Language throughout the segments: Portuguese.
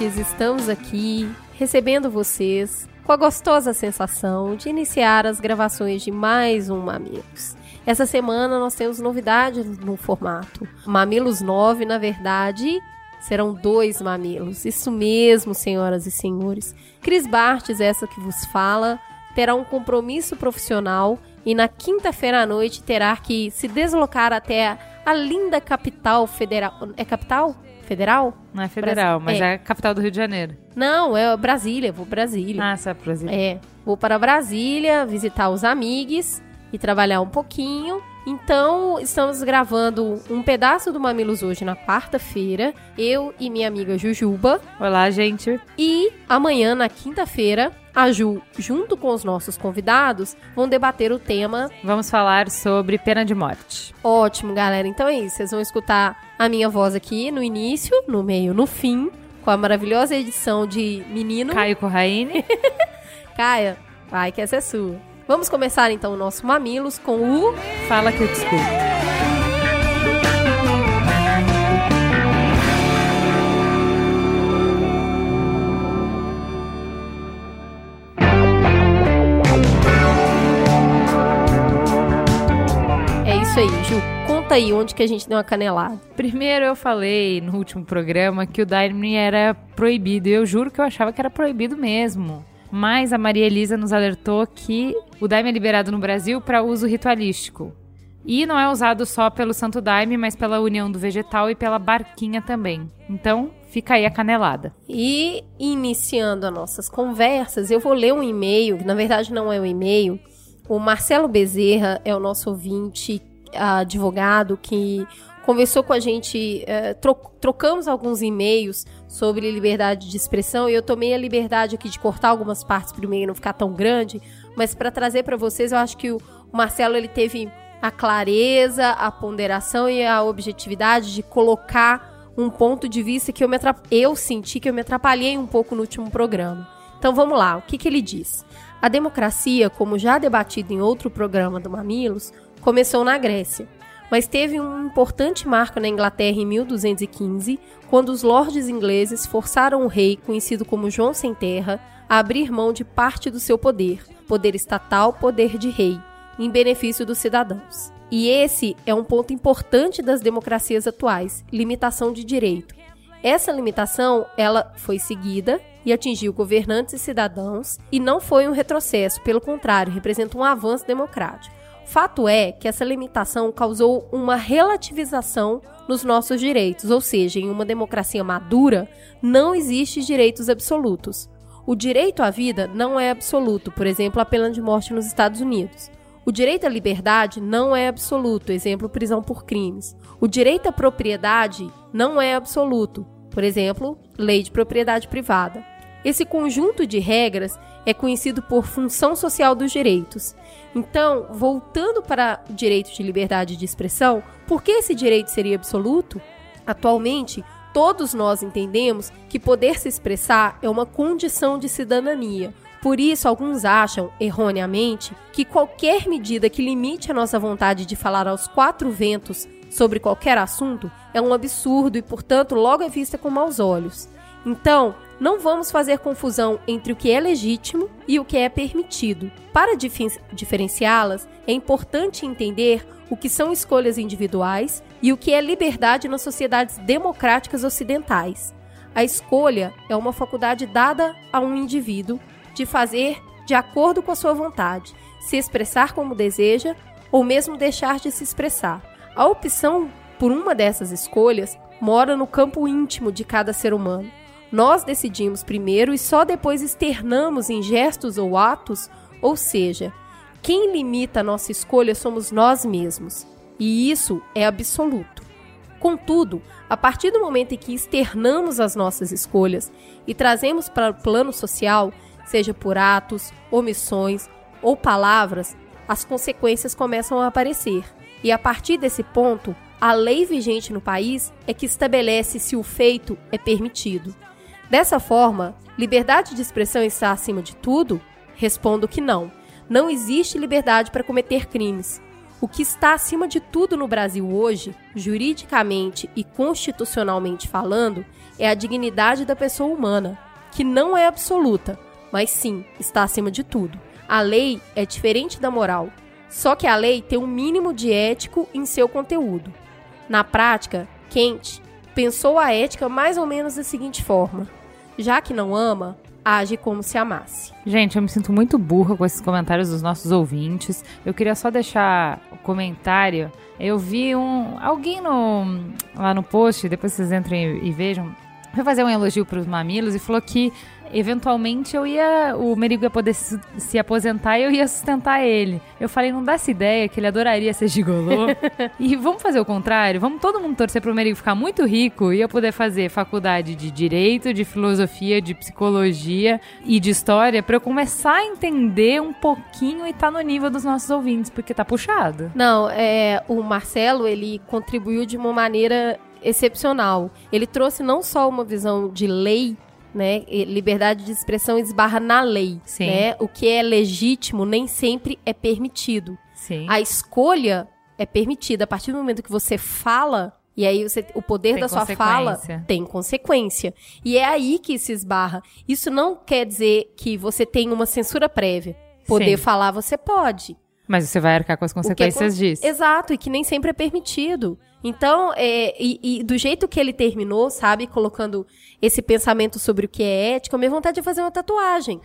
mamiletes, estamos aqui recebendo vocês com a gostosa sensação de iniciar as gravações de mais um Mamilos. Essa semana nós temos novidades no formato. Mamilos 9, na verdade, serão dois mamilos. Isso mesmo, senhoras e senhores. Cris Bartes, essa que vos fala, terá um compromisso profissional e na quinta-feira à noite terá que se deslocar até a linda capital federal. É capital? Federal? Não é federal, Bras... mas é. é. capital do Rio de Janeiro. Não, é Brasília, vou Brasília. Ah, é Brasília. É, vou para Brasília visitar os amigos e trabalhar um pouquinho. Então, estamos gravando um pedaço do Mamilos hoje na quarta-feira. Eu e minha amiga Jujuba. Olá, gente. E amanhã, na quinta-feira, a Ju, junto com os nossos convidados, vão debater o tema. Vamos falar sobre pena de morte. Ótimo, galera. Então é isso. Vocês vão escutar a minha voz aqui no início, no meio, no fim, com a maravilhosa edição de Menino. Caio Corraine. Caia, vai que essa é sua. Vamos começar então o nosso Mamilos com o. Fala que eu desculpo. Aí, Ju. Conta aí onde que a gente deu uma canelada. Primeiro eu falei no último programa que o Daime era proibido. E eu juro que eu achava que era proibido mesmo. Mas a Maria Elisa nos alertou que o daime é liberado no Brasil para uso ritualístico. E não é usado só pelo Santo Daime, mas pela união do vegetal e pela barquinha também. Então, fica aí a canelada. E iniciando as nossas conversas, eu vou ler um e-mail, que na verdade não é um e-mail. O Marcelo Bezerra é o nosso ouvinte advogado que conversou com a gente, tro trocamos alguns e-mails sobre liberdade de expressão e eu tomei a liberdade aqui de cortar algumas partes para o e-mail não ficar tão grande, mas para trazer para vocês, eu acho que o Marcelo ele teve a clareza, a ponderação e a objetividade de colocar um ponto de vista que eu, me eu senti que eu me atrapalhei um pouco no último programa. Então vamos lá, o que, que ele diz? A democracia, como já debatido em outro programa do Mamilos, começou na Grécia mas teve um importante marco na Inglaterra em 1215, quando os lordes ingleses forçaram o rei, conhecido como João Sem Terra, a abrir mão de parte do seu poder, poder estatal, poder de rei, em benefício dos cidadãos. E esse é um ponto importante das democracias atuais, limitação de direito. Essa limitação, ela foi seguida e atingiu governantes e cidadãos e não foi um retrocesso, pelo contrário, representa um avanço democrático. Fato é que essa limitação causou uma relativização nos nossos direitos, ou seja, em uma democracia madura, não existem direitos absolutos. O direito à vida não é absoluto, por exemplo, a pena de morte nos Estados Unidos. O direito à liberdade não é absoluto, exemplo, prisão por crimes. O direito à propriedade não é absoluto, por exemplo, lei de propriedade privada. Esse conjunto de regras é conhecido por função social dos direitos. Então, voltando para o direito de liberdade de expressão, por que esse direito seria absoluto? Atualmente, todos nós entendemos que poder se expressar é uma condição de cidadania. Por isso, alguns acham, erroneamente, que qualquer medida que limite a nossa vontade de falar aos quatro ventos sobre qualquer assunto é um absurdo e, portanto, logo é vista com maus olhos. Então, não vamos fazer confusão entre o que é legítimo e o que é permitido. Para diferenciá-las, é importante entender o que são escolhas individuais e o que é liberdade nas sociedades democráticas ocidentais. A escolha é uma faculdade dada a um indivíduo de fazer de acordo com a sua vontade, se expressar como deseja ou mesmo deixar de se expressar. A opção por uma dessas escolhas mora no campo íntimo de cada ser humano nós decidimos primeiro e só depois externamos em gestos ou atos, ou seja, quem limita a nossa escolha somos nós mesmos, e isso é absoluto. Contudo, a partir do momento em que externamos as nossas escolhas e trazemos para o plano social, seja por atos, omissões ou palavras, as consequências começam a aparecer. E a partir desse ponto, a lei vigente no país é que estabelece se o feito é permitido. Dessa forma, liberdade de expressão está acima de tudo? Respondo que não. Não existe liberdade para cometer crimes. O que está acima de tudo no Brasil hoje, juridicamente e constitucionalmente falando, é a dignidade da pessoa humana, que não é absoluta, mas sim está acima de tudo. A lei é diferente da moral, só que a lei tem um mínimo de ético em seu conteúdo. Na prática, Kant pensou a ética mais ou menos da seguinte forma: já que não ama, age como se amasse. Gente, eu me sinto muito burra com esses comentários dos nossos ouvintes. Eu queria só deixar o comentário. Eu vi um alguém no lá no post, depois vocês entrem e, e vejam, foi fazer um elogio para os mamilos e falou que eventualmente eu ia. O Merigo ia poder se, se, aposentar e eu ia sustentar ele. Eu falei, não dá essa ideia que ele adoraria ser gigolô. e vamos fazer o contrário? Vamos todo mundo torcer pro Merigo ficar muito rico e eu poder fazer faculdade de direito, de filosofia, de psicologia e de história para eu começar a entender um pouquinho e tá no nível dos nossos ouvintes, porque tá puxado. Não, é, o Marcelo, ele contribuiu de uma maneira excepcional. Ele trouxe não só uma visão de lei né? Liberdade de expressão esbarra na lei, Sim. né? O que é legítimo nem sempre é permitido. Sim. A escolha é permitida a partir do momento que você fala e aí você, o poder tem da sua fala tem consequência. E é aí que se esbarra. Isso não quer dizer que você tem uma censura prévia. Poder Sim. falar você pode. Mas você vai arcar com as é consequências é, disso. Exato, e que nem sempre é permitido. Então, é, e, e, do jeito que ele terminou, sabe, colocando esse pensamento sobre o que é ético, a minha vontade é fazer uma tatuagem.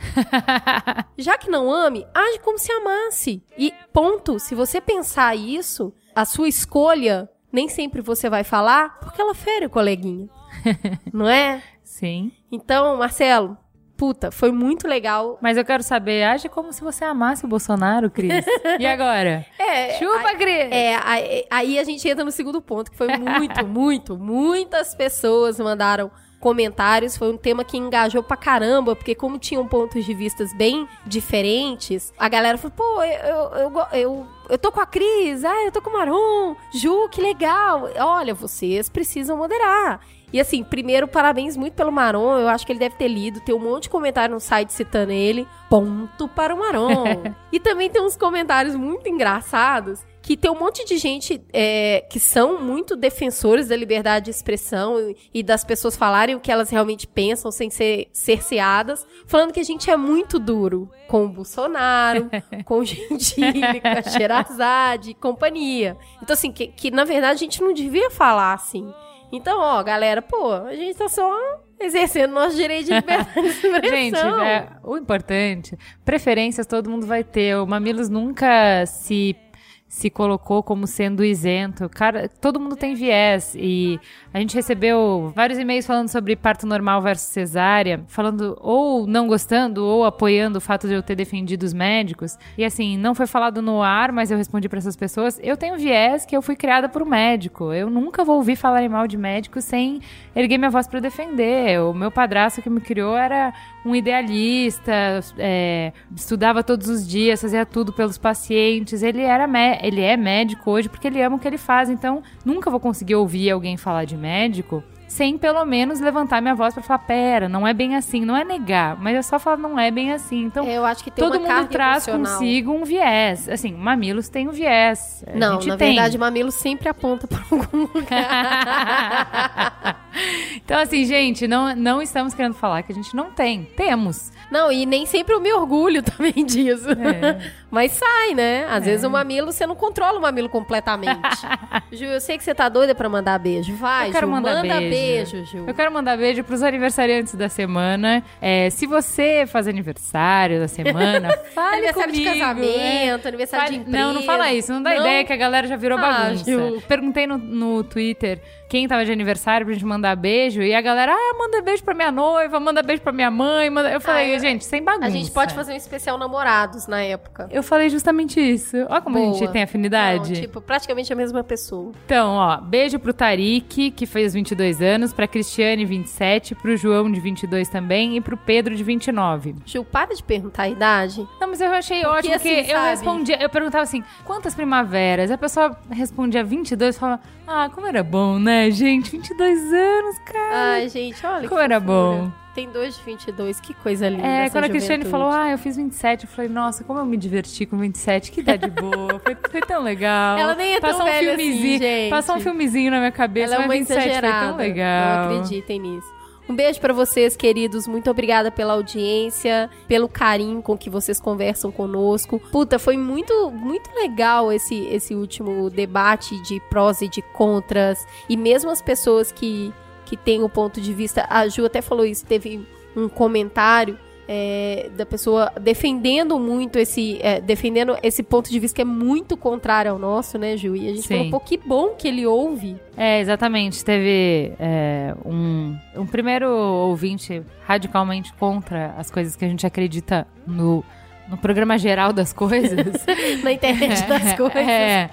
Já que não ame, age como se amasse. E ponto. Se você pensar isso, a sua escolha, nem sempre você vai falar, porque ela fere o coleguinha. não é? Sim. Então, Marcelo, Puta, foi muito legal. Mas eu quero saber, age como se você amasse o Bolsonaro, Cris. E agora? É, Chupa, aí, Cris! É, aí, aí a gente entra no segundo ponto, que foi muito, muito, muitas pessoas mandaram comentários. Foi um tema que engajou pra caramba, porque como tinham pontos de vistas bem diferentes, a galera falou, pô, eu, eu, eu, eu tô com a Cris, ah, eu tô com o Maron, Ju, que legal. Olha, vocês precisam moderar. E assim, primeiro, parabéns muito pelo Maron. Eu acho que ele deve ter lido. Tem um monte de comentário no site citando ele. Ponto para o Maron. e também tem uns comentários muito engraçados que tem um monte de gente é, que são muito defensores da liberdade de expressão e, e, das pessoas falarem o que elas realmente pensam sem ser cerceadas, falando que a gente é muito duro com o Bolsonaro, com o Gentili, com a Sherazade e companhia. Então, assim, que, que na verdade a gente não devia falar assim. Então, ó, galera, pô, a gente tá só exercendo nosso direito de liberdade de expressão. Gente, é, o importante, preferências todo mundo vai ter. O Mamilos nunca se se colocou como sendo isento. Cara, todo mundo tem viés e a gente recebeu vários e-mails falando sobre parto normal versus cesárea, falando ou não gostando ou apoiando o fato de eu ter defendido os médicos. E assim, não foi falado no ar, mas eu respondi para essas pessoas. Eu tenho viés que eu fui criada por um médico. Eu nunca vou ouvir falar mal de médico sem erguer minha voz para defender. O meu padrasto que me criou era um idealista, é, estudava todos os dias, fazia tudo pelos pacientes. Ele era ele é médico hoje porque ele ama o que ele faz. Então, nunca vou conseguir ouvir alguém falar de médico sem pelo menos levantar minha voz para falar, pera, não é bem assim, não é negar, mas é só falar não é bem assim. Então, eu acho que todo mundo traz consigo um viés. Assim, mamilos tem um viés. Não, na tem. verdade, mamilos sempre aponta para algum lugar. então, assim, gente, não, não estamos querendo falar que a gente não tem. Temos. Não, e nem sempre eu me orgulho também disso. É. Mas sai, né? Às é. vezes o mamilo, você não controla o mamilo completamente. Ju, eu sei que você tá doida pra mandar beijo. Vai, eu quero Ju, mandar manda beijo. beijo. Ju. Eu quero mandar beijo pros aniversariantes da semana. É, se você faz aniversário da semana, fale aniversário comigo. de casamento, é. aniversário fale... de empresa. Não, não fala isso. Não dá não? ideia que a galera já virou ah, bagunça. Ju. Perguntei no, no Twitter quem tava de aniversário pra gente mandar beijo. E a galera, ah, manda beijo pra minha noiva, manda beijo pra minha mãe. Manda... Eu falei, ah, gente, sem bagunça. A gente pode fazer um especial namorados na época. Eu falei justamente isso. Olha como Boa. a gente tem afinidade. Não, tipo, praticamente a mesma pessoa. Então, ó, beijo pro Tarik, que fez 22 anos, pra Cristiane, 27, pro João, de 22 também, e pro Pedro, de 29. Ju, para de perguntar a idade. Não, mas eu achei Porque, ótimo, assim, que eu respondia, eu perguntava assim, quantas primaveras? A pessoa respondia 22 e falava, ah, como era bom, né, gente? 22 anos, cara. Ai, gente, olha Como era bom. tem dois de 22, que coisa linda. É, quando a Cristiane juventude. falou, ah, eu fiz 27, eu falei, nossa, como eu me diverti com 27, que idade boa, foi, foi tão legal. Ela nem é tão Passou um velha assim, filmezinho, gente. Passou um filmezinho na minha cabeça, Ela é mas uma 27 exagerada. foi tão legal. Não acreditem nisso. Um beijo pra vocês, queridos. Muito obrigada pela audiência, pelo carinho com que vocês conversam conosco. Puta, foi muito, muito legal esse, esse último debate de prós e de contras. E mesmo as pessoas que, que têm o ponto de vista. A Ju até falou isso, teve um comentário. É, da pessoa defendendo muito esse é, defendendo esse ponto de vista que é muito contrário ao nosso, né, Ju? E a gente Sim. falou, pô, que bom que ele ouve É, exatamente. Teve é, um, um primeiro ouvinte radicalmente contra as coisas que a gente acredita no, no programa geral das coisas. na internet das coisas. É.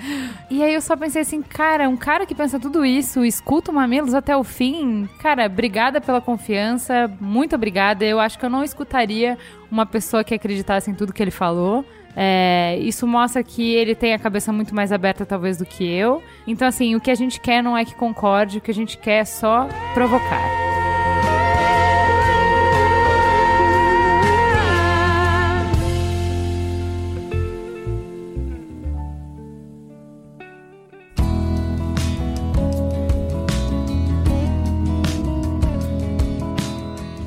E aí eu só pensei assim, cara, um cara que pensa tudo isso, escuta o Mamilos até o fim, cara, obrigada pela confiança, muito obrigada. Eu acho que eu não escutaria uma pessoa que acreditasse em tudo que ele falou. É, isso mostra que ele tem a cabeça muito mais aberta, talvez, do que eu. Então, assim, o que a gente quer não é que concorde, o que a gente quer é só provocar.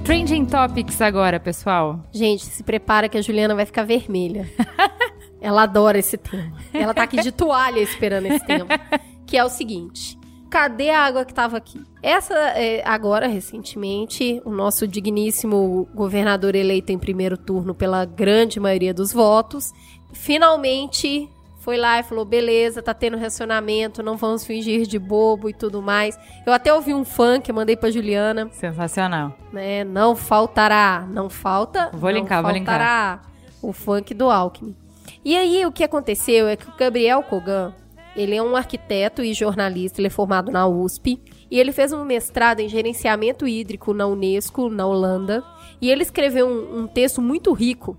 Trending Topics agora, pessoal. Gente, se prepara que a Juliana vai ficar vermelha. Ela adora esse tema. Ela tá aqui de toalha esperando esse tema. Que é o seguinte. Cadê a água que tava aqui? Essa, é, agora, recentemente, o nosso digníssimo governador eleito em primeiro turno pela grande maioria dos votos, finalmente foi lá e falou: beleza, tá tendo racionamento, não vamos fingir de bobo e tudo mais. Eu até ouvi um funk, mandei pra Juliana Sensacional. né? Não faltará, não falta. Vou não linkar, vou linkar. O funk do Alckmin. E aí o que aconteceu é que o Gabriel Kogan, ele é um arquiteto e jornalista, ele é formado na USP e ele fez um mestrado em gerenciamento hídrico na Unesco, na Holanda, e ele escreveu um, um texto muito rico.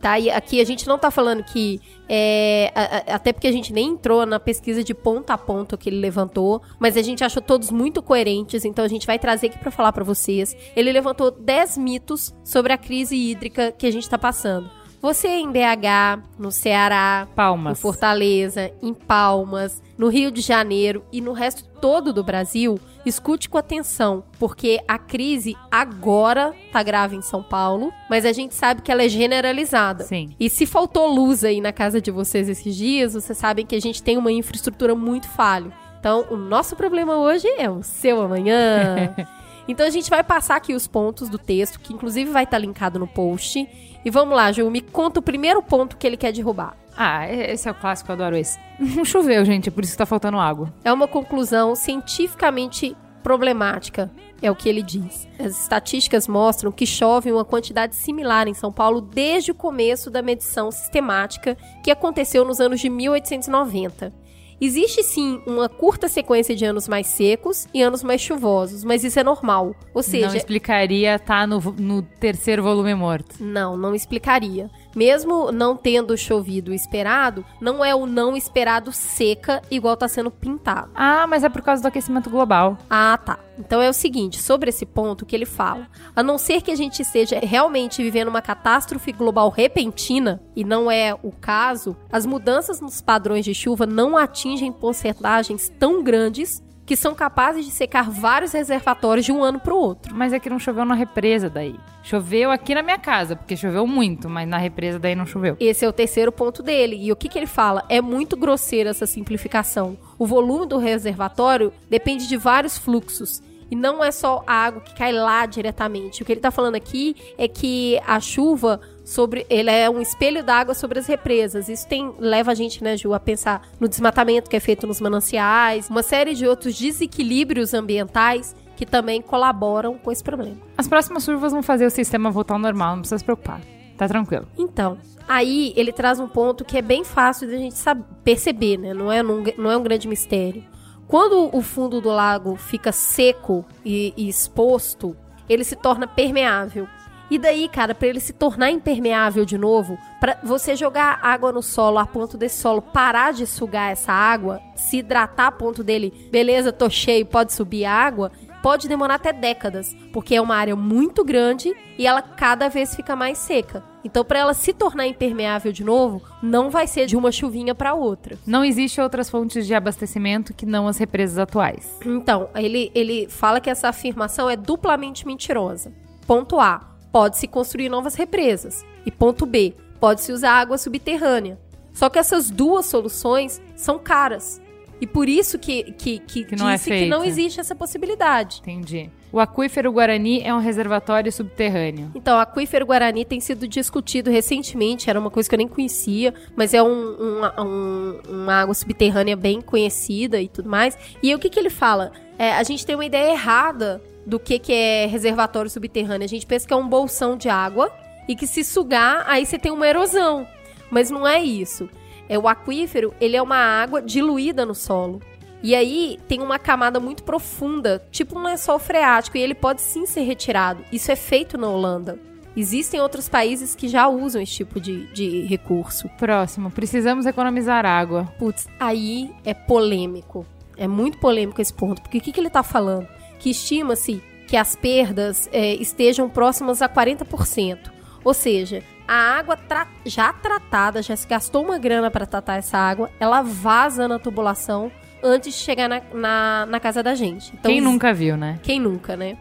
Tá, e aqui a gente não tá falando que. é, a- a- até porque a gente nem entrou na pesquisa de ponto a ponto que ele levantou, mas a gente achou todos muito coerentes, então a gente vai trazer aqui pra falar pra vocês. Ele levantou 10 mitos sobre a crise hídrica que a gente tá passando. Você em BH, no Ceará, em Palmas. Fortaleza, em Palmas, no Rio de Janeiro e no resto todo do Brasil, escute com atenção, porque a crise agora tá grave em São Paulo, mas a gente sabe que ela é generalizada. Sim. E se faltou luz aí na casa de vocês esses dias, vocês sabem que a gente tem uma infraestrutura muito falha. Então, o nosso problema hoje é o seu amanhã. então, a gente vai passar aqui os pontos do texto, que inclusive vai estar linkado no post. E vamos lá, Ju, me conta o primeiro ponto que ele quer derrubar. Ah, esse é o clássico, eu adoro esse. Não choveu, gente, por isso que tá faltando água. É uma conclusão cientificamente problemática, é o que ele diz. As estatísticas mostram que chove uma quantidade similar em São Paulo desde o começo da medição sistemática que aconteceu nos anos de 1890. Existe sim uma curta sequência de anos mais secos e anos mais chuvosos, mas isso é normal. Ou não seja, explicaria tá no, no terceiro volume morto. não, não explicaria. Mesmo não tendo chovido o esperado, não é o não esperado seca igual tá sendo pintado. Ah, mas é por causa do aquecimento global. Ah, tá. Então é o seguinte, sobre esse ponto que ele fala, a não ser que a gente esteja realmente vivendo uma catástrofe global repentina, e não é o caso, as mudanças nos padrões de chuva não atingem porcentagens tão grandes que são capazes de secar vários reservatórios de um ano para o outro. Mas é que não choveu na represa daí. Choveu aqui na minha casa, porque choveu muito, mas na represa daí não choveu. Esse é o terceiro ponto dele. E o que, que ele fala? É muito grosseira essa simplificação. O volume do reservatório depende de vários fluxos. E não é só a água que cai lá diretamente. O que ele está falando aqui é que a chuva sobre. Ele é um espelho d'água sobre as represas. Isso tem, leva a gente, né, Ju, a pensar no desmatamento que é feito nos mananciais, uma série de outros desequilíbrios ambientais que também colaboram com esse problema. As próximas chuvas vão fazer o sistema voltar ao normal, não precisa se preocupar. Tá tranquilo. Então, aí ele traz um ponto que é bem fácil de a gente saber, perceber, né? Não é, não é um grande mistério. Quando o fundo do lago fica seco e, e exposto, ele se torna permeável. E daí, cara, para ele se tornar impermeável de novo, para você jogar água no solo a ponto desse solo parar de sugar essa água, se hidratar a ponto dele, beleza, tô cheio, pode subir a água, pode demorar até décadas, porque é uma área muito grande e ela cada vez fica mais seca. Então, para ela se tornar impermeável de novo, não vai ser de uma chuvinha para outra. Não existe outras fontes de abastecimento que não as represas atuais. Então, ele, ele fala que essa afirmação é duplamente mentirosa. Ponto A: pode-se construir novas represas. E ponto B: pode-se usar água subterrânea. Só que essas duas soluções são caras. E por isso que, que, que, Que não é disse que não existe essa possibilidade. Entendi. O aquífero Guarani é um reservatório subterrâneo. Então, o aquífero Guarani tem sido discutido recentemente, era uma coisa que eu nem conhecia, mas é um, um- um- uma água subterrânea bem conhecida e tudo mais. E o que, que ele fala? É, a gente tem uma ideia errada do que, que é reservatório subterrâneo. A gente pensa que é um bolsão de água e que se sugar, aí você tem uma erosão. Mas não é isso. É o aquífero, ele é uma água diluída no solo. E aí tem uma camada muito profunda, tipo um lençol freático, e ele pode sim ser retirado. Isso é feito na Holanda. Existem outros países que já usam esse tipo de, de recurso. Próximo. Precisamos economizar água. Putz, aí é polêmico. É muito polêmico esse ponto. Porque o que, que ele tá falando? Que estima-se que as perdas é, estejam próximas a 40%. Ou seja, a água tra- já tratada, já se gastou uma grana para tratar essa água, ela vaza na tubulação antes de chegar na, na, na casa da gente. Então, Quem nunca viu, né? quem nunca, né?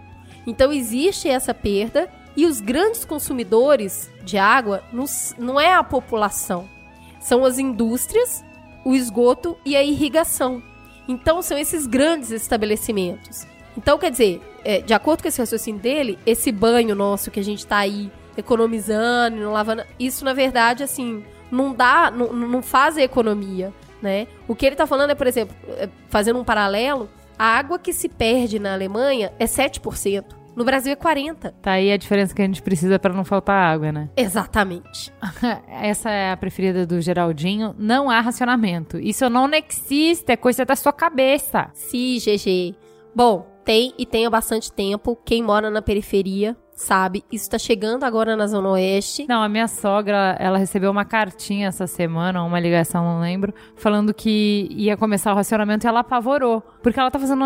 Então existe essa perda e os grandes consumidores de água não é a população, são as indústrias, o esgoto e a irrigação. Então são esses grandes estabelecimentos. Então quer dizer, é, de acordo com esse raciocínio dele, esse banho nosso que a gente tá aí economizando, e não lavando, isso na verdade assim não dá, não, não faz a economia, né? O que ele tá falando é, por exemplo, é, fazendo um paralelo, a água que se perde na Alemanha é 7%. No Brasil é 40%. Tá aí a diferença que a gente precisa pra não faltar água, né? Exatamente. Essa é a preferida do Geraldinho. Não há racionamento. Isso não existe, é coisa da sua cabeça. Sim, GG. Bom, tem e tem há bastante tempo. Quem mora na periferia sabe. Isso tá chegando agora na Zona Oeste. Não, a minha sogra, ela recebeu uma cartinha essa semana, uma ligação, não lembro, falando que ia começar o racionamento e ela apavorou. Porque ela tá fazendo.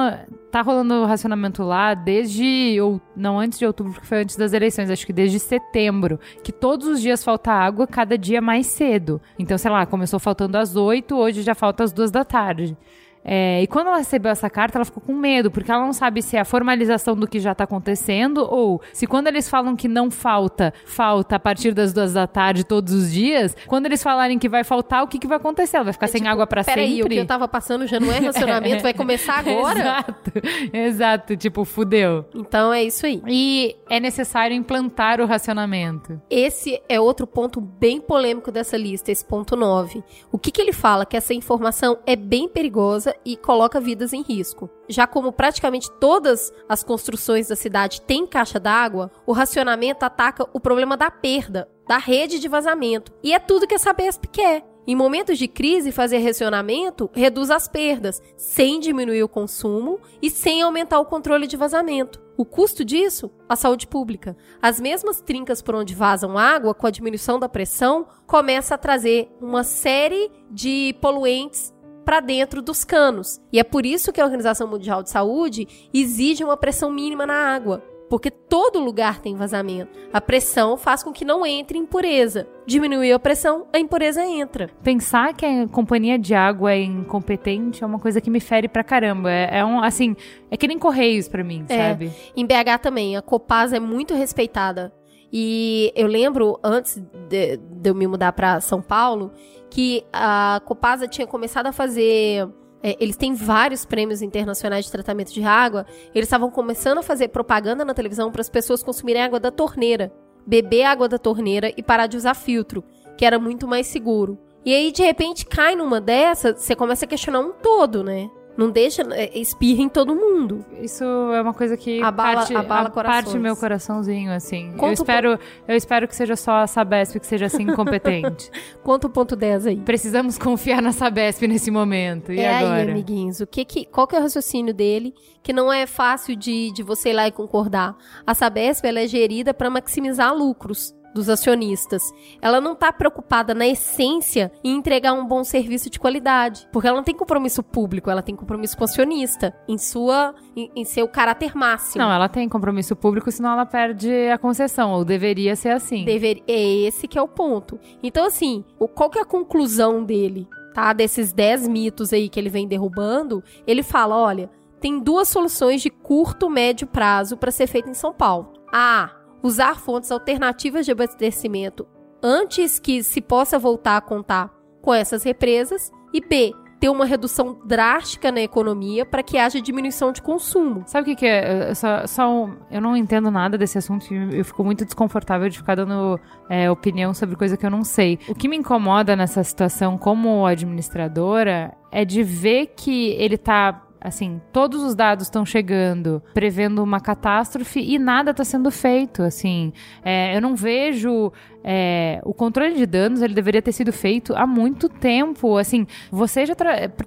Tá rolando o racionamento lá desde. Ou, não antes de outubro, porque foi antes das eleições, acho que desde setembro. Que todos os dias falta água, cada dia mais cedo. Então, sei lá, começou faltando às 8, hoje já falta às duas da tarde. É, e quando ela recebeu essa carta, ela ficou com medo, porque ela não sabe se é a formalização do que já tá acontecendo, ou se quando eles falam que não falta, falta a partir das duas da tarde todos os dias, quando eles falarem que vai faltar, o que, que vai acontecer? Ela vai ficar sem água pra É tipo, Peraí, sempre? o que eu tava passando já não é racionamento, vai começar agora? Exato, exato, tipo, fudeu. Então é isso aí. E é necessário implantar o racionamento. Esse é outro ponto bem polêmico dessa lista, esse ponto 9. O que, que ele fala? Que essa informação é bem perigosa e coloca vidas em risco. Já como praticamente todas as construções da cidade têm caixa d'água, o racionamento ataca o problema da perda, da rede de vazamento. E é tudo que a Sabesp quer. Em momentos de crise, fazer racionamento reduz as perdas, sem diminuir o consumo e sem aumentar o controle de vazamento. O custo disso? A saúde pública. As mesmas trincas por onde vazam água, com a diminuição da pressão, começa a trazer uma série de poluentes para dentro dos canos. E é por isso que a Organização Mundial de Saúde exige uma pressão mínima na água. Porque todo lugar tem vazamento. A pressão faz com que não entre impureza. Diminuiu a pressão, a impureza entra. Pensar que a companhia de água é incompetente é uma coisa que me fere pra caramba. É, é um, assim, é que nem Correios pra mim, É. sabe? Em BH também, a Copasa é muito respeitada. E eu lembro, antes de, de eu me mudar para São Paulo, que a Copasa tinha começado a fazer. é, eles têm vários prêmios internacionais de tratamento de água. Eles estavam começando a fazer propaganda na televisão para as pessoas consumirem água da torneira. Beber água da torneira e parar de usar filtro, que era muito mais seguro. E aí, de repente, cai numa dessas, você começa a questionar um todo, né? Não deixa, é, espirra em todo mundo. Isso é uma coisa que Abala- parte, abala corações. parte meu coraçãozinho, assim. Conta eu espero, eu espero que seja só a Sabesp que seja assim incompetente. Conta o ponto 10 aí. Precisamos confiar na Sabesp nesse momento. E é agora? aí, amiguinhos. O que que, qual que é o raciocínio dele? Que não é fácil de, de você ir lá e concordar. A Sabesp ela é gerida para maximizar lucros. Dos acionistas. Ela não está preocupada na essência em entregar um bom serviço de qualidade, porque ela não tem compromisso público, ela tem compromisso com o acionista em sua em, em seu caráter máximo. Não, ela tem compromisso público, senão ela perde a concessão, ou deveria ser assim. Dever, é esse que é o ponto. Então assim, qual que é a conclusão dele? Tá, desses 10 mitos aí que ele vem derrubando, ele fala, olha, tem duas soluções de curto, médio prazo para ser feito em São Paulo. A, usar fontes alternativas de abastecimento antes que se possa voltar a contar com essas represas. E B, ter uma redução drástica na economia para que haja diminuição de consumo. Sabe o que, que é? Só, só, eu não entendo nada desse assunto e eu fico muito desconfortável de ficar dando é, opinião sobre coisa que eu não sei. O que me incomoda nessa situação como administradora é de ver que ele tá assim, todos os dados estão chegando, prevendo uma catástrofe e nada está sendo feito, assim. É, eu não vejo é, o controle de danos ele deveria ter sido feito há muito tempo. Assim, você já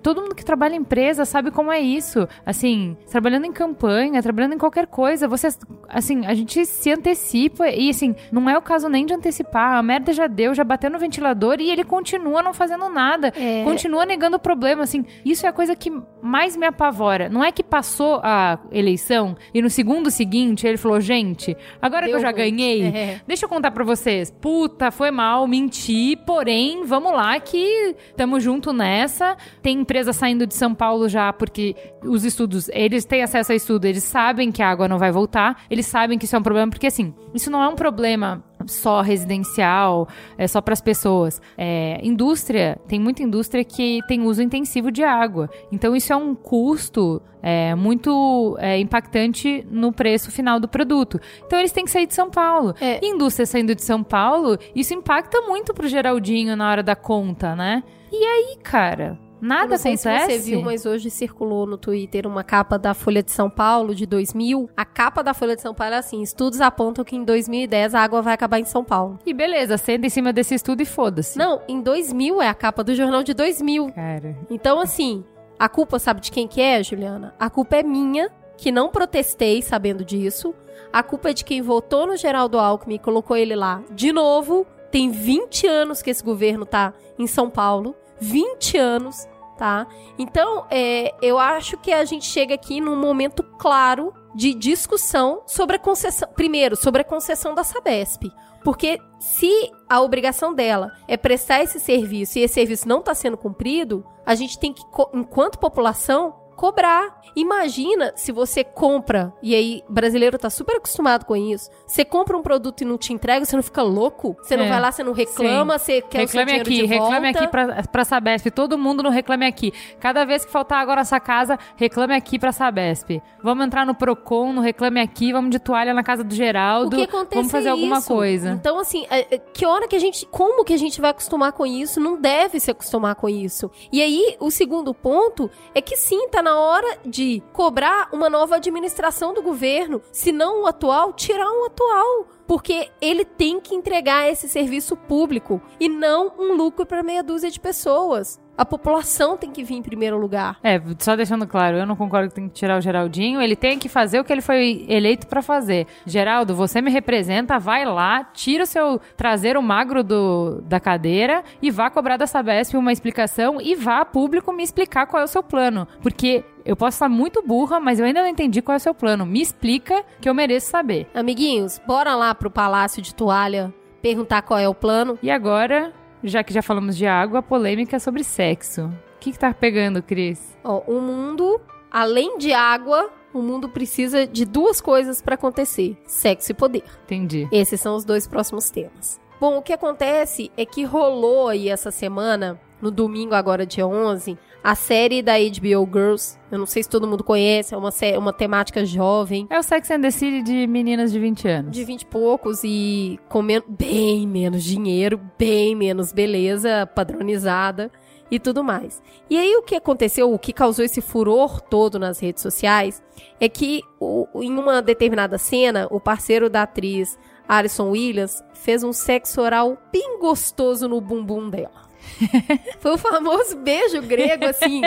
todo mundo que trabalha em empresa sabe como é isso. Assim, trabalhando em campanha, trabalhando em qualquer coisa, você assim, a gente se antecipa e assim, não é o caso nem de antecipar. A merda já deu, já bateu no ventilador e ele continua não fazendo nada, é... continua negando o problema. Assim, isso é a coisa que mais me apavora. Não é que passou a eleição e no segundo seguinte ele falou, gente, agora deu que eu já ganhei, é. deixa eu contar para vocês puta, foi mal, menti, porém, vamos lá que tamo junto nessa. Tem empresa saindo de São Paulo já porque os estudos, eles têm acesso a estudo, eles sabem que a água não vai voltar, eles sabem que isso é um problema, porque assim, isso não é um problema só residencial, é só para as pessoas. É, indústria, tem muita indústria que tem uso intensivo de água. Então isso é um custo é, muito é, impactante no preço final do produto. Então eles têm que sair de São Paulo. É. Indústria saindo de São Paulo, isso impacta muito pro Geraldinho na hora da conta, né? E aí, cara? Nada acontece. se você viu, mas hoje circulou no Twitter uma capa da Folha de São Paulo de 2000. A capa da Folha de São Paulo é assim: estudos apontam que em 2010 a água vai acabar em São Paulo. E beleza, senta em cima desse estudo e foda-se. Não, em 2000 é a capa do jornal de 2000. Cara. Então, assim, a culpa sabe de quem que é, Juliana? A culpa é minha, que não protestei sabendo disso. A culpa é de quem votou no Geraldo Alckmin e colocou ele lá de novo. Tem 20 anos que esse governo tá em São Paulo. 20 anos tá? Então, é, eu acho que a gente chega aqui num momento claro de discussão sobre a concessão. Primeiro, sobre a concessão da Sabesp. Porque se a obrigação dela é prestar esse serviço e esse serviço não está sendo cumprido, a gente tem que, enquanto população, cobrar. Imagina se você compra, e aí brasileiro tá super acostumado com isso. Você compra um produto e não te entrega, você não fica louco? Você não é. vai lá, você não reclama, Sim. você quer reclame o seu aqui, reclame aqui pra, pra Sabesp. Todo mundo não reclame aqui. Cada vez que faltar agora essa casa, reclame aqui pra Sabesp. Vamos entrar no Procon, no reclame aqui, vamos de toalha na casa do Geraldo. O que acontece vamos fazer é alguma coisa. Então, assim, é, que hora que a gente. Como que a gente vai acostumar com isso? Não deve se acostumar com isso. E aí, o segundo ponto é que sim, tá na hora de cobrar uma nova administração do governo. Se não o atual, tirar um atual. Porque ele tem que entregar esse serviço público e não um lucro para meia dúzia de pessoas. A população tem que vir em primeiro lugar. É, só deixando claro, eu não concordo que tem que tirar o Geraldinho. Ele tem que fazer o que ele foi eleito para fazer. Geraldo, você me representa, vai lá, tira o seu traseiro magro do, da cadeira e vá cobrar da Sabesp uma explicação e vá a público me explicar qual é o seu plano. Porque eu posso estar muito burra, mas eu ainda não entendi qual é o seu plano. Me explica que eu mereço saber. Amiguinhos, bora lá pro Palácio de Toalha perguntar qual é o plano. E agora, já que já falamos de água, a polêmica é sobre sexo. O que, que tá pegando, Cris? Ó, o mundo, além de água, o mundo precisa de duas coisas para acontecer: sexo e poder. Entendi. Esses são os dois próximos temas. Bom, o que acontece é que rolou aí essa semana, no domingo agora dia 11, a série da HBO Girls. Eu não sei se todo mundo conhece, é uma, uma temática jovem. É o Sex and the City de meninas de 20 anos. De 20 e poucos e com men bem menos dinheiro, bem menos beleza padronizada e tudo mais. E aí o que aconteceu, o que causou esse furor todo nas redes sociais, é que o, em uma determinada cena, o parceiro da atriz Alison Williams fez um sexo oral bem gostoso no bumbum dela. Foi o famoso beijo grego, assim.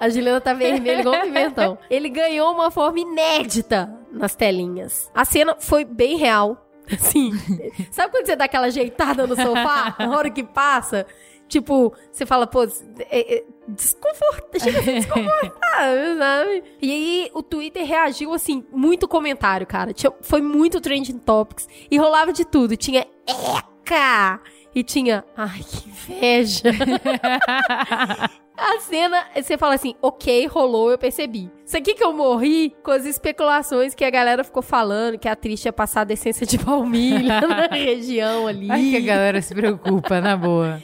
A Juliana tá vermelha igual um pimentão. Ele ganhou uma forma inédita nas telinhas. A cena foi bem real. Assim, sabe quando você dá aquela ajeitada no sofá, na hora que passa? Tipo, você fala, pô, é, é, ser desconfortável, sabe? E aí o Twitter reagiu, assim, muito comentário, cara. Tinha, foi muito trending topics. E rolava de tudo. Tinha eca! E tinha, ai, que inveja. A cena, você fala assim, ok, rolou, eu percebi. Isso aqui que eu morri com as especulações que a galera ficou falando, que a atriz tinha passado essência de baunilha na região ali. Ai, que a galera se preocupa, na boa.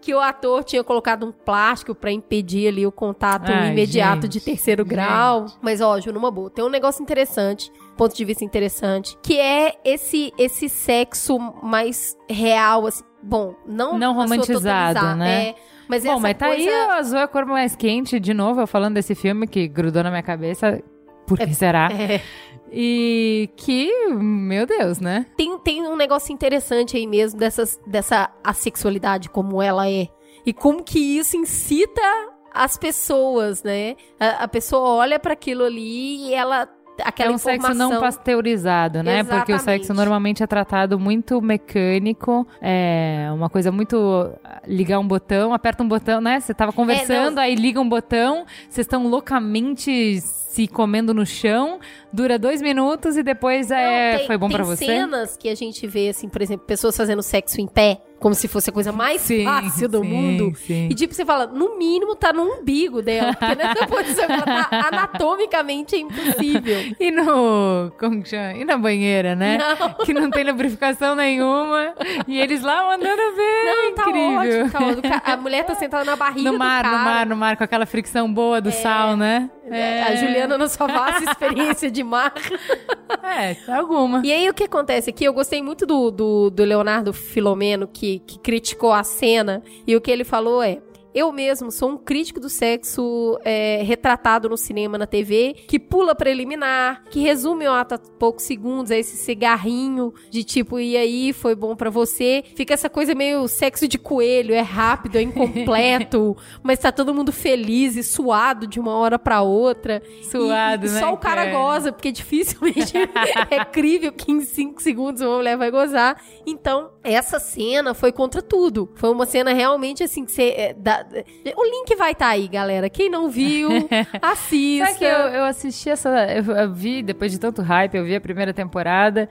Que o ator tinha colocado um plástico para impedir ali o contato Ai, imediato gente, de terceiro grau. Mas, ó, Ju, numa boa, tem um negócio interessante, ponto de vista interessante, que é esse, esse sexo mais real, assim, bom, não, Não romantizado, né? É, mas Bom, mas tá coisa... aí o azul é a cor mais quente, de novo, eu falando desse filme que grudou na minha cabeça. Por que será? É. E que, meu Deus, né? Tem, tem um negócio interessante aí mesmo dessas, dessa assexualidade, como ela é. E como que isso incita as pessoas, né? A, a pessoa olha para aquilo ali e ela. Aquela é um sexo informação... não pasteurizado, né? Porque o sexo Exatamente. normalmente é tratado muito mecânico, é uma coisa muito ligar um botão, aperta um botão, né? Você tava conversando, não. aí liga um botão, vocês estão loucamente se comendo no chão, dura dois minutos e depois é, Não, tem- foi bom tem pra você? cenas que a gente vê, assim, por exemplo, pessoas fazendo sexo em pé, como se fosse a coisa mais Sim, fácil do sim, mundo. sim. E tipo, você fala, no mínimo tá no umbigo dela. Porque nessa posição ela tá anatomicamente é impossível. E no. Como que chama? E na banheira, né? Não. Que não tem lubrificação nenhuma. E eles lá mandando ver. Não, tá incrível. ótimo, tá ótimo. A mulher tá sentada na barriga No do mar, cara. no mar, no mar, com aquela fricção boa do sal, né? É, A Juliana na sua vasta experiência de mar. É, alguma. E aí o que acontece aqui? Eu gostei muito do, do, do Leonardo Filomeno, que, que criticou a cena, e o que ele falou é. Eu mesmo sou um crítico do sexo é, retratado no cinema, na TV, que pula preliminar, que resume o ato a poucos segundos, é esse cigarrinho de tipo, e aí, foi bom pra você. Fica essa coisa meio sexo de coelho, é rápido, é incompleto, mas tá todo mundo feliz e suado de uma hora pra outra. Suado, e, e né, Só o cara goza, porque dificilmente é crível que em 5 segundos uma mulher vai gozar. Então, essa cena foi contra tudo. Foi uma cena realmente assim que você. é, dá- o link vai estar aí, galera. Quem não viu, assista. Sabe que eu, eu assisti essa. Eu, eu vi, depois de tanto hype, eu vi a primeira temporada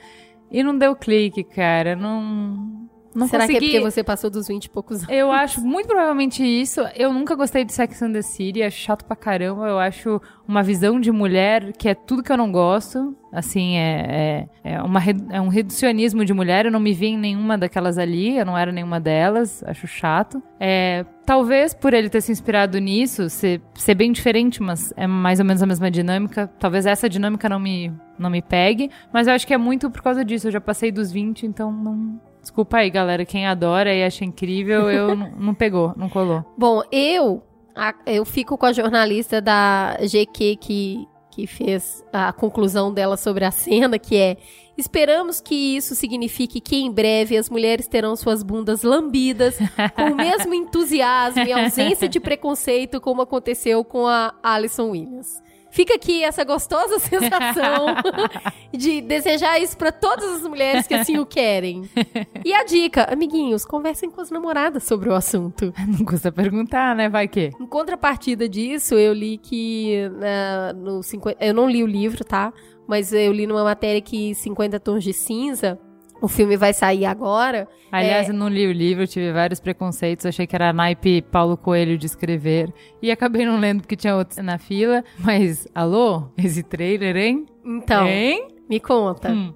e não deu clique, cara. Não. Não Será consegui. que é porque você passou dos 20 e poucos anos? Eu acho muito provavelmente isso. Eu nunca gostei de Sex and the City, acho chato pra caramba. Eu acho uma visão de mulher que é tudo que eu não gosto. Assim, é, é, é, uma, é um reducionismo de mulher. Eu não me vi em nenhuma daquelas ali, eu não era nenhuma delas, acho chato. É, talvez por ele ter se inspirado nisso, ser, ser bem diferente, mas é mais ou menos a mesma dinâmica. Talvez essa dinâmica não me, não me pegue, mas eu acho que é muito por causa disso. Eu já passei dos 20, então não. Desculpa aí, galera. Quem adora e acha incrível, eu não, pegou, não colou. Bom, eu, eu fico com a jornalista da GQ que, que fez a conclusão dela sobre a cena, que é. Esperamos que isso signifique que em breve as mulheres terão suas bundas lambidas com o mesmo entusiasmo e ausência de preconceito como aconteceu com a Alison Williams. Fica aqui essa gostosa sensação de desejar isso pra todas as mulheres que assim o querem. E a dica, amiguinhos, conversem com as namoradas sobre o assunto. Não custa perguntar, né? Vai que. Em contrapartida disso, eu li que né, no 50, eu não li o livro, tá? Mas eu li numa matéria que 50 Tons de Cinza, o filme vai sair agora. Aliás, É. eu não li o livro, eu tive vários preconceitos, achei que era naipe Paulo Coelho de escrever. E acabei não lendo porque tinha outros na fila. Mas, alô? Esse trailer, hein? Então, Hein? me conta. Hum.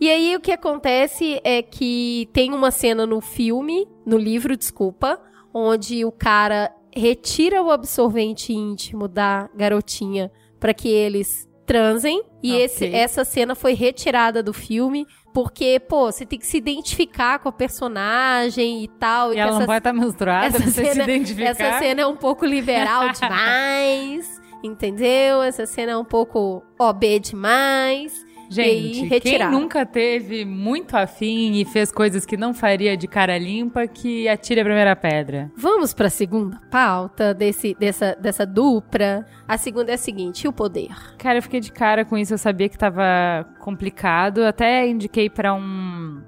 E aí o que acontece é que tem uma cena no filme, no livro, desculpa, onde o cara retira o absorvente íntimo da garotinha para que eles transem. E Ok. esse, essa cena foi retirada do filme porque, pô, você tem que se identificar com a personagem e tal. E que ela não vai estar menstruada essa pra você se cena- identificar. essa cena é um pouco liberal demais, entendeu? Essa cena é um pouco OB demais. Gente, e retirar. quem nunca teve muito afim e fez coisas que não faria de cara limpa, que atire a primeira pedra. Vamos para a segunda pauta desse, dessa, dessa dupla. A segunda é a seguinte: e o poder? Cara, eu fiquei de cara com isso, eu sabia que tava complicado. Até indiquei para um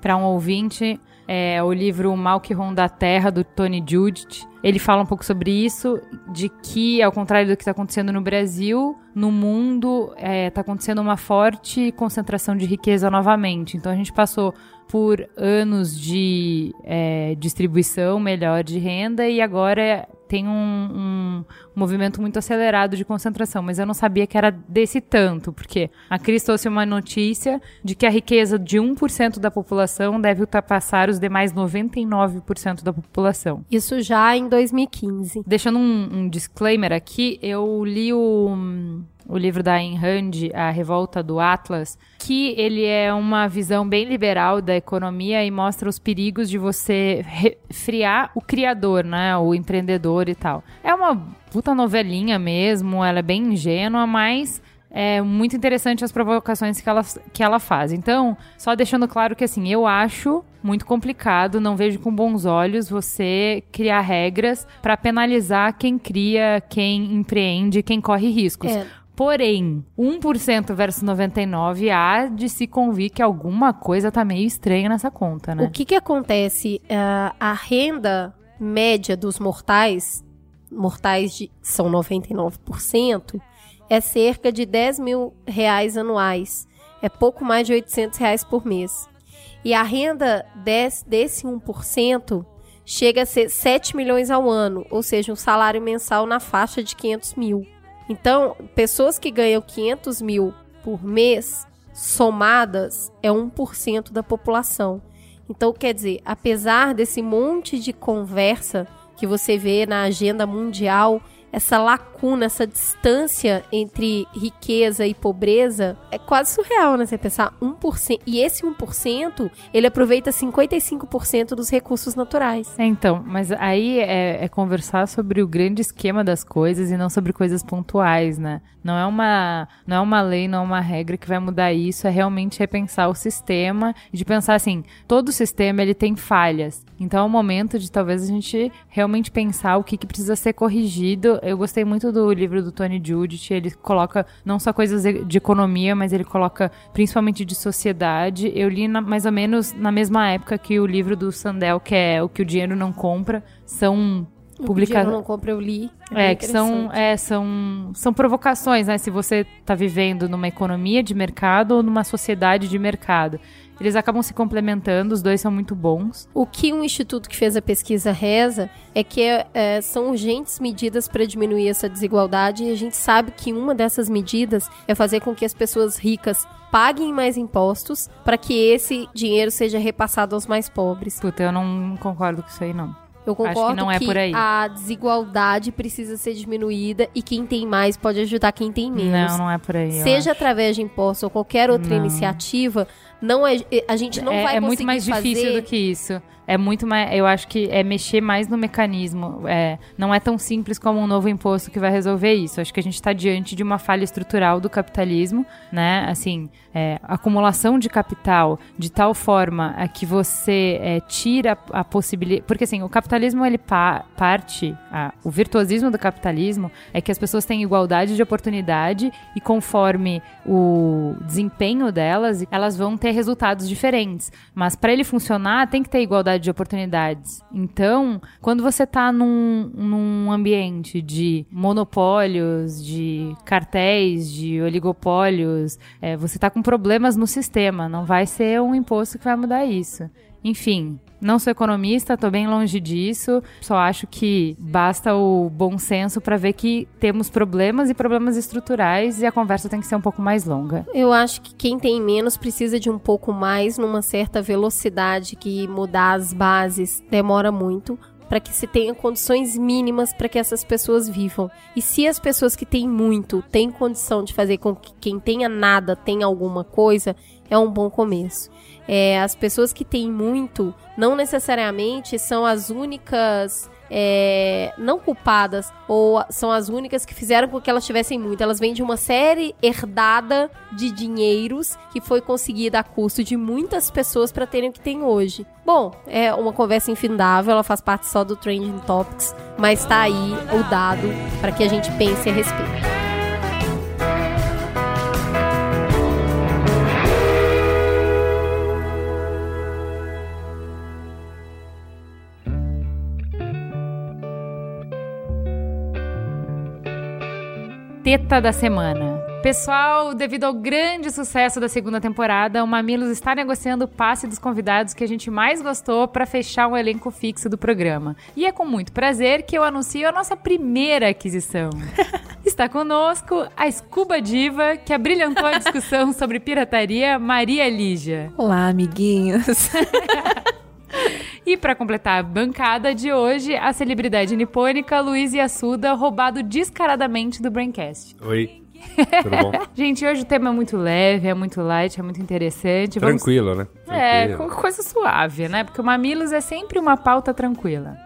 para um ouvinte é, o livro O Mal que Ronda a Terra, do Tony Judith. Ele fala um pouco sobre isso, de que, ao contrário do que está acontecendo no Brasil, no mundo está é, tá acontecendo uma forte concentração de riqueza novamente. Então a gente passou por anos de é, distribuição melhor de renda e agora tem um, um, movimento muito acelerado de concentração, mas eu não sabia que era desse tanto, porque a Cris trouxe uma notícia de que a riqueza de 1% da população deve ultrapassar os demais 99% da população. Isso já em 2015. Deixando um, um disclaimer aqui, eu li o o livro da Ayn Rand, A Revolta do Atlas, que ele é uma visão bem liberal da economia e mostra os perigos de você friar o criador, né, o empreendedor e tal. É uma puta novelinha mesmo, ela é bem ingênua, mas é muito interessante as provocações que ela, que ela faz. Então, só deixando claro que assim, eu acho muito complicado, não vejo com bons olhos você criar regras para penalizar quem cria, quem empreende, quem corre riscos. É. Porém, 1% versus 99% há de se convir que alguma coisa tá meio estranha nessa conta, né? O que que acontece? Uh, a renda média dos mortais, mortais de, são 99%, é cerca de 10 mil reais anuais. É pouco mais de 800 reais por mês. E a renda desse, desse 1% chega a ser 7 milhões ao ano, ou seja, um salário mensal na faixa de 500 mil. Então, pessoas que ganham 500 mil por mês, somadas, é 1% da população. Então, quer dizer, apesar desse monte de conversa que você vê na agenda mundial essa lacuna, essa distância entre riqueza e pobreza é quase surreal, né? Você pensar 1%. E esse 1%, ele aproveita 55% dos recursos naturais. É, então, mas aí é, é, conversar sobre o grande esquema das coisas e não sobre coisas pontuais, né? Não é uma, não é uma lei, não é uma regra que vai mudar isso, é realmente repensar o sistema e de pensar assim, todo sistema ele tem falhas. Então é o momento de talvez a gente realmente pensar o que, que precisa ser corrigido eu gostei muito do livro do Tony Judith. Ele coloca não só coisas de economia, mas ele coloca principalmente de sociedade. Eu li na, mais ou menos na mesma época que o livro do Sandel, que é O que o dinheiro não compra. São publicações. não compra, eu li. É, é que são, é, são, são provocações, né? Se você está vivendo numa economia de mercado ou numa sociedade de mercado. Eles acabam se complementando, os dois são muito bons. O que um instituto que fez a pesquisa reza é que é, são urgentes medidas para diminuir essa desigualdade e a gente sabe que uma dessas medidas é fazer com que as pessoas ricas paguem mais impostos para que esse dinheiro seja repassado aos mais pobres. Puta, eu não concordo com isso aí, não. Eu concordo Acho que, não é que por aí. a desigualdade precisa ser diminuída e quem tem mais pode ajudar quem tem menos. Não, não é por aí. Seja através de impostos ou qualquer outra não. iniciativa, não é, a gente não é, vai é muito mais difícil fazer... do que isso. É muito mais. Eu acho que é mexer mais no mecanismo. É, não é tão simples como um novo imposto que vai resolver isso. Acho que a gente está diante de uma falha estrutural do capitalismo, né? Assim, é, acumulação de capital de tal forma a que você é, tira a possibilidade. Porque assim, o capitalismo ele pa parte, a, o virtuosismo do capitalismo é que as pessoas têm igualdade de oportunidade e conforme o desempenho delas, elas vão ter resultados diferentes. Mas para ele funcionar, tem que ter igualdade de oportunidades. Então, quando você está num, num ambiente de monopólios, de cartéis, de oligopólios, é, você está com problemas no sistema. Não vai ser um imposto que vai mudar isso. Enfim, não sou economista, estou bem longe disso. Só acho que basta o bom senso para ver que temos problemas e problemas estruturais e a conversa tem que ser um pouco mais longa. Eu acho que quem tem menos precisa de um pouco mais numa certa velocidade que mudar as bases demora muito para que se tenha condições mínimas para que essas pessoas vivam. E se as pessoas que têm muito têm condição de fazer com que quem tenha nada tenha alguma coisa, é um bom começo. É, as pessoas que têm muito não necessariamente são as únicas é, não culpadas ou são as únicas que fizeram com que elas tivessem muito. Elas vêm de uma série herdada de dinheiros que foi conseguida a custo de muitas pessoas para terem o que tem hoje. Bom, é uma conversa infindável, ela faz parte só do Trending Topics, mas tá aí o dado para que a gente pense a respeito. Teta da semana. Pessoal, devido ao grande sucesso da segunda temporada, o Mamilos está negociando o passe dos convidados que a gente mais gostou para fechar um elenco fixo do programa. E é com muito prazer que eu anuncio a nossa primeira aquisição. Está conosco a Scuba Diva, que abrilhantou a discussão sobre pirataria, Maria Lígia. Olá, amiguinhos. E para completar a bancada de hoje, a celebridade nipônica Luiz Yasuda, roubado descaradamente do Braincast. Oi. Tudo bom? Gente, hoje o tema é muito leve, é muito light, é muito interessante. Vamos... Tranquilo, né? É, coisa suave, né? Porque o Mamilos é sempre uma pauta tranquila.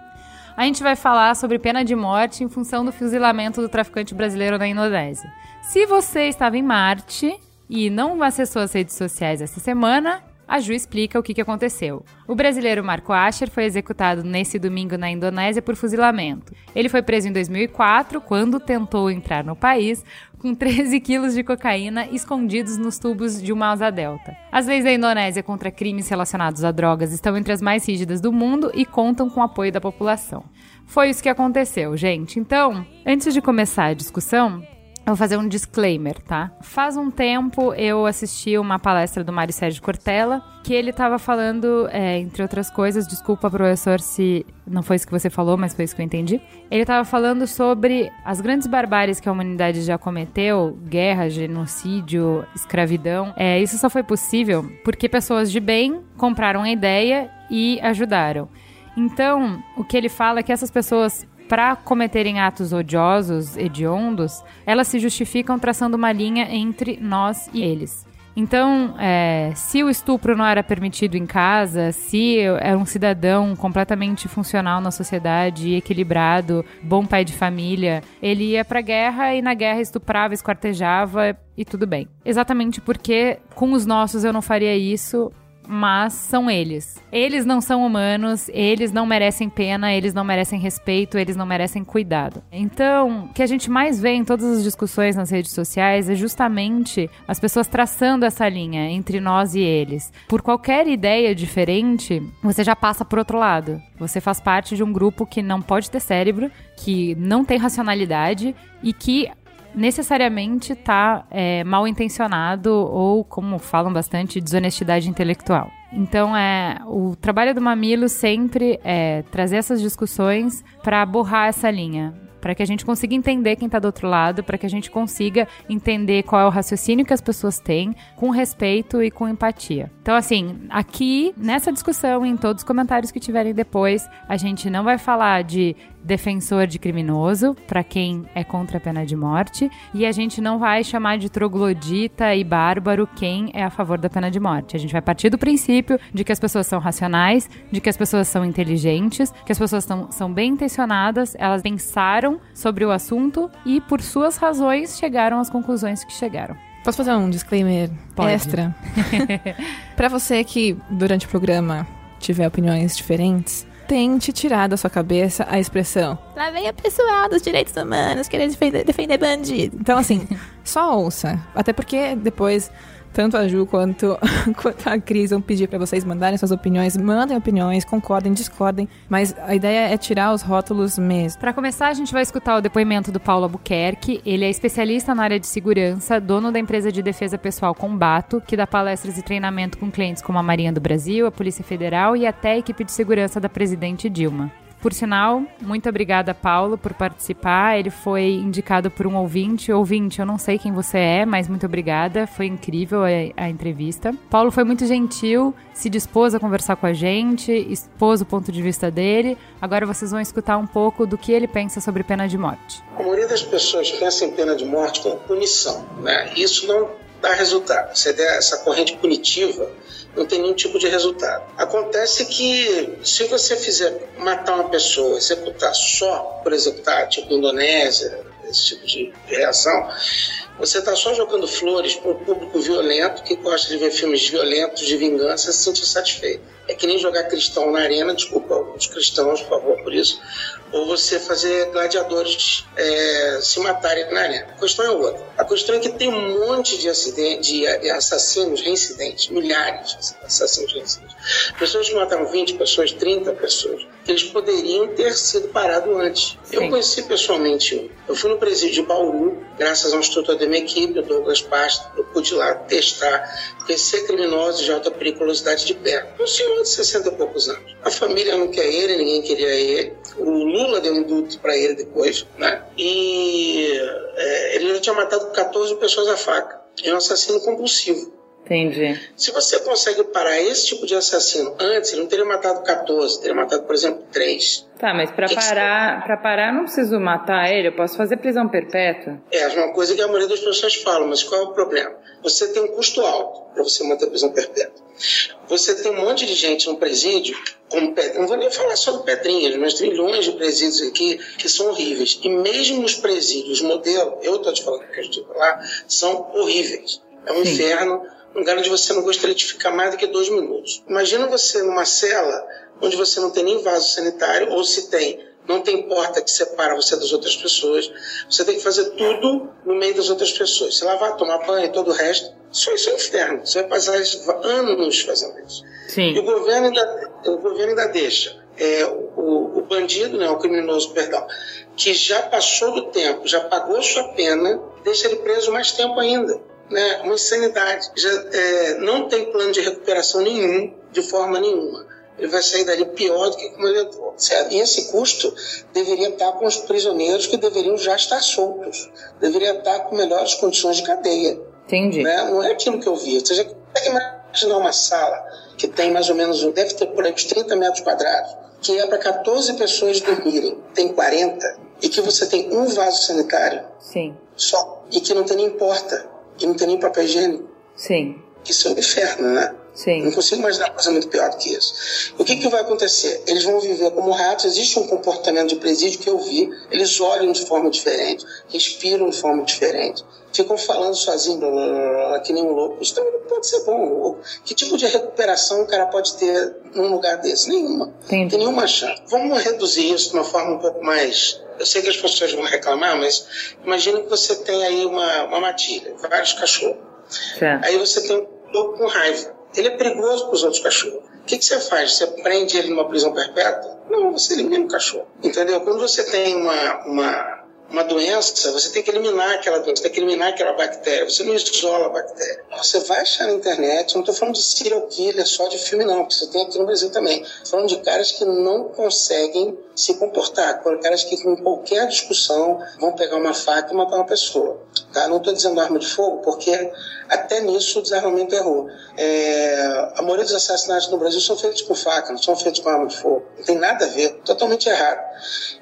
A gente vai falar sobre pena de morte em função do fuzilamento do traficante brasileiro na Indonésia. Se você estava em Marte e não acessou as redes sociais essa semana, a Ju explica o que, aconteceu. O brasileiro Marco Asher foi executado nesse domingo na Indonésia por fuzilamento. Ele foi preso em 2004, quando tentou entrar no país com 13 quilos de cocaína escondidos nos tubos de uma asa delta. As leis da Indonésia contra crimes relacionados a drogas estão entre as mais rígidas do mundo e contam com o apoio da população. Foi isso que aconteceu, gente. Então, antes de começar a discussão, vou fazer um disclaimer, tá? Faz um tempo eu assisti uma palestra do Mário Sérgio Cortella, que ele estava falando, é, entre outras coisas, desculpa, professor, se não foi isso que você falou, mas foi isso que eu entendi. Ele estava falando sobre as grandes barbáries que a humanidade já cometeu, guerra, genocídio, escravidão. É, isso só foi possível porque pessoas de bem compraram a ideia e ajudaram. Então, o que ele fala é que essas pessoas para cometerem atos odiosos, hediondos, elas se justificam traçando uma linha entre nós e eles. Então, é, se o estupro não era permitido em casa, se era um cidadão completamente funcional na sociedade, equilibrado, bom pai de família, ele ia pra guerra e na guerra estuprava, esquartejava e tudo bem. Exatamente porque com os nossos eu não faria isso, mas são eles. Eles não são humanos, eles não merecem pena, eles não merecem respeito, eles não merecem cuidado. Então, o que a gente mais vê em todas as discussões nas redes sociais é justamente as pessoas traçando essa linha entre nós e eles. Por qualquer ideia diferente, você já passa por outro lado. Você faz parte de um grupo que não pode ter cérebro, que não tem racionalidade e que necessariamente está é, mal intencionado ou, como falam bastante, desonestidade intelectual. Então, é o trabalho do Mamilo sempre é trazer essas discussões para borrar essa linha para que a gente consiga entender quem está do outro lado, para que a gente consiga entender qual é o raciocínio que as pessoas têm, com respeito e com empatia. Então, assim, aqui nessa discussão, em todos os comentários que tiverem depois, a gente não vai falar de defensor de criminoso, para quem é contra a pena de morte, e a gente não vai chamar de troglodita e bárbaro quem é a favor da pena de morte. A gente vai partir do princípio de que as pessoas são racionais, de que as pessoas são inteligentes, que as pessoas são, são bem intencionadas, elas pensaram sobre o assunto e, por suas razões, chegaram às conclusões que chegaram. Posso fazer um disclaimer Pode. extra? para você que, durante o programa, tiver opiniões diferentes, tente tirar da sua cabeça a expressão lá vem a pessoal dos direitos humanos querer defender, defender bandido. Então, assim, só ouça. Até porque depois tanto a Ju quanto, quanto a Cris vão pedir para vocês mandarem suas opiniões. Mandem opiniões, concordem, discordem, mas a ideia é tirar os rótulos mesmo. Para começar, a gente vai escutar o depoimento do Paulo Albuquerque. Ele é especialista na área de segurança, dono da empresa de defesa pessoal Combato, que dá palestras e treinamento com clientes como a Marinha do Brasil, a Polícia Federal e até a equipe de segurança da presidente Dilma. Por sinal, muito obrigada, Paulo, por participar. Ele foi indicado por um ouvinte. Ouvinte, eu não sei quem você é, mas muito obrigada. Foi incrível a, a entrevista. Paulo foi muito gentil, se dispôs a conversar com a gente, expôs o ponto de vista dele. Agora vocês vão escutar um pouco do que ele pensa sobre pena de morte. A maioria das pessoas pensa em pena de morte como punição. Né? Isso não dá resultado. Essa corrente punitiva não tem nenhum tipo de resultado. Acontece que se você fizer matar uma pessoa, executar só por executar, tipo Indonésia, esse tipo de reação, você está só jogando flores para um público violento que gosta de ver filmes violentos de vingança se sentir satisfeito. É que nem jogar cristão na arena, desculpa os cristãos, por favor, por isso, ou você fazer gladiadores é, se matarem na arena. A questão é outra. A questão é que tem um monte de, acidentes, de assassinos reincidentes, milhares de assassinos reincidentes. Pessoas que mataram 20 pessoas, 30 pessoas, eles poderiam ter sido parados antes. Sim. Eu conheci pessoalmente um. Eu fui no presídio de Bauru, graças a um instrutor da minha equipe, o Douglas Pasta, eu pude lá testar, conhecer criminosos de alta periculosidade de perto. Um senhor de 60 e poucos anos. A família não quer ele, ninguém queria ele. O Lula deu um indulto para ele depois, né? E é, ele já tinha matado 14 pessoas a faca. É um assassino compulsivo. Entendi. Se você consegue parar esse tipo de assassino antes, ele não teria matado 14, teria matado, por exemplo, 3. Tá, mas para parar, para parar, eu não preciso matar ele, eu posso fazer prisão perpétua. É, é uma coisa que a maioria das pessoas falam, mas qual é o problema? Você tem um custo alto para você manter a prisão perpétua. Você tem um monte de gente no presídio, como não vou nem falar só do Pedrinhas, mas trilhões de presídios aqui que são horríveis. E mesmo os presídios modelo, eu estou te falando que a gente lá, são horríveis. É um Sim. inferno lugar onde você não gostaria de ficar mais do que dois minutos. Imagina você numa cela onde você não tem nem vaso sanitário, ou se tem, não tem porta que separa você das outras pessoas. Você tem que fazer tudo no meio das outras pessoas. Se lavar, tomar banho e todo o resto, só isso é um inferno. Você vai passar anos fazendo isso. Sim. E o governo ainda, o governo ainda deixa é, o, o bandido, né, o criminoso, perdão, que já passou do tempo, já pagou sua pena, deixa ele preso mais tempo ainda né, uma insanidade. Já é, não tem plano de recuperação nenhum, de forma nenhuma. Ele vai sair dali pior do que como ele entrou. Certo? E esse custo deveria estar com os prisioneiros que deveriam já estar soltos. Deveria estar com melhores condições de cadeia. Entendi. Né? Não é aquilo que eu vi. Você já consegue imaginar uma sala que tem mais ou menos, deve ter por aí uns 30 metros quadrados, que é para 14 pessoas dormirem, tem 40, e que você tem um vaso sanitário Sim. só, e que não tem nem porta e não tem nem papel higiênico. Sim. Isso é um inferno, né? Sim. Não consigo imaginar coisa muito pior do que isso. O que, que vai acontecer? Eles vão viver como ratos. Existe um comportamento de presídio que eu vi. Eles olham de forma diferente, respiram de forma diferente, ficam falando sozinho, que nem um louco. Isso também não pode ser bom. Que tipo de recuperação o cara pode ter num lugar desse? Nenhuma. Entendi. Tem nenhuma chance. Vamos reduzir isso de uma forma um pouco mais eu sei que as pessoas vão reclamar, mas imagine que você tem aí uma, uma matilha, vários cachorros. Certo. Aí você tem um com raiva. Ele é perigoso para os outros cachorros. O que, que você faz? Você prende ele numa prisão perpétua? Não, você elimina o cachorro. Entendeu? Quando você tem uma, uma uma doença, você tem que eliminar aquela doença, tem que eliminar aquela bactéria. Você não isola a bactéria. Você vai achar na internet, não estou falando de serial killer só de filme, não, porque você tem aqui no Brasil também. Estou falando de caras que não conseguem se comportar, caras que com qualquer discussão vão pegar uma faca e matar uma pessoa. Tá? Não estou dizendo arma de fogo, porque até nisso o desarmamento errou. É, a maioria dos assassinatos no Brasil são feitos com faca, não são feitos com arma de fogo. Não tem nada a ver, totalmente errado.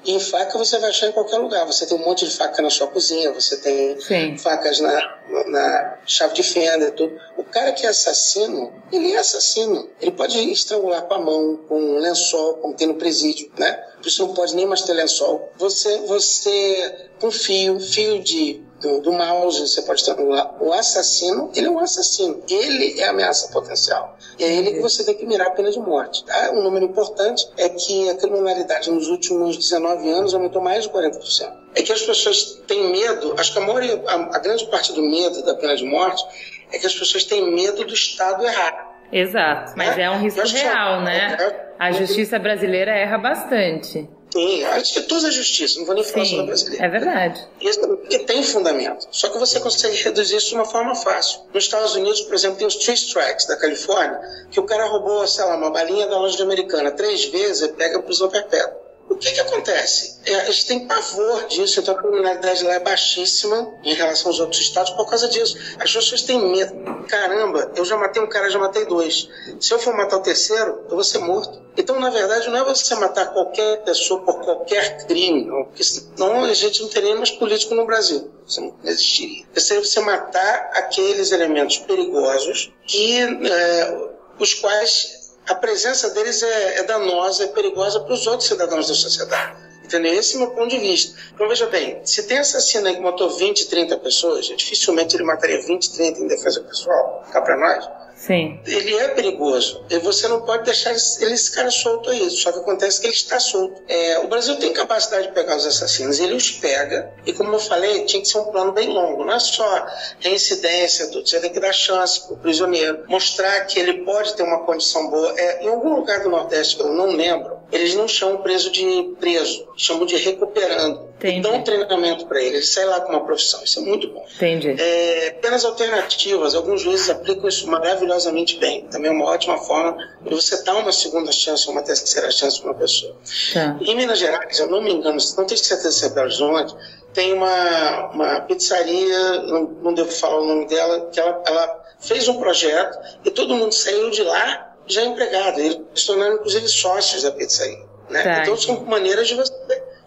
E faca você vai achar em qualquer lugar. Você tem um monte de faca na sua cozinha, você tem Sim. facas na, na chave de fenda e tudo. O cara que é assassino, ele é assassino. Ele pode estrangular com a mão, com um lençol, como tem no presídio, né? Por isso não pode nem mais ter lençol. Você, você com fio, fio de do, do mouse, você pode estrangular. O assassino, ele é um assassino. Ele é ameaça potencial. E é ele que você tem que mirar a pena de morte. Tá? Um número importante é que a criminalidade nos últimos 19 anos aumentou mais de 40%. É que as pessoas têm medo, acho que a, maioria, a, a grande parte do medo da pena de morte é que as pessoas têm medo do Estado errar. Exato, mas é, é um risco real, né? É, a justiça brasileira erra bastante. Sim, acho que toda a justiça, não vou nem falar Sim, só da brasileira. É verdade. Isso porque tem fundamento. Só que você consegue reduzir isso de uma forma fácil. Nos Estados Unidos, por exemplo, tem os Three Strikes da Califórnia, que o cara roubou, sei lá, uma balinha da loja americana três vezes e pega prisão perpétua. O que, que acontece? É, eles têm pavor disso, então a criminalidade lá é baixíssima em relação aos outros estados por causa disso. As pessoas têm medo. Caramba, eu já matei um cara, já matei dois. Se eu for matar o terceiro, eu vou ser morto. Então, na verdade, não é você matar qualquer pessoa por qualquer crime, não, porque senão a gente não teria mais político no Brasil. Isso não existiria. Seria você matar aqueles elementos perigosos que. É, os quais a presença deles é, é danosa, é perigosa para os outros cidadãos da sociedade. Entendeu? Esse é o meu ponto de vista. Então, veja bem, se tem assassino aí que matou 20, 30 pessoas, dificilmente ele mataria 20, 30 em defesa pessoal, cá para nós. Sim. Ele é perigoso. E você não pode deixar ele, esse cara solto aí. Só que acontece que ele está solto. É, o Brasil tem capacidade de pegar os assassinos. Ele os pega. E como eu falei, tinha que ser um plano bem longo. Não é só reincidência. Você tem que dar chance para o prisioneiro. Mostrar que ele pode ter uma condição boa. É, em algum lugar do Nordeste, eu não lembro, eles não chamam preso de preso. Chamam de recuperando. Entendi. Dão um treinamento para ele. Ele sai lá com uma profissão. Isso é muito bom. Entendi. É, penas alternativas. Alguns juízes aplicam isso maravilhosamente maravilhosamente bem. Também é uma ótima forma de você dar uma segunda chance, uma terceira chance para uma pessoa. Tá. Em Minas Gerais, eu não me engano, não tenho certeza se é Belo Horizonte, tem uma, uma pizzaria, não, não, devo falar o nome dela, que ela, ela fez um projeto e todo mundo saiu de lá já empregado. Eles se tornaram, inclusive, sócios da pizzaria. Né? Tá. Então, são maneiras de você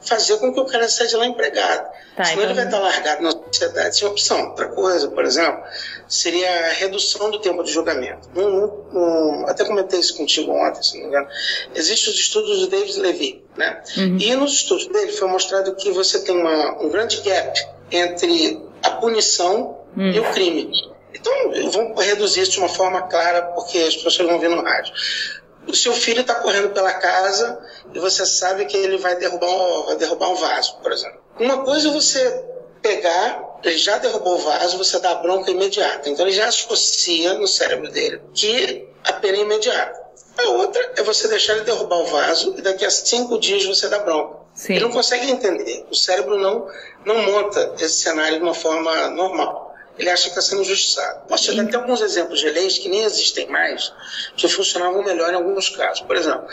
fazer com que o cara saia de lá empregado. Tá, Senão então... ele vai estar largado na sociedade sem opção. Outra coisa, por exemplo, seria a redução do tempo de julgamento. Um, um, até comentei isso contigo ontem, se não me engano. Existem os estudos do David Levy, né? Uhum. E nos estudos dele foi mostrado que você tem uma, um grande gap entre a punição uhum. e o crime. Então, vamos reduzir isso de uma forma clara, porque as pessoas vão ver no rádio o seu filho está correndo pela casa e você sabe que ele vai derrubar, um, vai derrubar um vaso, por exemplo. Uma coisa é você pegar, ele já derrubou o vaso, você dá a bronca imediata. Então ele já associa no cérebro dele que a pena é imediata. A outra é você deixar ele derrubar o vaso e daqui a cinco dias você dá bronca. Sim. Ele não consegue entender. O cérebro não, não monta esse cenário de uma forma normal ele acha que está sendo injustiçado. Posso te dar até alguns exemplos de leis que nem existem mais, que funcionavam melhor em alguns casos. Por exemplo,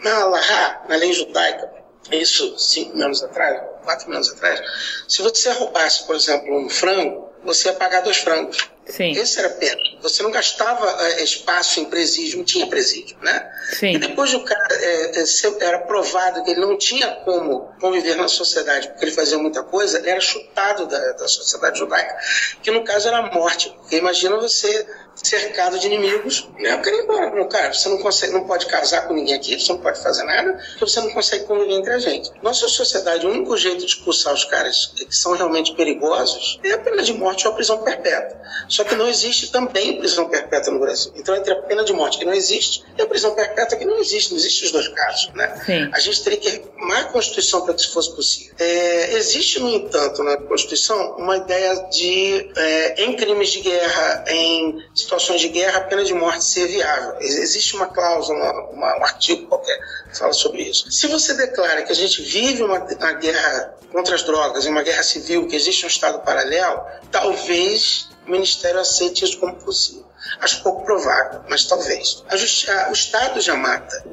na Allahá, na lei judaica, isso cinco anos atrás, quatro anos atrás, se você roubasse, por exemplo, um frango, você ia pagar dois frangos. Sim. Esse era pena. Você não gastava é, espaço em presídio, não tinha presídio, né? Sim. E depois o cara é, era provado que ele não tinha como conviver na sociedade, porque ele fazia muita coisa, ele era chutado da, da sociedade judaica, que no caso era a morte. Porque imagina você cercado de inimigos, né? Eu quero ir embora. Meu cara, você não consegue, não pode casar com ninguém aqui, você não pode fazer nada, porque você não consegue conviver entre a gente. Nossa sociedade, o único jeito de expulsar os caras que são realmente perigosos é a pena de morte ou a prisão perpétua. Só que não existe também prisão perpétua no Brasil. Então, entre a pena de morte que não existe e a prisão perpétua que não existe, não existe os dois casos, né? Sim. A gente teria que arrumar a Constituição para que isso fosse possível. É, existe, no entanto, na Constituição uma ideia de, é, em crimes de guerra, em situações de guerra, a pena de morte ser viável. Existe uma cláusula, uma, uma, um artigo qualquer que fala sobre isso. Se você declara que a gente vive uma, uma guerra contra as drogas, uma guerra civil, que existe um Estado paralelo, talvez o Ministério aceite isso como possível. Acho pouco provável, mas talvez. A, o Estado já mata.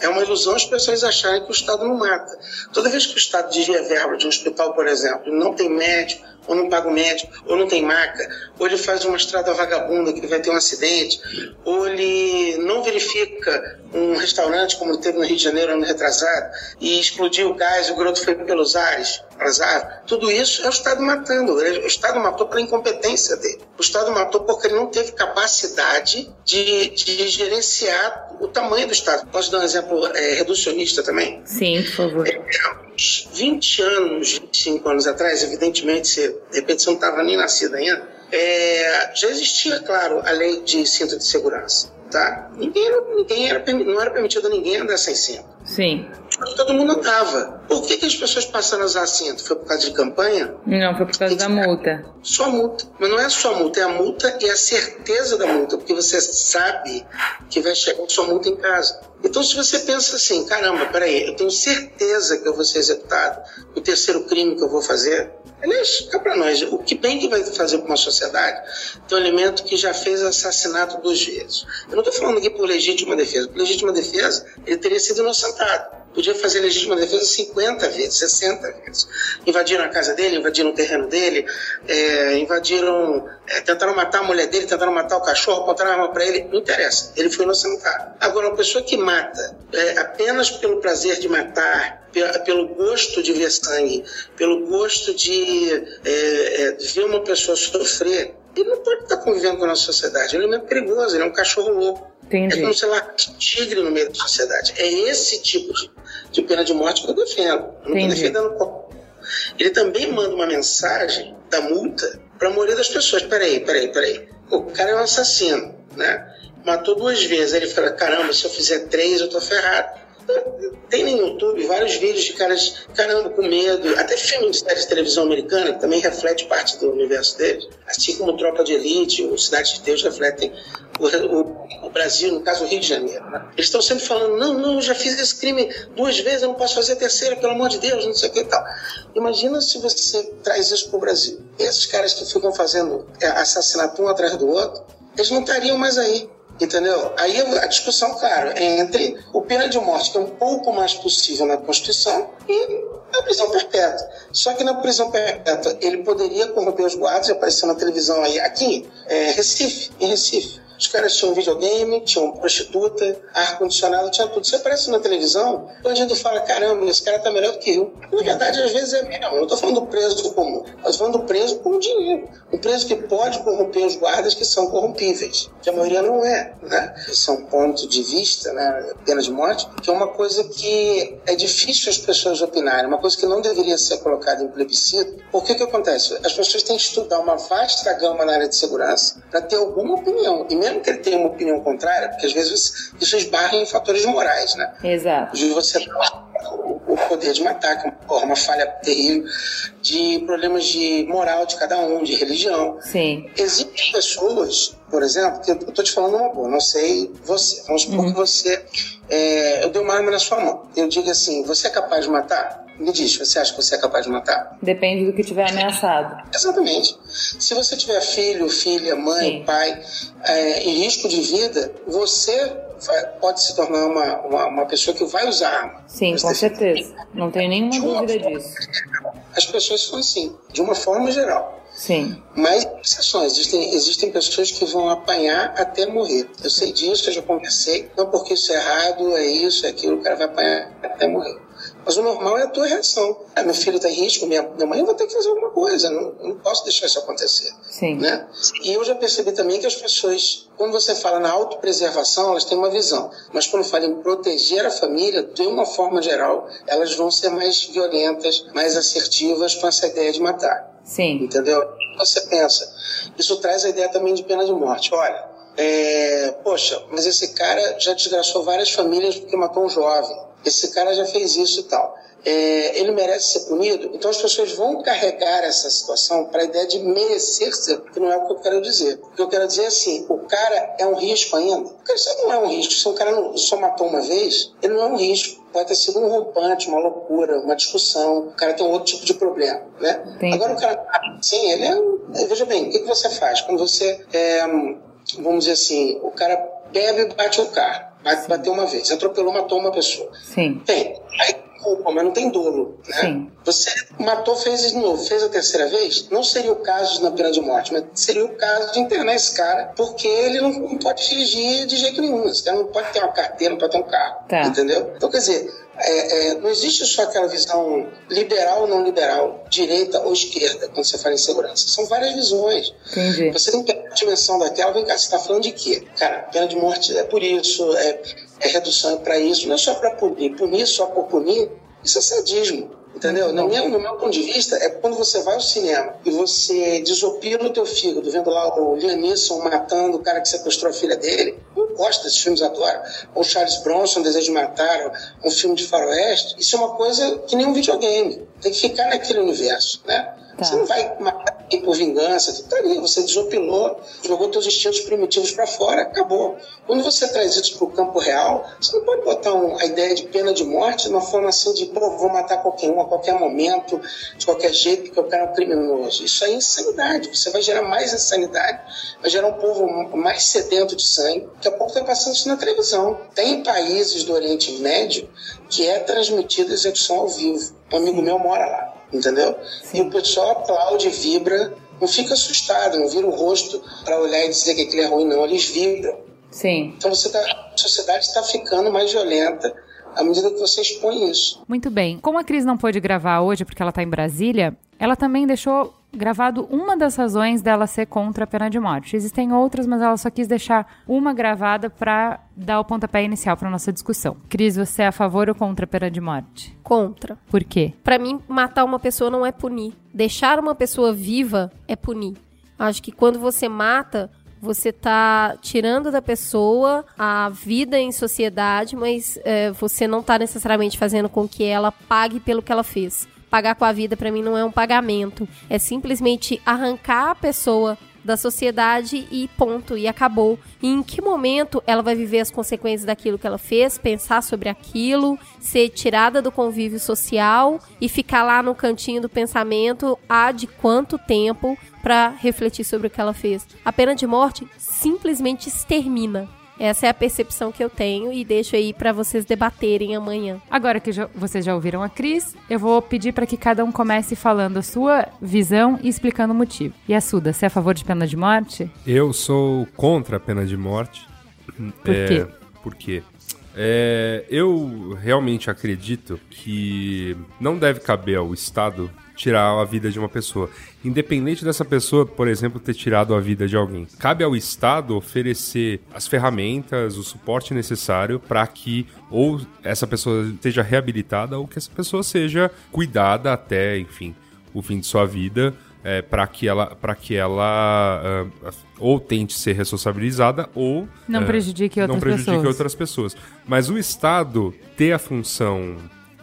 É uma ilusão as pessoas acharem que o Estado não mata. Toda vez que o Estado desvia verba de um hospital, por exemplo, não tem médico, ou não paga o médico, ou não tem maca, ou ele faz uma estrada vagabunda que vai ter um acidente, ou ele não verifica um restaurante como teve no Rio de Janeiro ano retrasado e explodiu o gás e o garoto foi pelos ares, azar. Tudo isso é o Estado matando. O Estado matou pela incompetência dele. O Estado matou porque ele não teve capacidade de, de gerenciar o tamanho do Estado. Posso dar um exemplo é, reducionista também? Sim, por favor. É, uns 20 anos, 25 anos atrás, evidentemente, você, de repente você não estava nem nascido ainda, é, já existia, claro, a lei de cinto de segurança. Tá? Ninguém, era, ninguém era, não era permitido a ninguém andar sem cinto. Sim. Todo mundo andava. Por que, que as pessoas passaram a usar cinto? Foi por causa de campanha? Não, foi por causa da multa. Só multa. Mas não é só multa, é a multa e a certeza da multa, porque você sabe que vai chegar sua multa em casa. Então, se você pensa assim, caramba, peraí, eu tenho certeza que eu vou ser executado, o terceiro crime que eu vou fazer, Aliás, cá para nós, o que bem que vai fazer para uma sociedade ter um elemento que já fez assassinato duas vezes? Eu não estou falando aqui por legítima defesa. Por legítima defesa, ele teria sido inocentado. Podia fazer legítima defesa 50 vezes, 60 vezes. Invadiram a casa dele, invadiram o terreno dele, é, invadiram, é, tentaram matar a mulher dele, tentaram matar o cachorro, apontaram arma para ele. Não interessa, ele foi inocentado. Agora, uma pessoa que mata é, apenas pelo prazer de matar, pelo gosto de ver sangue, pelo gosto de é, é, ver uma pessoa sofrer, ele não pode estar convivendo com a nossa sociedade. Ele é perigoso, ele é um cachorro louco. Entendi. É como se ela tigre no meio da sociedade. É esse tipo de, de pena de morte que eu defendo. Eu não estou defendendo Ele também manda uma mensagem da multa para a maioria das pessoas. Peraí, peraí, peraí. O cara é um assassino, né? Matou duas vezes. Aí ele fala: caramba, se eu fizer três, eu tô ferrado. Tem no YouTube vários vídeos de caras, caramba, com medo. Até filme de série de televisão americana, que também reflete parte do universo deles. Assim como Tropa de Elite, ou Cidade de Deus refletem o, o, o Brasil, no caso o Rio de Janeiro. Né? Eles estão sempre falando: não, não, eu já fiz esse crime duas vezes, eu não posso fazer a terceira, pelo amor de Deus, não sei o que e tal. Imagina se você traz isso para o Brasil. Esses caras que ficam fazendo é, assassinato um atrás do outro, eles não estariam mais aí. Entendeu? Aí a discussão, claro, é entre o pena de morte, que é um pouco mais possível na Constituição, e a prisão perpétua. Só que na prisão perpétua ele poderia corromper os guardas, apareceu na televisão aí, aqui, é, Recife, em Recife. Os caras tinham videogame, tinham prostituta, ar-condicionado, tinha tudo. Você aparece na televisão, o bandido fala: caramba, esse cara tá melhor do que eu. Na verdade, às vezes é melhor. Não tô falando do preso comum, tô falando do preso com dinheiro. Um preso que pode corromper os guardas que são corrompíveis. Que a maioria não é, né? Esse é um ponto de vista, né? Pena de morte, que é uma coisa que é difícil as pessoas opinarem, uma coisa que não deveria ser colocada em plebiscito. Por que que acontece? As pessoas têm que estudar uma vasta gama na área de segurança para ter alguma opinião. E mesmo que ele tenha uma opinião contrária, porque às vezes isso esbarra em fatores morais, né? Exato. De você o poder de matar, que é uma falha terrível, de problemas de moral de cada um, de religião. Sim. Existem pessoas, por exemplo, que eu estou te falando uma boa, não sei você, vamos supor uhum. que você, é, eu dei uma arma na sua mão, eu digo assim, você é capaz de matar? Me diz, você acha que você é capaz de matar? Depende do que tiver ameaçado. Exatamente. Se você tiver filho, filha, mãe, Sim. pai é, em risco de vida, você pode se tornar uma, uma, uma, pessoa que vai usar arma. Sim, com certeza. Não tenho nenhuma dúvida forma, disso. As pessoas são assim, de uma forma geral. Sim. Mas exceções. Existem, existem pessoas que vão apanhar até morrer. Eu sei disso, eu já conversei. Não porque isso é errado, é isso, é aquilo, o cara vai apanhar até morrer. Mas o normal é a tua reação. Ah, meu filho está em risco, minha, minha mãe vai ter que fazer alguma coisa. Não, não posso deixar isso acontecer. Sim. Né? E eu já percebi também que as pessoas, quando você fala na autopreservação, elas têm uma visão. Mas quando fala em proteger a família, de uma forma geral, elas vão ser mais violentas, mais assertivas com essa ideia de matar. Sim. Entendeu? Você pensa. Isso traz a ideia também de pena de morte. Olha, é, poxa, mas esse cara já desgraçou várias famílias porque matou um jovem esse cara já fez isso e tal. É, ele merece ser punido, então as pessoas vão carregar essa situação para a ideia de merecer ser, que não é o que eu quero dizer. O que eu quero dizer é assim: o cara é um risco ainda. Porque isso não é um risco. Se um cara não, só matou uma vez, ele não é um risco. Pode ter sido um rompante, uma loucura, uma discussão. O cara tem um outro tipo de problema, né? Agora o cara, sim, ele é. Veja bem, o que, que você faz quando você, é, vamos dizer assim, o cara bebe e bate o carro Sim. Bateu uma vez, atropelou, matou uma pessoa. Sim. Tem. Aí culpa, mas não tem dolo. Né? Sim. Você matou, fez de novo, fez a terceira vez, não seria o caso na pena de morte, mas seria o caso de internar esse cara, porque ele não, não pode dirigir de jeito nenhum. Esse cara não pode ter uma carteira, não pode ter um carro. Tá. Entendeu? Então, quer dizer, é, é, não existe só aquela visão liberal ou não liberal, direita ou esquerda, quando você fala em segurança. São várias visões. Entendi. Você tem que ter a dimensão daquela, vem cá, você está falando de quê? Cara, pena de morte é por isso, é, é redução para isso, não é só para punir. Punir só por punir, isso é sadismo. Entendeu? No meu, no meu ponto de vista, é quando você vai ao cinema e você desopila o teu fígado, vendo lá o Liam Neeson matando o cara que sequestrou a filha dele. Eu gosto desses filmes, adoro. Ou Charles Bronson, Desejo de Matar, um filme de faroeste. Isso é uma coisa que nem um videogame. Tem que ficar naquele universo, né? Tá. Você não vai matar por vingança, você tá ali, você desopilou, jogou seus instintos primitivos para fora, acabou. Quando você traz isso para o campo real, você não pode botar um, a ideia de pena de morte de uma forma assim de, pô, vou matar qualquer um a qualquer momento, de qualquer jeito, porque o cara é um criminoso. Isso é insanidade. Você vai gerar mais insanidade, vai gerar um povo mais sedento de sangue. Daqui a pouco está passando isso na televisão. Tem países do Oriente Médio que é transmitida execução ao vivo. Um amigo meu mora lá entendeu? E o pessoal aplaude, vibra, não fica assustado, não vira o rosto para olhar e dizer que aquilo é ruim, não, eles vibram. Sim. Então você tá, a sociedade está ficando mais violenta à medida que você expõe isso. Muito bem. Como a Cris não pôde gravar hoje porque ela está em Brasília, ela também deixou gravado uma das razões dela ser contra a pena de morte. Existem outras, mas ela só quis deixar uma gravada para dar o pontapé inicial para nossa discussão. Cris, você é a favor ou contra a pena de morte? Contra. Por quê? Para mim, matar uma pessoa não é punir. Deixar uma pessoa viva é punir. Acho que quando você mata, você tá tirando da pessoa a vida em sociedade, mas é, você não tá necessariamente fazendo com que ela pague pelo que ela fez pagar com a vida para mim não é um pagamento, é simplesmente arrancar a pessoa da sociedade e ponto, e acabou. E em que momento ela vai viver as consequências daquilo que ela fez, pensar sobre aquilo, ser tirada do convívio social e ficar lá no cantinho do pensamento há de quanto tempo para refletir sobre o que ela fez? A pena de morte simplesmente extermina. Essa é a percepção que eu tenho e deixo aí para vocês debaterem amanhã. Agora que já, vocês já ouviram a Cris, eu vou pedir para que cada um comece falando a sua visão e explicando o motivo. E a Suda, você é a favor de pena de morte? Eu sou contra a pena de morte. Por É, quê? Por quê? É, eu realmente acredito que não deve caber ao Estado tirar a vida de uma pessoa. Independente dessa pessoa, por exemplo, ter tirado a vida de alguém. Cabe ao Estado oferecer as ferramentas, o suporte necessário para que ou essa pessoa seja reabilitada ou que essa pessoa seja cuidada até, enfim, o fim de sua vida é, para que ela para que ela ah, ou tente ser responsabilizada ou Não ah, prejudique outras não prejudique pessoas. outras pessoas. Mas o Estado ter a função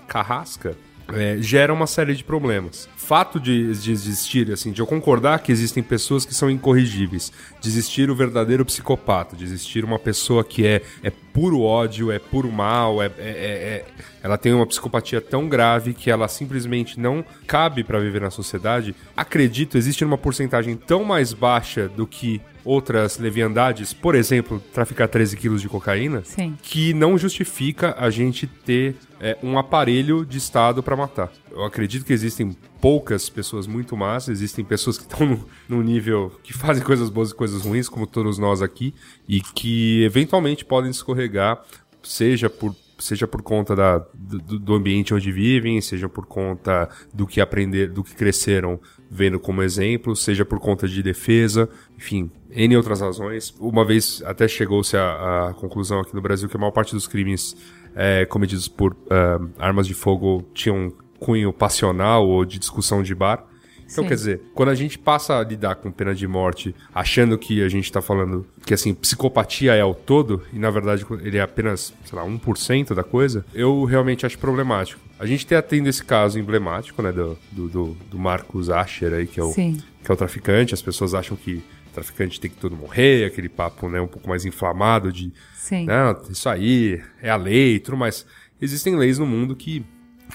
carrasca é, gera uma série de problemas. Fato de, de existir, assim, de eu concordar que existem pessoas que são incorrigíveis, de existir o verdadeiro psicopata, de existir uma pessoa que é, é puro ódio, é puro mal, é, é- é- é- ela tem uma psicopatia tão grave que ela simplesmente não cabe para viver na sociedade. Acredito, existe uma porcentagem tão mais baixa do que outras leviandades, por exemplo, traficar 13 quilos de cocaína, Sim. que não justifica a gente ter é, um aparelho de Estado para matar. Eu acredito que existem poucas pessoas muito más, existem pessoas que estão no, num nível que fazem coisas boas e coisas ruins, como todos nós aqui, e que eventualmente podem escorregar, seja por seja por conta da, do, do ambiente onde vivem, seja por conta do que aprender, do que cresceram vendo como exemplo, seja por conta de defesa, enfim, N outras razões. Uma vez até chegou-se à, à conclusão aqui no Brasil que a maior parte dos crimes é, cometidos por ah, armas de fogo tinham cunho passional ou de discussão de bar. Então, Sim. quer dizer, quando a gente passa a lidar com pena de morte, achando que a gente tá falando que, assim, psicopatia é o todo, e na verdade ele é apenas, sei lá, 1% da coisa, eu realmente acho problemático. A gente tem tendo esse caso emblemático, né, do, do, do, Marcos Asher aí, que é, o, Sim. que é o traficante, as pessoas acham que traficante tem que todo morrer, aquele papo, né, um pouco mais inflamado de Sim. não, isso aí é a lei e tudo mais. Existem leis no mundo que,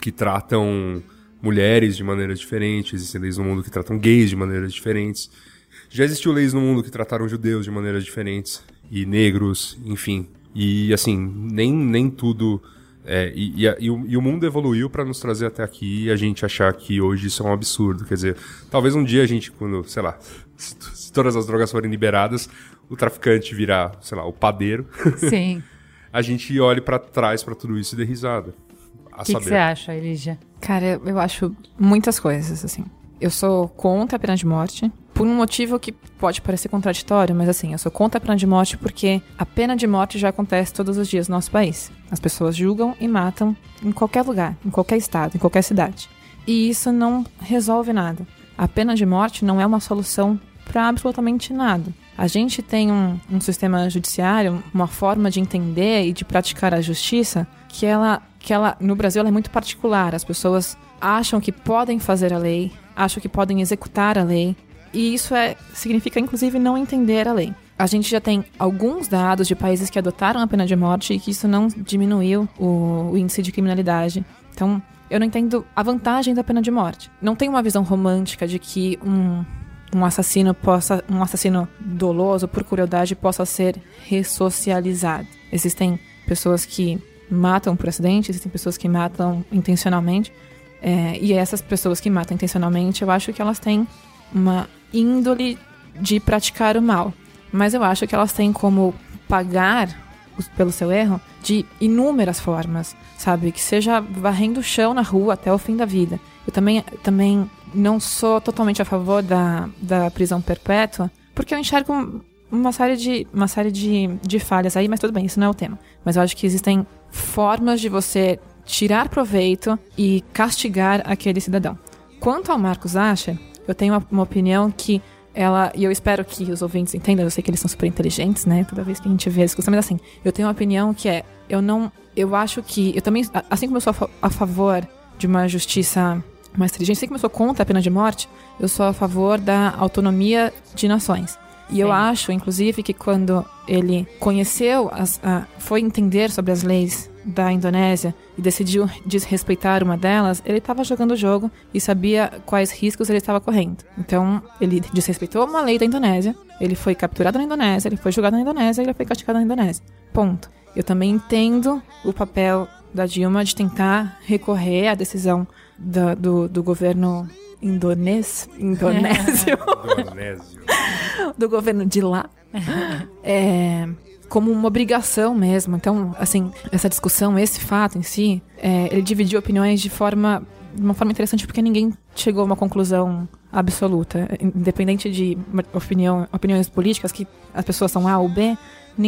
que tratam mulheres de maneira diferente, existem leis no mundo que tratam gays de maneiras diferentes. Já existiu leis no mundo que trataram judeus de maneiras diferentes, e negros, enfim. E assim, nem, nem tudo. é, e, e e o, e o mundo evoluiu para nos trazer até aqui e a gente achar que hoje isso é um absurdo. Quer dizer, talvez um dia a gente, quando, sei lá, se, se todas as drogas forem liberadas, o traficante virar, sei lá, o padeiro. Sim. a gente olhe pra trás pra tudo isso e dê risada. A O que que saber. você acha, Elija? Cara, eu acho muitas coisas, assim. Eu sou contra a pena de morte, por um motivo que pode parecer contraditório, mas assim, eu sou contra a pena de morte porque a pena de morte já acontece todos os dias no nosso país. As pessoas julgam e matam em qualquer lugar, em qualquer estado, em qualquer cidade. E isso não resolve nada. A pena de morte não é uma solução para absolutamente nada. A gente tem um, um sistema judiciário, uma forma de entender e de praticar a justiça que ela, que ela no Brasil ela é muito particular. As pessoas acham que podem fazer a lei, acham que podem executar a lei, e isso é, significa inclusive não entender a lei. A gente já tem alguns dados de países que adotaram a pena de morte e que isso não diminuiu o, o índice de criminalidade. Então, eu não entendo a vantagem da pena de morte. Não tem uma visão romântica de que um, um assassino possa, um assassino doloso por crueldade possa ser ressocializado. Existem pessoas que matam por acidente, existem pessoas que matam intencionalmente. É, e essas pessoas que matam intencionalmente, eu acho que elas têm uma índole de praticar o mal. Mas eu acho que elas têm como pagar pelo seu erro de inúmeras formas, sabe? Que seja varrendo o chão na rua até o fim da vida. Eu também, também não sou totalmente a favor da, da prisão perpétua, porque eu enxergo uma série de, uma série de, de falhas aí, mas tudo bem, isso não é o tema. Mas eu acho que existem formas de você tirar proveito e castigar aquele cidadão. Quanto ao Marcos Asher, eu tenho uma, uma opinião que ela, e eu espero que os ouvintes entendam, eu sei que eles são super inteligentes, né? Toda vez que a gente vê a discussão, mas assim, eu tenho uma opinião que é, eu não, eu acho que, eu também, assim como eu sou a, favor de uma justiça mais inteligente, assim como eu sou contra a pena de morte, eu sou a favor da autonomia de nações. E Sim. eu acho, inclusive, que quando ele conheceu, as, a, foi entender sobre as leis da Indonésia e decidiu desrespeitar uma delas, ele estava jogando o jogo e sabia quais riscos ele estava correndo. Então, ele desrespeitou uma lei da Indonésia, ele foi capturado na Indonésia, ele foi julgado na Indonésia ele foi castigado na Indonésia. Ponto. Eu também entendo o papel da Dilma de tentar recorrer à decisão da, do, do governo indonês, indonésio, do governo de lá, é, como uma obrigação mesmo. Então, assim, essa discussão, esse fato em si, é, ele dividiu opiniões de forma de uma forma interessante porque ninguém chegou a uma conclusão absoluta, independente de opinião, opiniões políticas que as pessoas são A ou B,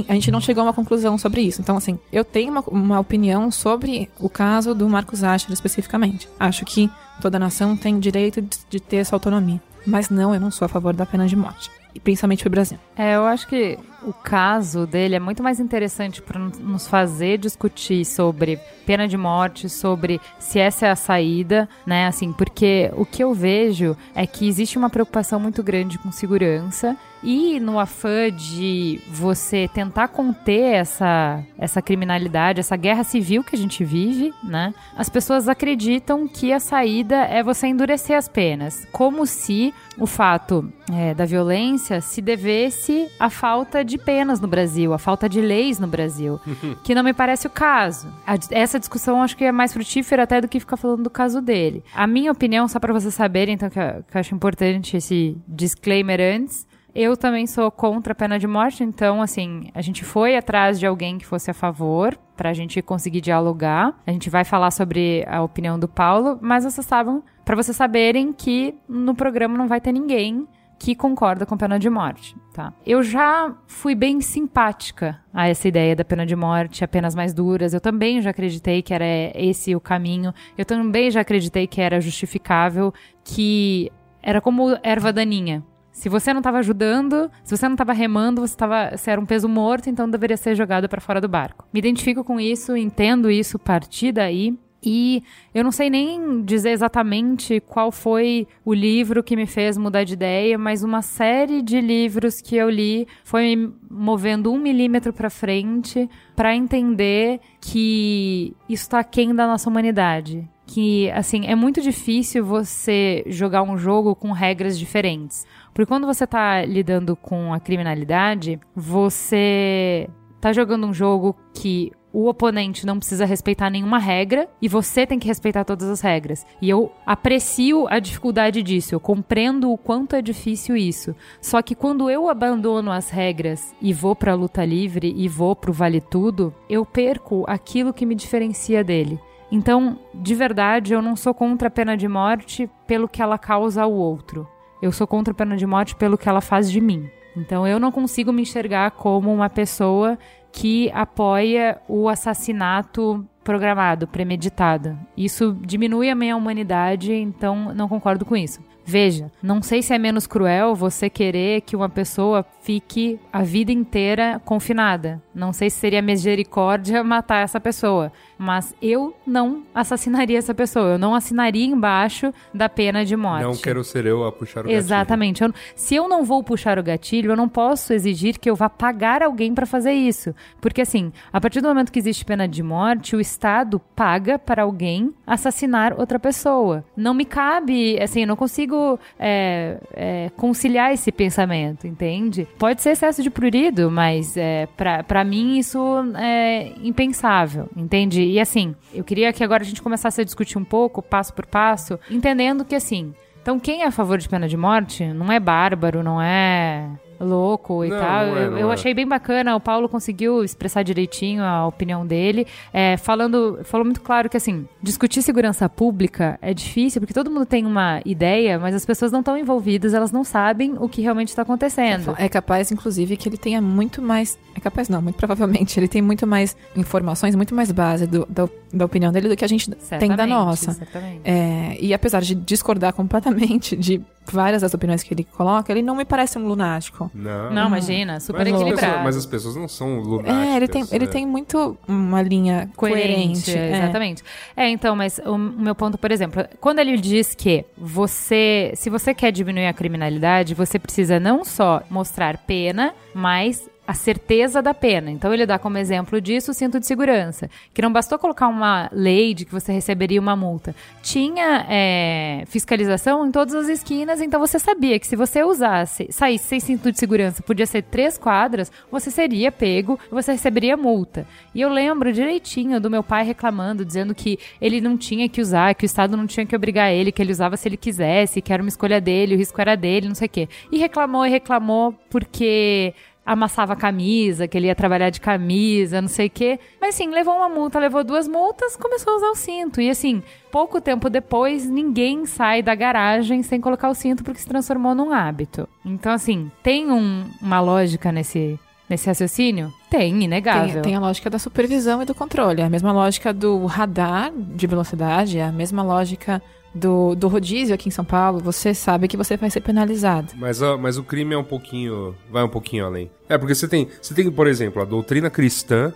a gente não chegou a uma conclusão sobre isso. Então, assim, eu tenho uma, uma opinião sobre o caso do Marcos Asher especificamente. Acho que toda nação tem direito de, de ter essa autonomia. Mas não, eu não sou a favor da pena de morte. E principalmente pro Brasil. É, eu acho que o caso dele é muito mais interessante para nos fazer discutir sobre pena de morte, sobre se essa é a saída, né? Assim, porque o que eu vejo é que existe uma preocupação muito grande com segurança e no afã de você tentar conter essa, essa criminalidade, essa guerra civil que a gente vive, né? As pessoas acreditam que a saída é você endurecer as penas, como se o fato é, da violência se devesse à falta de penas no Brasil, à falta de leis no Brasil, que não me parece o caso. A, essa discussão acho que é mais frutífera até do que ficar falando do caso dele. A minha opinião, só para vocês saberem, então, que eu, que eu acho importante esse disclaimer antes, eu também sou contra a pena de morte, então, assim, a gente foi atrás de alguém que fosse a favor, para a gente conseguir dialogar. A gente vai falar sobre a opinião do Paulo, mas vocês sabem, para vocês saberem que no programa não vai ter ninguém que concorda com a pena de morte, tá? Eu já fui bem simpática a essa ideia da pena de morte, apenas mais duras. Eu também já acreditei que era esse o caminho. Eu também já acreditei que era justificável, que era como erva daninha. Se você não estava ajudando, se você não estava remando, você, tava, você era um peso morto, então deveria ser jogado para fora do barco. Me identifico com isso, entendo isso, partir daí. E eu não sei nem dizer exatamente qual foi o livro que me fez mudar de ideia, mas uma série de livros que eu li foi me movendo um milímetro para frente para entender que isso está aquém da nossa humanidade que, assim, é muito difícil você jogar um jogo com regras diferentes. Porque quando você tá lidando com a criminalidade, você tá jogando um jogo que o oponente não precisa respeitar nenhuma regra e você tem que respeitar todas as regras. E eu aprecio a dificuldade disso, eu compreendo o quanto é difícil isso. Só que quando eu abandono as regras e vou para a luta livre e vou pro vale tudo, eu perco aquilo que me diferencia dele. Então, de verdade, eu não sou contra a pena de morte pelo que ela causa ao outro. Eu sou contra a pena de morte pelo que ela faz de mim. Então, eu não consigo me enxergar como uma pessoa que apoia o assassinato programado, premeditado. Isso diminui a minha humanidade, então não concordo com isso. Veja, não sei se é menos cruel você querer que uma pessoa fique a vida inteira confinada. Não sei se seria misericórdia matar essa pessoa. Mas eu não assassinaria essa pessoa. Eu não assinaria embaixo da pena de morte. Não quero ser eu a puxar o Exatamente. gatilho. Exatamente. Se eu não vou puxar o gatilho, eu não posso exigir que eu vá pagar alguém para fazer isso. Porque, assim, a partir do momento que existe pena de morte, o Estado paga para alguém assassinar outra pessoa. Não me cabe, assim, eu não consigo é, é, conciliar esse pensamento, entende? Pode ser excesso de prurido, mas é, para mim isso é impensável, entende? E assim, eu queria que agora a gente começasse a discutir um pouco, passo por passo, entendendo que assim, então, quem é a favor de pena de morte não é bárbaro, não é louco e Não, tal. não é, eu, não eu é. achei bem bacana, o Paulo conseguiu expressar direitinho a opinião dele, é, falando, falou muito claro que assim, discutir segurança pública é difícil, porque todo mundo tem uma ideia, mas as pessoas não estão envolvidas, elas não sabem o que realmente está acontecendo. É capaz, inclusive, que ele tenha muito mais. É capaz, não, muito provavelmente. Ele tem muito mais informações, muito mais base do- da, da opinião dele do que a gente tem da Certamente, nossa. certamente. É, e apesar de discordar completamente de várias das opiniões que ele coloca, ele não me parece um lunático. Não. Não, imagina, super mas, as equilibrado. pessoas, mas as pessoas não são lunáticas. É, ele tem, ele é. tem muito uma linha coerente. Coerente, é. exatamente. É. então, mas o, o meu ponto, por exemplo, quando ele diz que você, se você quer diminuir a criminalidade, você precisa não só mostrar pena, mas a certeza da pena. Então ele dá como exemplo disso o cinto de segurança, que não bastou colocar uma lei de que você receberia uma multa. Tinha é, fiscalização em todas as esquinas, então você sabia que se você usasse, saísse sem cinto de segurança, podia ser três quadras, você seria pego, você receberia multa. E eu lembro direitinho do meu pai reclamando, dizendo que ele não tinha que usar, que o Estado não tinha que obrigar ele, que ele usava se ele quisesse, que era uma escolha dele, o risco era dele, não sei o quê. E reclamou e reclamou porque amassava camisa, que ele ia trabalhar de camisa, não sei o quê. Mas assim, levou uma multa, levou duas multas, começou a usar o cinto. E assim, pouco tempo depois, ninguém sai da garagem sem colocar o cinto porque se transformou num hábito. Então, assim, tem um- uma lógica nesse, nesse raciocínio? Tem, inegável. Tem, tem a lógica da supervisão e do controle. A mesma lógica do radar de velocidade, é a mesma lógica do, do rodízio aqui em São Paulo. Você sabe que você vai ser penalizado. Mas, a- mas o crime é um pouquinho. Vai um pouquinho além. É, porque você tem, você tem, por exemplo, a doutrina cristã,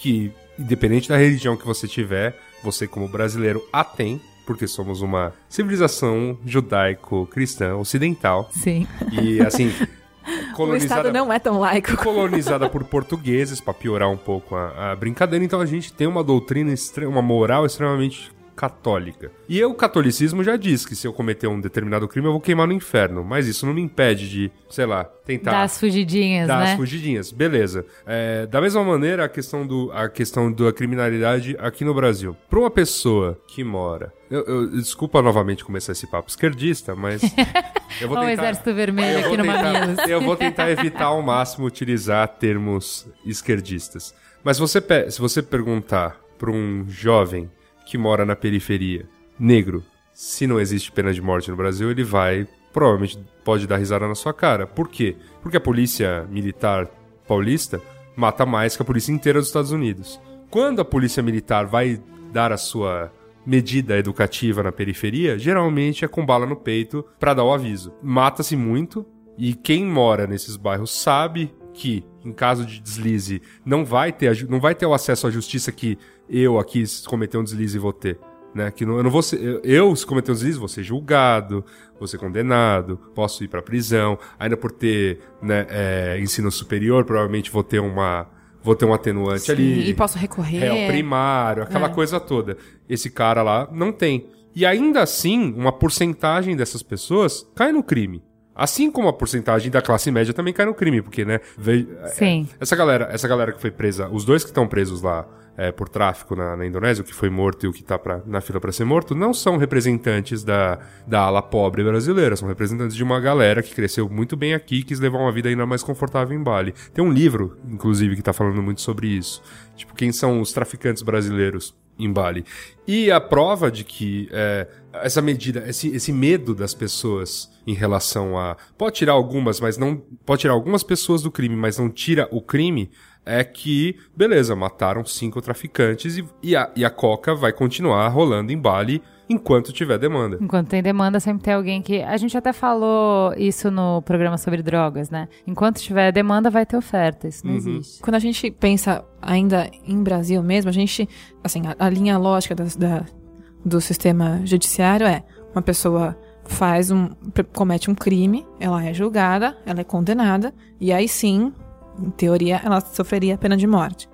que, independente da religião que você tiver, você, como brasileiro, a tem, porque somos uma civilização judaico-cristã ocidental. Sim. E, assim. O Estado colonizada não é tão laico. colonizada por portugueses, pra piorar um pouco a, a brincadeira. Então a gente tem uma doutrina, uma moral extremamente católica. E o catolicismo já diz que se eu cometer um determinado crime eu vou queimar no inferno. Mas isso não me impede de, sei lá, tentar Das fugidinhas, dar né? as fugidinhas. Beleza. É, da mesma maneira, a questão, do, a questão da criminalidade aqui no Brasil. Pra uma pessoa que mora... Eu, eu- desculpa novamente começar esse papo esquerdista, mas... Eu vou Olha o tentar- Exército Vermelho eu aqui vou no tentar- Mamilos. Eu vou tentar evitar ao máximo utilizar termos esquerdistas. Mas se você, se você perguntar para um jovem que mora na periferia, negro, se não existe pena de morte no Brasil, ele vai, provavelmente, pode dar risada na sua cara. Por quê? Porque a polícia militar paulista mata mais que a polícia inteira dos Estados Unidos. Quando a polícia militar vai dar a sua medida educativa na periferia, geralmente é com bala no peito pra dar o aviso. Mata-se muito e quem mora nesses bairros sabe que em caso de deslize não vai ter não vai ter o acesso à justiça que eu aqui se cometer um deslize vou ter. Né, que não, eu não vou ser, eu, se cometer um deslize, vou ser julgado, vou ser condenado, posso ir pra prisão, ainda por ter né, é, ensino superior, provavelmente vou ter uma, vou ter um atenuante Sim, ali e posso recorrer. réu primário, aquela É. coisa toda. Esse cara lá não tem. E ainda assim, uma porcentagem dessas pessoas cai no crime. Assim como a porcentagem da classe média também cai no crime, porque, né? Sim. é, essa galera, essa galera que foi presa, os dois que estão presos lá é, por tráfico na, na Indonésia, o que foi morto e o que tá pra, na fila pra ser morto, não são representantes da, da ala pobre brasileira, são representantes de uma galera que cresceu muito bem aqui e quis levar uma vida ainda mais confortável em Bali. Tem um livro, inclusive, que tá falando muito sobre isso. Tipo, quem são os traficantes brasileiros em Bali. E a prova de que é, essa medida, esse, esse medo das pessoas em relação a. Pode tirar algumas, mas não. Pode tirar algumas pessoas do crime, mas não tira o crime. É que, beleza, mataram cinco traficantes e, e, a, e a coca vai continuar rolando em Bali enquanto tiver demanda. Enquanto tem demanda, sempre tem alguém que. A gente até falou isso no programa sobre drogas, né? Enquanto tiver demanda, vai ter oferta. Isso Uhum. não existe. Quando a gente pensa ainda em Brasil mesmo, a gente, assim, a, a linha lógica das- da- do sistema judiciário é uma pessoa faz um, comete um crime, ela é julgada, ela é condenada, e aí sim, em teoria, ela sofreria a pena de morte.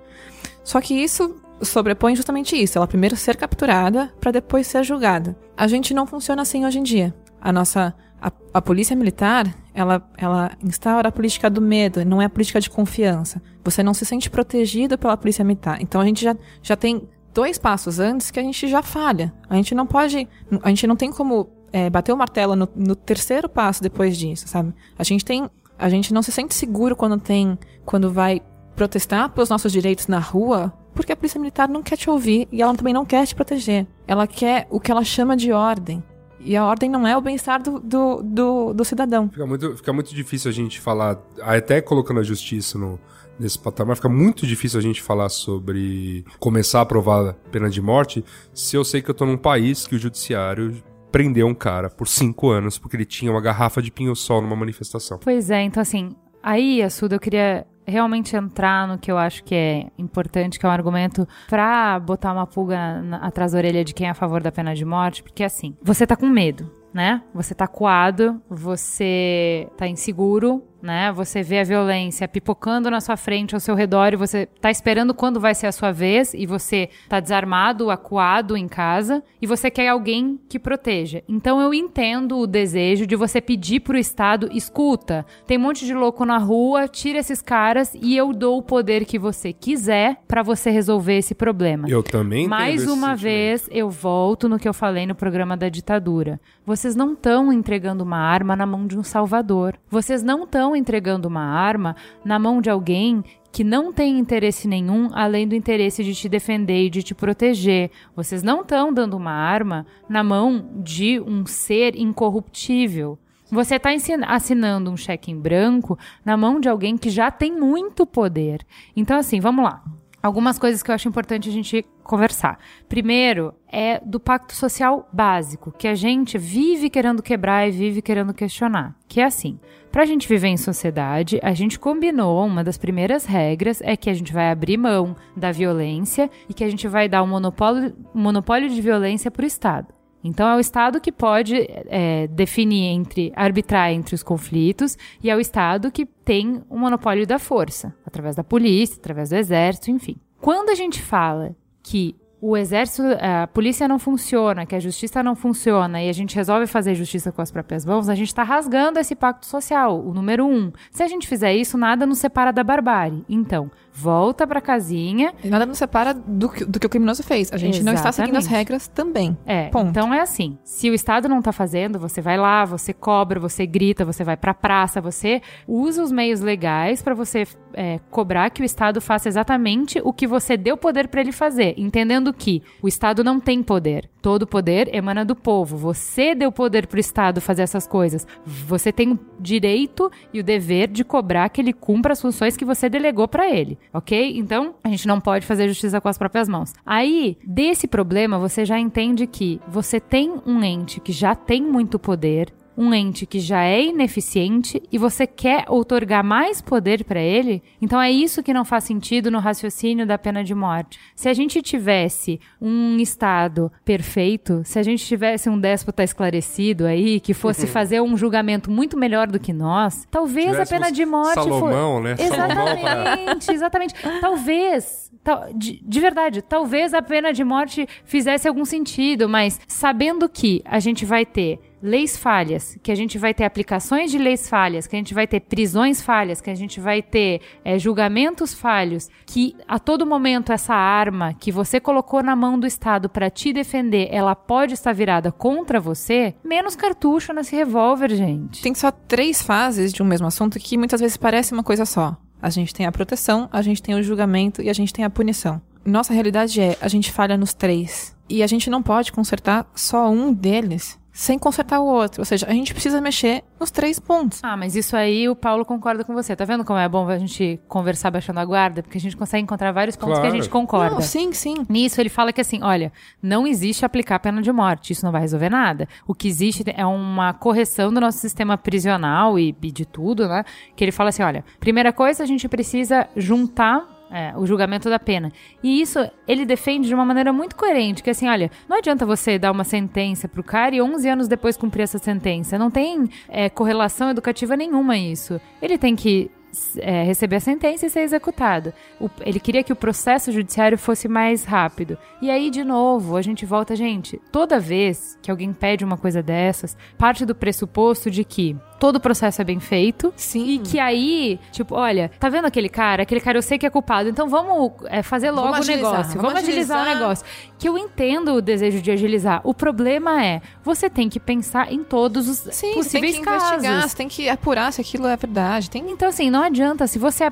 Só que isso sobrepõe justamente isso, ela primeiro ser capturada para depois ser julgada. A gente não funciona assim hoje em dia. A nossa a, a polícia militar, ela, ela instaura a política do medo, não é a política de confiança. Você não se sente protegido pela polícia militar. Então a gente já, já tem dois passos antes que a gente já falha. A gente não pode. A gente não tem como é, bater o martelo no, no terceiro passo depois disso, sabe? A gente tem A gente não se sente seguro quando tem, quando vai protestar pelos nossos direitos na rua, porque a polícia militar não quer te ouvir e ela também não quer te proteger. Ela quer o que ela chama de ordem. E a ordem não é o bem-estar do, do, do, do, cidadão. Fica muito, fica muito difícil a gente falar, até colocando a justiça no, nesse patamar, fica muito difícil a gente falar sobre começar a aprovar a pena de morte se eu sei que eu tô num país que o judiciário prendeu um cara por cinco anos porque ele tinha uma garrafa de pinho-sol numa manifestação. Pois é, então assim, aí, Assuda, eu queria realmente entrar no que eu acho que é importante, que é um argumento pra botar uma pulga na, atrás da orelha de quem é a favor da pena de morte, porque assim, você tá com medo, né? Você tá coado, você tá inseguro, né? Você vê a violência pipocando na sua frente, ao seu redor, e você tá esperando quando vai ser a sua vez, e você tá desarmado, acuado em casa, e você quer alguém que proteja. Então eu entendo o desejo de você pedir pro Estado, escuta, tem um monte de louco na rua, tira esses caras e eu dou o poder que você quiser para você resolver esse problema. Eu também Mais uma vez, eu volto no que eu falei no programa da ditadura. Vocês não estão entregando uma arma na mão de um salvador. Vocês não estão entregando uma arma na mão de alguém que não tem interesse nenhum além do interesse de te defender e de te proteger. Vocês não estão dando uma arma na mão de um ser incorruptível. Você está assinando um cheque em branco na mão de alguém que já tem muito poder. Então, assim, vamos lá algumas coisas que eu acho importante a gente conversar. Primeiro, é do pacto social básico, que a gente vive querendo quebrar e vive querendo questionar. Que é assim: para a gente viver em sociedade, a gente combinou, uma das primeiras regras é que a gente vai abrir mão da violência e que a gente vai dar um monopólio, um monopólio de violência para o Estado. Então é o Estado que pode é, definir entre arbitrar entre os conflitos e é o Estado que tem o monopólio da força, através da polícia, através do exército, enfim. Quando a gente fala que o exército, a polícia não funciona, que a justiça não funciona e a gente resolve fazer justiça com as próprias mãos, a gente está rasgando esse pacto social, o número um. Se a gente fizer isso, nada nos separa da barbárie. Então, volta pra casinha. E nada nos separa do que, do que o criminoso fez. A gente Exatamente. não está seguindo as regras também. É. Ponto. Então é assim: se o Estado não tá fazendo, você vai lá, você cobra, você grita, você vai pra praça, você usa os meios legais para você é, cobrar que o Estado faça exatamente o que você deu poder para ele fazer, entendendo que o Estado não tem poder. Todo poder emana do povo. Você deu poder pro Estado fazer essas coisas. Você tem o direito e o dever de cobrar que ele cumpra as funções que você delegou para ele ok? Então, a gente não pode fazer justiça com as próprias mãos. Aí, desse problema, você já entende que você tem um ente que já tem muito poder, um ente que já é ineficiente e você quer outorgar mais poder para ele, então é isso que não faz sentido no raciocínio da pena de morte. Se a gente tivesse um Estado perfeito, se a gente tivesse um déspota esclarecido aí, que fosse uhum. fazer um julgamento muito melhor do que nós, talvez a pena de morte Salomão, fosse... né? Exatamente, exatamente. Talvez de, de, verdade, talvez a pena de morte fizesse algum sentido, mas sabendo que a gente vai ter leis falhas, que a gente vai ter aplicações de leis falhas, que a gente vai ter prisões falhas, que a gente vai ter é, julgamentos falhos, que a todo momento essa arma que você colocou na mão do Estado para te defender, ela pode estar virada contra você, menos cartucho nesse revólver, gente. Tem só três fases de um mesmo assunto que muitas vezes parece uma coisa só. A gente tem a proteção, a gente tem o julgamento e a gente tem a punição. Nossa realidade é, a gente falha nos três. E a gente não pode consertar só um deles sem consertar o outro. Ou seja, a gente precisa mexer nos três pontos. Ah, mas isso aí o Paulo concorda com você. Tá vendo como é bom a gente conversar baixando a guarda? Porque a gente consegue encontrar vários pontos claro. que a gente concorda. Não, sim, sim. Nisso ele fala que assim, olha, não existe aplicar pena de morte. Isso não vai resolver nada. O que existe é uma correção do nosso sistema prisional e, e de tudo, né? Que ele fala assim, olha, primeira coisa, a gente precisa juntar é, o julgamento da pena. E isso ele defende de uma maneira muito coerente, que assim, olha, não adianta você dar uma sentença pro cara e 11 anos depois cumprir essa sentença. Não tem é, correlação educativa nenhuma isso. Ele tem que é, receber a sentença e ser executado. O, ele queria que o processo judiciário fosse mais rápido. E aí, de novo, a gente volta, gente, toda vez que alguém pede uma coisa dessas, parte do pressuposto de que todo o processo é bem feito. Sim. E que aí, tipo, olha, tá vendo aquele cara? Aquele cara eu sei que é culpado, então vamos é, fazer logo Vamos o agilizar, negócio. vamos Vamos, agilizar, agilizar. o negócio. Que eu entendo o desejo de agilizar. O problema é, você tem que pensar em todos os Sim, você tem possíveis que investigar, casos. você tem que apurar se aquilo é verdade. Tem Então, assim, não adianta. Se você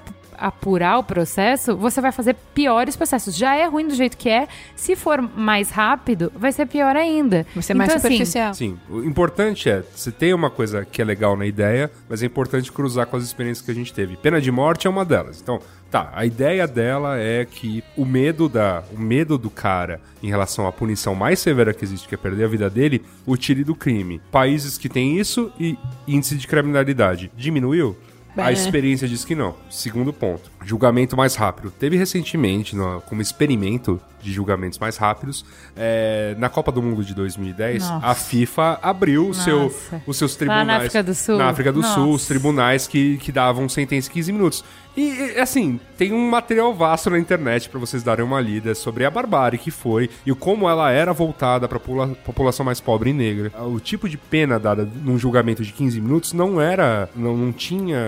apurar o processo, você vai fazer piores processos. Já é ruim do jeito que é. Se for mais rápido, vai ser pior ainda. Vai ser mais então, assim, superficial. Sim, o importante é, você tem uma coisa que é legal na ideia, mas é importante cruzar com as experiências que a gente teve. Pena de morte é uma delas. Então, tá, a ideia dela é que o medo da, o medo do cara em relação à punição mais severa que existe, que é perder a vida dele, o tire do crime. Países que têm isso e índice de criminalidade diminuiu? A É. experiência diz que não. Segundo ponto, julgamento mais rápido. Teve recentemente, no- como experimento de julgamentos mais rápidos, é, na Copa do Mundo de 2010, Nossa. a FIFA abriu seu, os seus Lá tribunais. na África do Sul? Na África do Sul, Nossa. os tribunais que, que davam sentença em 15 minutos. E, assim, tem um material vasto na internet pra vocês darem uma lida sobre a barbárie que foi e o como ela era voltada pra popula- população mais pobre e negra. O tipo de pena dada num julgamento de 15 minutos não era, não, não tinha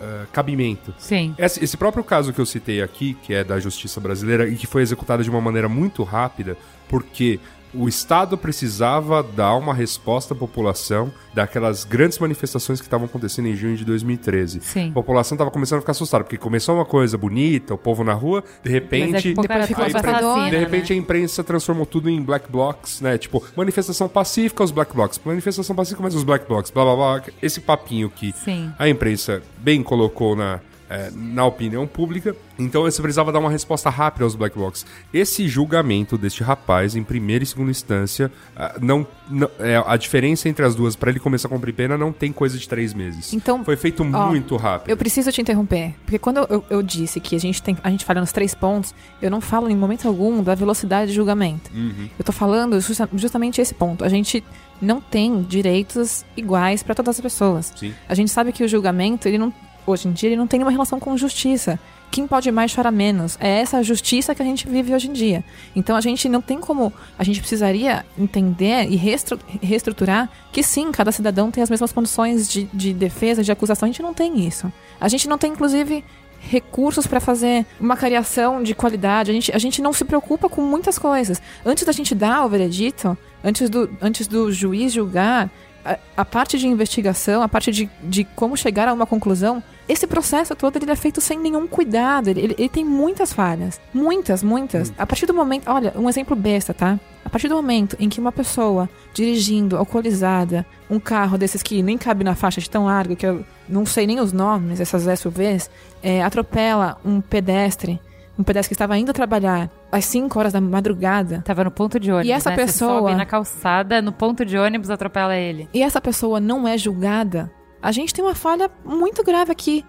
eh, cabimento. Sim. Esse, esse próprio caso que eu citei aqui, que é da justiça brasileira e que foi executada de uma maneira muito rápida, porque o Estado precisava dar uma resposta à população daquelas grandes manifestações que estavam acontecendo em junho de 2013. Sim. A população estava começando a ficar assustada, porque começou uma coisa bonita, o povo na rua, de Mas repente. é cara ficou assustador, assassino, De repente né? a imprensa transformou tudo em black blocs, né? Tipo, manifestação pacífica, os black blocs. Manifestação pacífica, mas os black blocs, blá blá blá. Esse papinho que Sim. a imprensa bem colocou na, é, na opinião pública. Então você precisava dar uma resposta rápida aos black blocs. Esse julgamento deste rapaz, em primeira e segunda instância, ah, não, não- é, a diferença entre as duas, para ele começar a cumprir pena, não tem coisa de três meses. Então, Foi feito ó, muito rápido. Eu preciso te interromper, porque quando eu, eu- eu disse que a gente tem, a gente fala nos três pontos, eu não falo em momento algum da velocidade de julgamento. Uhum. Eu tô falando justa- justamente esse ponto. A gente não tem direitos iguais para todas as pessoas. Sim. A gente sabe que o julgamento, ele não, hoje em dia, ele não tem nenhuma relação com justiça. Quem pode mais chora menos. É essa justiça que a gente vive hoje em dia. Então a gente não tem como. A gente precisaria entender e reestru- reestruturar que sim, cada cidadão tem as mesmas condições de, de defesa, de acusação. A gente não tem isso. A gente não tem, inclusive, recursos para fazer uma cariação de qualidade. A gente, a gente não se preocupa com muitas coisas. Antes da gente dar o veredito, antes do, antes do juiz julgar, a, a parte de investigação, a parte de, de como chegar a uma conclusão, esse processo todo ele é feito sem nenhum cuidado. Ele, ele, ele tem muitas falhas. Muitas, muitas. A partir do momento. Olha, um exemplo besta, tá? A partir do momento em que uma pessoa dirigindo, alcoolizada, um carro desses que nem cabe na faixa de tão largo, que eu não sei nem os nomes, essas SUVs, é, atropela um pedestre, um pedestre que estava indo trabalhar às 5 horas da madrugada, Tava no ponto de ônibus. E essa né? Você pessoa- sobe na calçada, no ponto de ônibus, atropela ele. e essa pessoa não é julgada, a gente tem uma falha muito grave aqui.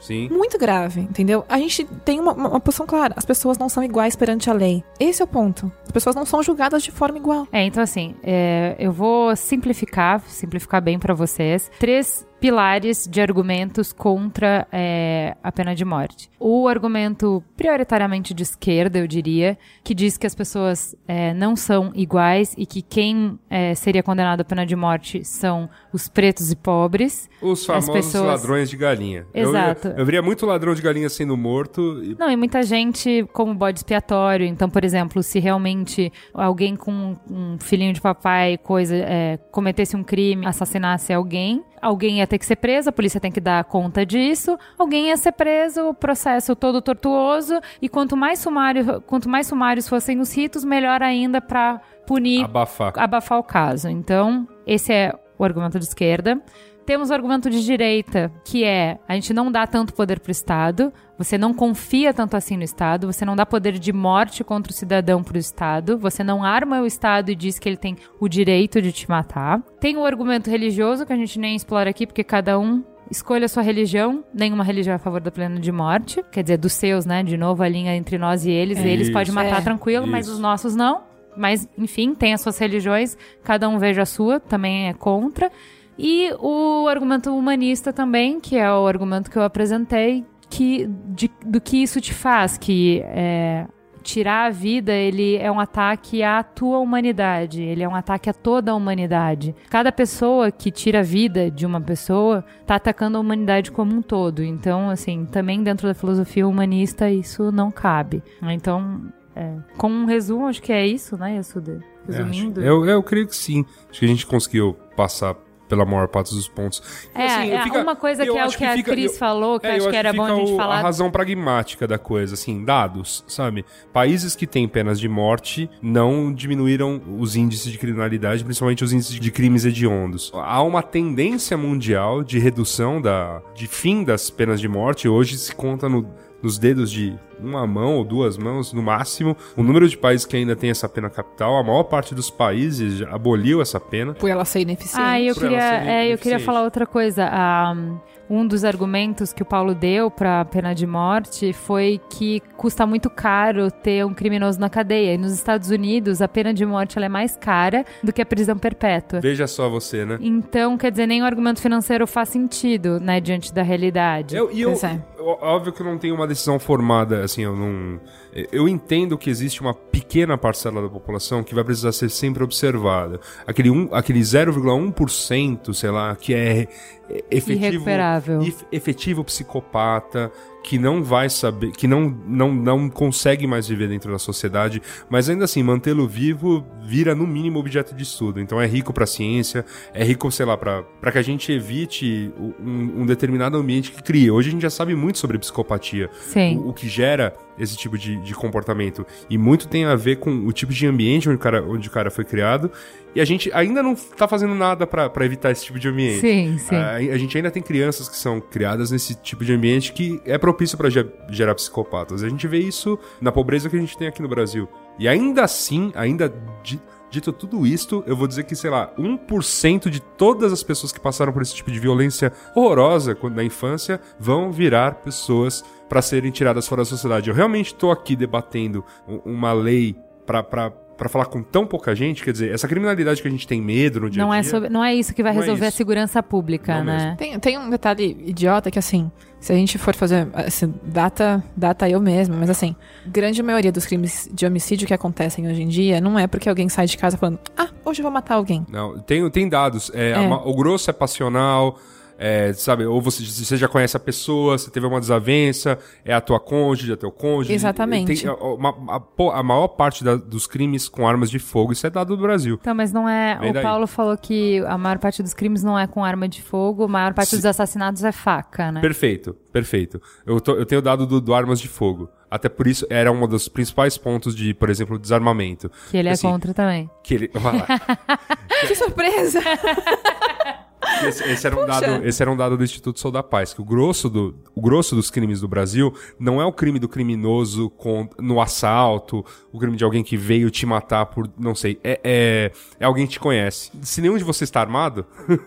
Sim. Muito grave, entendeu? A gente tem uma, uma, uma posição clara. As pessoas não são iguais perante a lei. Esse é o ponto. As pessoas não são julgadas de forma igual. É, então assim, é, eu vou simplificar, simplificar bem pra vocês. Três pilares de argumentos contra é, a pena de morte. O argumento prioritariamente de esquerda, eu diria, que diz que as pessoas é, não são iguais e que quem é, seria condenado à pena de morte são os pretos e pobres. Os As famosos pessoas- ladrões de galinha. Eu- Exato. Eu, eu veria muito ladrão de galinha sendo morto. E... Não, e muita gente como bode expiatório. Então, por exemplo, se realmente alguém com um filhinho de papai, coisa, é, cometesse um crime, assassinasse alguém, alguém ia ter que ser preso, a polícia tem que dar conta disso, alguém ia ser preso, o processo todo tortuoso, e quanto mais sumário, quanto mais sumários fossem os ritos, melhor ainda para punir Abafar. abafar o caso. Então, esse é o argumento de esquerda. Temos o argumento de direita, que é a gente não dá tanto poder para o Estado, você não confia tanto assim no Estado, você não dá poder de morte contra o cidadão para o Estado, você não arma o Estado e diz que ele tem o direito de te matar. Tem o argumento religioso, que a gente nem explora aqui, porque cada um escolha a sua religião, nenhuma religião é a favor da pena de morte, quer dizer, dos seus, né? De novo, a linha entre nós e eles, eles Isso. podem matar É. tranquilo, mas Isso. os nossos não. Mas, enfim, tem as suas religiões, cada um veja a sua, também é contra. E o argumento humanista também, que é o argumento que eu apresentei, que, de- do que isso te faz, que, é, tirar a vida, ele é um ataque à tua humanidade, ele é um ataque a toda a humanidade. Cada pessoa que tira a vida de uma pessoa tá atacando a humanidade como um todo. Então, assim, também dentro da filosofia humanista isso não cabe. Então, é, com um resumo, acho que é isso, né, Yasuda? Resumindo. É, eu, eu creio que sim. Acho que a gente conseguiu passar pela maior parte dos pontos. É, Assim, é fica- uma coisa que é o acho que, a fica- Cris eu- falou, que É, acho que era bom a gente o- falar. A razão pragmática da coisa, assim, dados, sabe? Países que têm penas de morte não diminuíram os índices de criminalidade, principalmente os índices de crimes hediondos. Há uma tendência mundial de redução da, de fim das penas de morte. Hoje se conta no- nos dedos de uma mão ou duas mãos, no máximo, o número de países que ainda tem essa pena capital. A maior parte dos países aboliu essa pena. Por ela ser ineficiente. Ah, eu por queria, é, eu queria falar outra coisa. Ah, um dos argumentos que o Paulo deu para pena de morte foi que custa muito caro ter um criminoso na cadeia. E nos Estados Unidos, a pena de morte ela é mais cara do que a prisão perpétua. Veja só você, né? Então, quer dizer, nem o argumento financeiro faz sentido, né, diante da realidade. Eu, e eu, Pois é. Óbvio que eu não tenho uma decisão formada, assim, eu não. Eu entendo que existe uma pequena parcela da população que vai precisar ser sempre observada. Aquele, um, aquele 0,1%, sei lá, que é efetivo. Irrecuperável. efetivo psicopata, que não vai saber, que não, não, não consegue mais viver dentro da sociedade, mas ainda assim, mantê-lo vivo vira no mínimo objeto de estudo. Então é rico pra ciência, é rico, sei lá, pra pra que a gente evite um, um determinado ambiente que cria. Hoje a gente já sabe muito sobre psicopatia, Sim. o, o que gera esse tipo de, de comportamento. E muito tem a ver com o tipo de ambiente onde o cara, onde o cara foi criado. E a gente ainda não tá fazendo nada pra evitar esse tipo de ambiente. Sim, sim. A, a gente ainda tem crianças que são criadas nesse tipo de ambiente que é propício ge- gerar psicopatas. A gente vê isso na pobreza que a gente tem aqui no Brasil. E ainda assim, ainda di- dito tudo isto, eu vou dizer que, sei lá, 1% de todas as pessoas que passaram por esse tipo de violência horrorosa na infância vão virar pessoas pra serem tiradas fora da sociedade. Eu realmente tô aqui debatendo uma lei pra pra- pra falar com tão pouca gente, quer dizer, essa criminalidade que a gente tem medo no dia a Não dia. é, sobre- não é isso que vai Não é resolver a isso. segurança pública, Não né? Tem, tem um detalhe idiota que, assim, se a gente for fazer. Assim, data, data eu mesma, mas assim, grande maioria dos crimes de homicídio que acontecem hoje em dia não é porque alguém sai de casa falando, ah, hoje eu vou matar alguém. Não, tem, tem dados. É, a É. o grosso é passional, é, sabe? Ou você, você já conhece a pessoa, você teve uma desavença, é a tua cônjuge, é teu cônjuge. Exatamente. Tem, a, uma- a- a maior parte da- dos crimes com armas de fogo, isso é dado do Brasil. Então, mas não é. Vem o daí. Paulo falou que a maior parte dos crimes não é com arma de fogo, a maior parte Sim. dos assassinatos é faca, né? Perfeito, perfeito. Eu, tô- eu tenho dado do, do armas de fogo. Até por isso era um dos principais pontos de, por exemplo, desarmamento. Que ele é Assim, contra também. Que ele. Que surpresa! Esse, esse era um Puxa. dado, esse era um dado do Instituto Sou da Paz, que o grosso, do, o grosso dos crimes do Brasil não é o crime do criminoso com, no assalto, o crime de alguém que veio te matar por, não sei, é, é, é alguém que te conhece. Se nenhum de vocês está armado,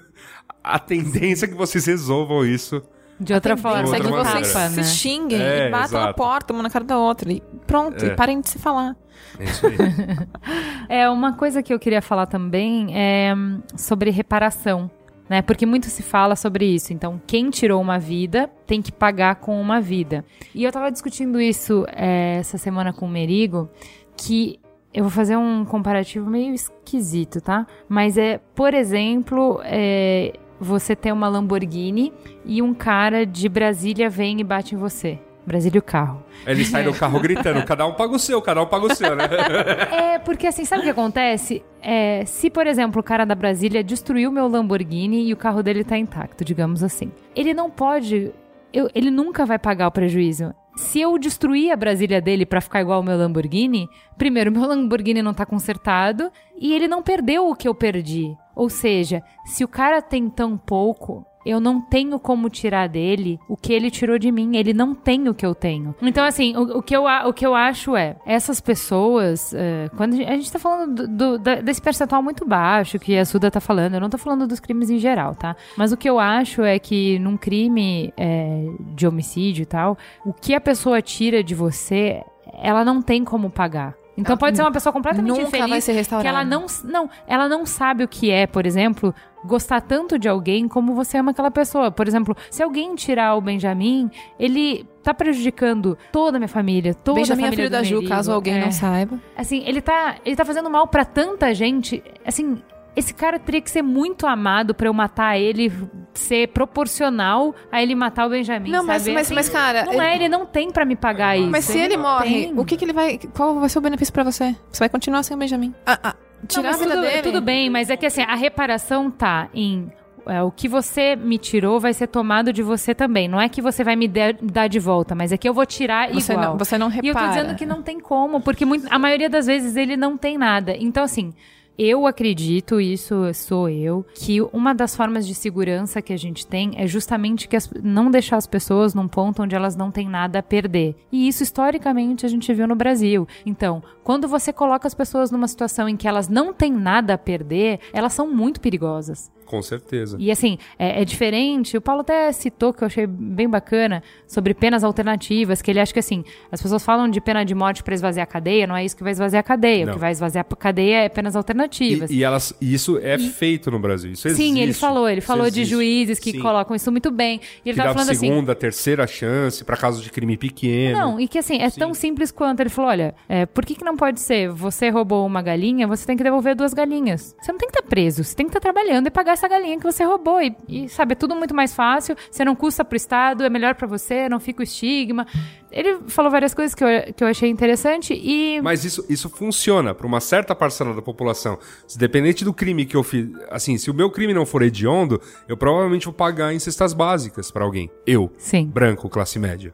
a tendência é que vocês resolvam isso. De outra forma, outra que com vocês né? se xinguem É, e batam na exato. porta, uma na cara da outra. E pronto, É. e parem de se falar. É isso aí. É, uma coisa que eu queria falar também é sobre reparação. Né? Porque muito se fala sobre isso. Então, quem tirou uma vida tem que pagar com uma vida. E eu tava discutindo isso é, essa semana com o Merigo, que eu vou fazer um comparativo meio esquisito, tá? Mas é, por exemplo, é, você ter uma Lamborghini e um cara de Brasília vem e bate em você. Brasília o carro. Ele sai do carro gritando, cada um paga o seu, cada um paga o seu, né? É, porque assim, sabe o que acontece? É, se, por exemplo, o cara da Brasília destruiu meu Lamborghini e o carro dele tá intacto, digamos assim. Ele não pode. eu- ele nunca vai pagar o prejuízo. Se eu destruir a Brasília dele pra ficar igual ao meu Lamborghini, primeiro, meu Lamborghini não tá consertado e ele não perdeu o que eu perdi. Ou seja, se o cara tem tão pouco, eu não tenho como tirar dele o que ele tirou de mim. Ele não tem o que eu tenho. Então, assim, o, o que, eu, o que eu acho é, essas pessoas, é, quando a gente, a gente tá falando do- do- desse percentual muito baixo que a Suda tá falando, eu não tô falando dos crimes em geral, tá? Mas o que eu acho é que num crime é, de homicídio e tal, o que a pessoa tira de você, ela não tem como pagar. Então Ela pode ser uma pessoa completamente nunca infeliz vai ser que ela não, não, ela não sabe o que é, por exemplo, gostar tanto de alguém como você ama aquela pessoa. Por exemplo, se alguém tirar o Benjamin, ele tá prejudicando toda a minha família, toda Benjamin a é família filho da Ju, Merigo. caso alguém É. não saiba. Assim, ele tá, ele tá fazendo mal pra tanta gente. Assim, esse cara teria que ser muito amado pra eu matar ele, ser proporcional a ele matar o Benjamin. Não, mas- sabe? mas- Assim, mas, cara, Não ele- é, ele não tem pra me pagar isso. Mas se ele não morre, tem. o que, que ele vai. Qual vai ser o benefício pra você? Você vai continuar sem o Benjamin. Ah, ah, tirar mas a vida tudo, dele. tudo bem, mas é que assim, a reparação tá em. é, o que você me tirou vai ser tomado de você também. Não é que você vai me dar dar de volta, mas é que eu vou tirar Você igual. não, você não E eu tô repara. dizendo que não tem como, porque muito- a maioria das vezes ele não tem nada. Então, assim, eu acredito, isso sou eu, que uma das formas de segurança que a gente tem é justamente que as- não deixar as pessoas num ponto onde elas não têm nada a perder. E isso, historicamente, a gente viu no Brasil. Então, quando você coloca as pessoas numa situação em que elas não têm nada a perder, elas são muito perigosas. Com certeza. E assim, é, é diferente. O Paulo até citou que eu achei bem bacana sobre penas alternativas, que ele acha que assim, as pessoas falam de pena de morte para esvaziar a cadeia, não é isso que vai esvaziar a cadeia. Não. O que vai esvaziar a cadeia é penas alternativas. E, e elas, e isso é feito no Brasil. Isso Sim, ele existe. falou, ele falou de existe. juízes que Sim. colocam isso muito bem. E ele Que tava falando assim. segunda, terceira chance pra casos de crime pequeno. Não, e que assim, é tão simples quanto. Ele falou: olha, é, por que, que não pode ser? Você roubou uma galinha, você tem que devolver duas galinhas. Você não tem que estar preso, você tem que estar trabalhando e pagar essa galinha que você roubou. E, e, sabe, é tudo muito mais fácil, você não custa pro Estado, é melhor pra você, não fica o estigma. Ele falou várias coisas que eu, que eu achei interessante e. Mas isso, isso funciona para uma certa parcela da população. Se dependente do crime que eu fiz, assim, se o meu crime não for hediondo, eu provavelmente vou pagar em cestas básicas para alguém. Eu, Sim, branco, classe média.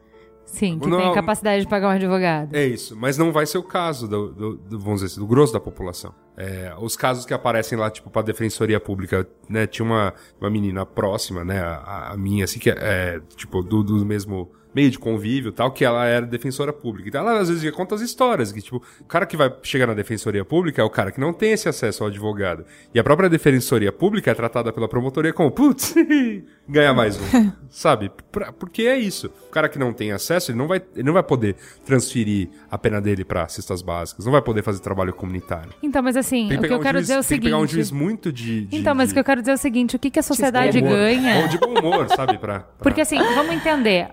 Sim, que Não- tem capacidade de pagar um advogado. É isso, mas não vai ser o caso do, do- do- vamos dizer assim, do grosso da população. É, os casos que aparecem lá, tipo, pra defensoria pública, né, tinha uma, uma menina próxima, né, a, a minha, assim, que é, é, tipo, do, do mesmo meio de convívio tal, que ela era defensora pública. Então ela às vezes conta as histórias, que tipo, o cara que vai chegar na defensoria pública é o cara que não tem esse acesso ao advogado. E a própria defensoria pública é tratada pela promotoria como, putz, ganha mais um. Sabe? Pra- porque é isso. O cara que não tem acesso, ele não vai, ele não vai poder transferir a pena dele pra cestas básicas, não vai poder fazer trabalho comunitário. Então, mas assim, Tem o que que eu um quero juiz, dizer é o tem que pegar um seguinte. juiz muito de, de Então, mas o de que eu quero dizer é o seguinte: o que, que a sociedade ganha? Ou de bom humor, sabe? Pra, pra- Porque assim, vamos entender.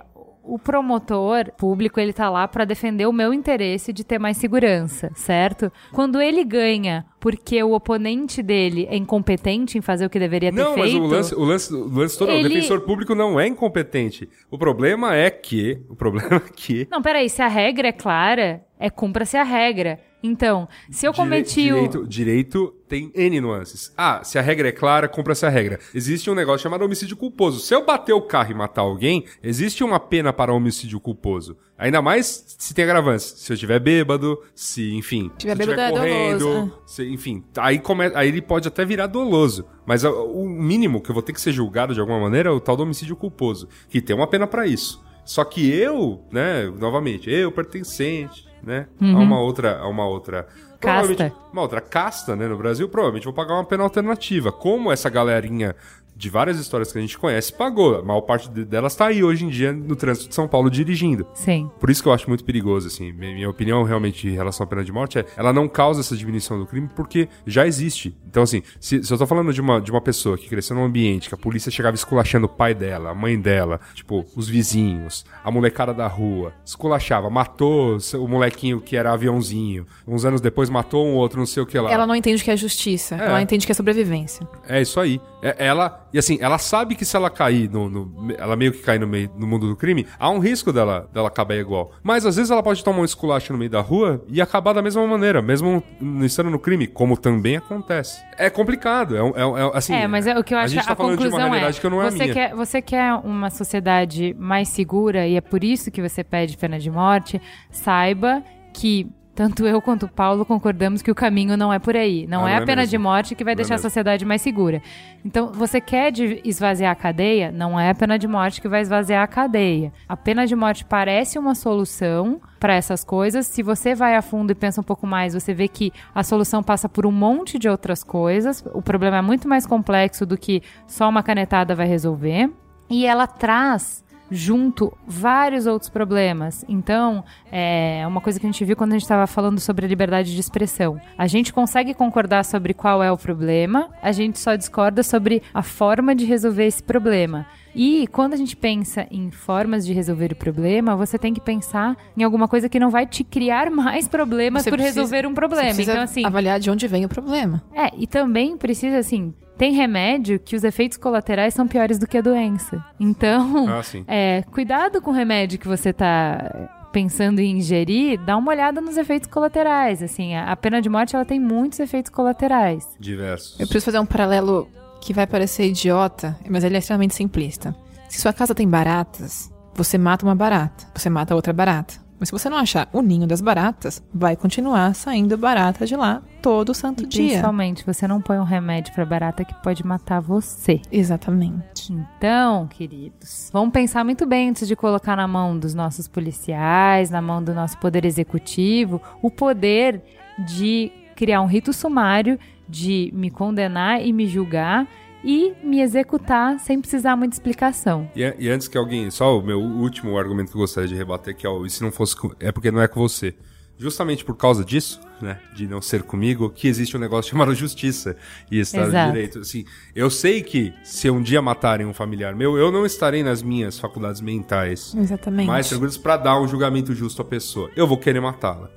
O promotor público, ele tá lá pra defender o meu interesse de ter mais segurança, certo? Quando ele ganha porque o oponente dele é incompetente em fazer o que deveria ter Não, mas feito... o lance, o lance, o lance todo, Ele- o defensor público não é incompetente. O problema é que, o problema é que Não, peraí, se a regra é clara, é cumpra-se a regra. Então, se eu dire- cometi o... direito, direito tem N nuances. Ah, se a regra é clara, cumpra-se a regra. Existe um negócio chamado homicídio culposo. Se eu bater o carro e matar alguém, existe uma pena para homicídio culposo. Ainda mais se tem agravantes. Se eu estiver bêbado, se, enfim, Tiver se eu bêbado é correndo, doloso, se- enfim, aí, come, aí ele pode até virar doloso. Mas a- o mínimo que eu vou ter que ser julgado de alguma maneira é o tal do homicídio culposo, que tem uma pena para isso. Só que eu, né, novamente, eu pertencente, né, a uma outra, a uma outra Casta. uma outra casta, né, no Brasil, provavelmente vou pagar uma pena alternativa. Como essa galerinha de várias histórias que a gente conhece pagou, a maior parte de- delas tá aí hoje em dia no trânsito de São Paulo dirigindo. Sim. Por isso que eu acho muito perigoso, assim. Minha opinião realmente em relação à pena de morte é ela não causa essa diminuição do crime porque já existe. Então, assim, se, se eu tô falando de uma, de uma pessoa que cresceu num ambiente que a polícia chegava esculachando o pai dela, a mãe dela, tipo, os vizinhos, a molecada da rua, esculachava, matou o molequinho que era aviãozinho, uns anos depois matou um outro, não sei o que lá. Ela não entende o que é justiça. É. Ela entende que é sobrevivência. É isso aí. É, ela, e assim, ela sabe que se ela cair no, no- ela meio que cair no meio no mundo do crime, há um risco dela, dela acabar igual. Mas às vezes ela pode tomar um esculacho no meio da rua e acabar da mesma maneira, mesmo não estando no crime, como também acontece. É complicado, é, é, é assim. É, mas é, o que eu a acho gente que tá a falando de uma conclusão realidade é, que não é a você minha. quer você quer uma sociedade mais segura e é por isso que você pede pena de morte, saiba que tanto eu quanto o Paulo concordamos que o caminho não é por aí. Não, Ah, é não a é pena mesmo. de morte que vai Não é deixar a mesmo. sociedade mais segura. Então, você quer esvaziar a cadeia? Não é a pena de morte que vai esvaziar a cadeia. A pena de morte parece uma solução para essas coisas. Se você vai a fundo e pensa um pouco mais, você vê que a solução passa por um monte de outras coisas. O problema é muito mais complexo do que só uma canetada vai resolver. E ela traz junto vários outros problemas. Então, é uma coisa que a gente viu quando a gente estava falando sobre a liberdade de expressão. A gente consegue concordar sobre qual é o problema, a gente só discorda sobre a forma de resolver esse problema. E quando a gente pensa em formas de resolver o problema, você tem que pensar em alguma coisa que não vai te criar mais problemas Você por precisa- resolver um Você problema. precisa Então, assim, avaliar de onde vem o problema. é, e também precisa, assim, tem remédio que os efeitos colaterais são piores do que a doença. Então, Ah, é, cuidado com o remédio que você tá pensando em ingerir, dá uma olhada nos efeitos colaterais. Assim, a, a pena de morte ela tem muitos efeitos colaterais. Diversos. Eu preciso fazer um paralelo que vai parecer idiota, mas ele é extremamente simplista. Se sua casa tem baratas, você mata uma barata, você mata outra barata. Mas se você não achar o ninho das baratas, vai continuar saindo barata de lá todo santo dia. Principalmente, você não põe um remédio pra barata que pode matar você. Exatamente. Então, queridos, vamos pensar muito bem antes de colocar na mão dos nossos policiais, na mão do nosso poder executivo, o poder de criar um rito sumário, de me condenar e me julgar e me executar sem precisar muita explicação. E, e antes que alguém. Só o meu último argumento que eu gostaria de rebater, que é o. E se não fosse. com- É porque não é com você. Justamente por causa disso, né? De não ser comigo, que existe um negócio chamado justiça e Estado Exato. de Direito. Assim, eu sei que se um dia matarem um familiar meu, eu não estarei nas minhas faculdades mentais Exatamente. mais tranquilas pra dar um julgamento justo à pessoa. Eu vou querer matá-la.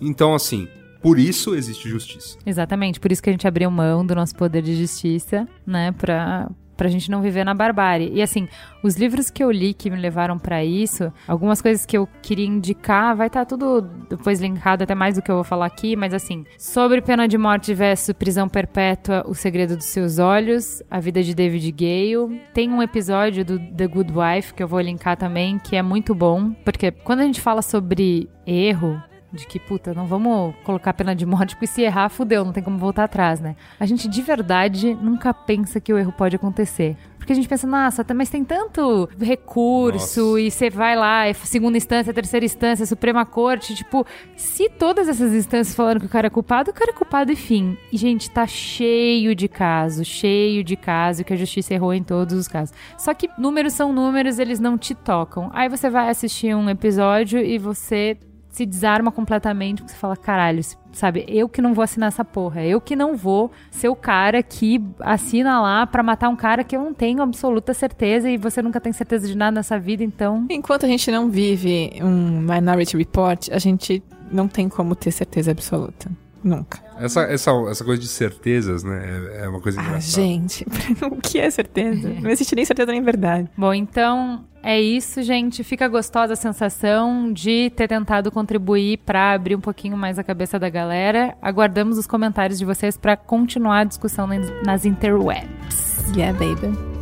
Então, assim, por isso existe justiça. Exatamente, por isso que a gente abriu mão do nosso poder de justiça, né, pra, pra gente não viver na barbárie. E assim, os livros que eu li que me levaram pra isso, algumas coisas que eu queria indicar, vai estar tudo depois linkado até mais do que eu vou falar aqui, mas assim, sobre pena de morte versus prisão perpétua, O Segredo dos Seus Olhos, A Vida de David Gale. Tem um episódio do The Good Wife que eu vou linkar também, que é muito bom, porque quando a gente fala sobre erro, de que, puta, não vamos colocar pena de morte, porque se errar, fudeu, não tem como voltar atrás, né? A gente de verdade nunca pensa que o erro pode acontecer. Porque a gente pensa, nossa, tá- mas tem tanto recurso, Nossa. e você vai lá, é segunda instância, terceira instância, Suprema Corte, tipo, se todas essas instâncias falaram que o cara é culpado, o cara é culpado e fim. E, gente, tá cheio de casos, cheio de casos que a justiça errou em todos os casos. Só que números são números, eles não te tocam. Aí você vai assistir um episódio e você se desarma completamente, você fala, caralho, sabe, eu que não vou assinar essa porra, eu que não vou ser o cara que assina lá pra matar um cara que eu não tenho absoluta certeza e você nunca tem certeza de nada nessa vida, então. Enquanto a gente não vive um Minority Report, a gente não tem como ter certeza absoluta. Nunca. Essa, essa, essa coisa de certezas, né? É, é uma coisa Ah, engraçada. gente, o que é certeza? Não existe nem certeza nem verdade. Bom, então é isso, gente. Fica gostosa a sensação de ter tentado contribuir pra abrir um pouquinho mais a cabeça da galera. Aguardamos os comentários de vocês pra continuar a discussão nas interwebs. Yeah, baby.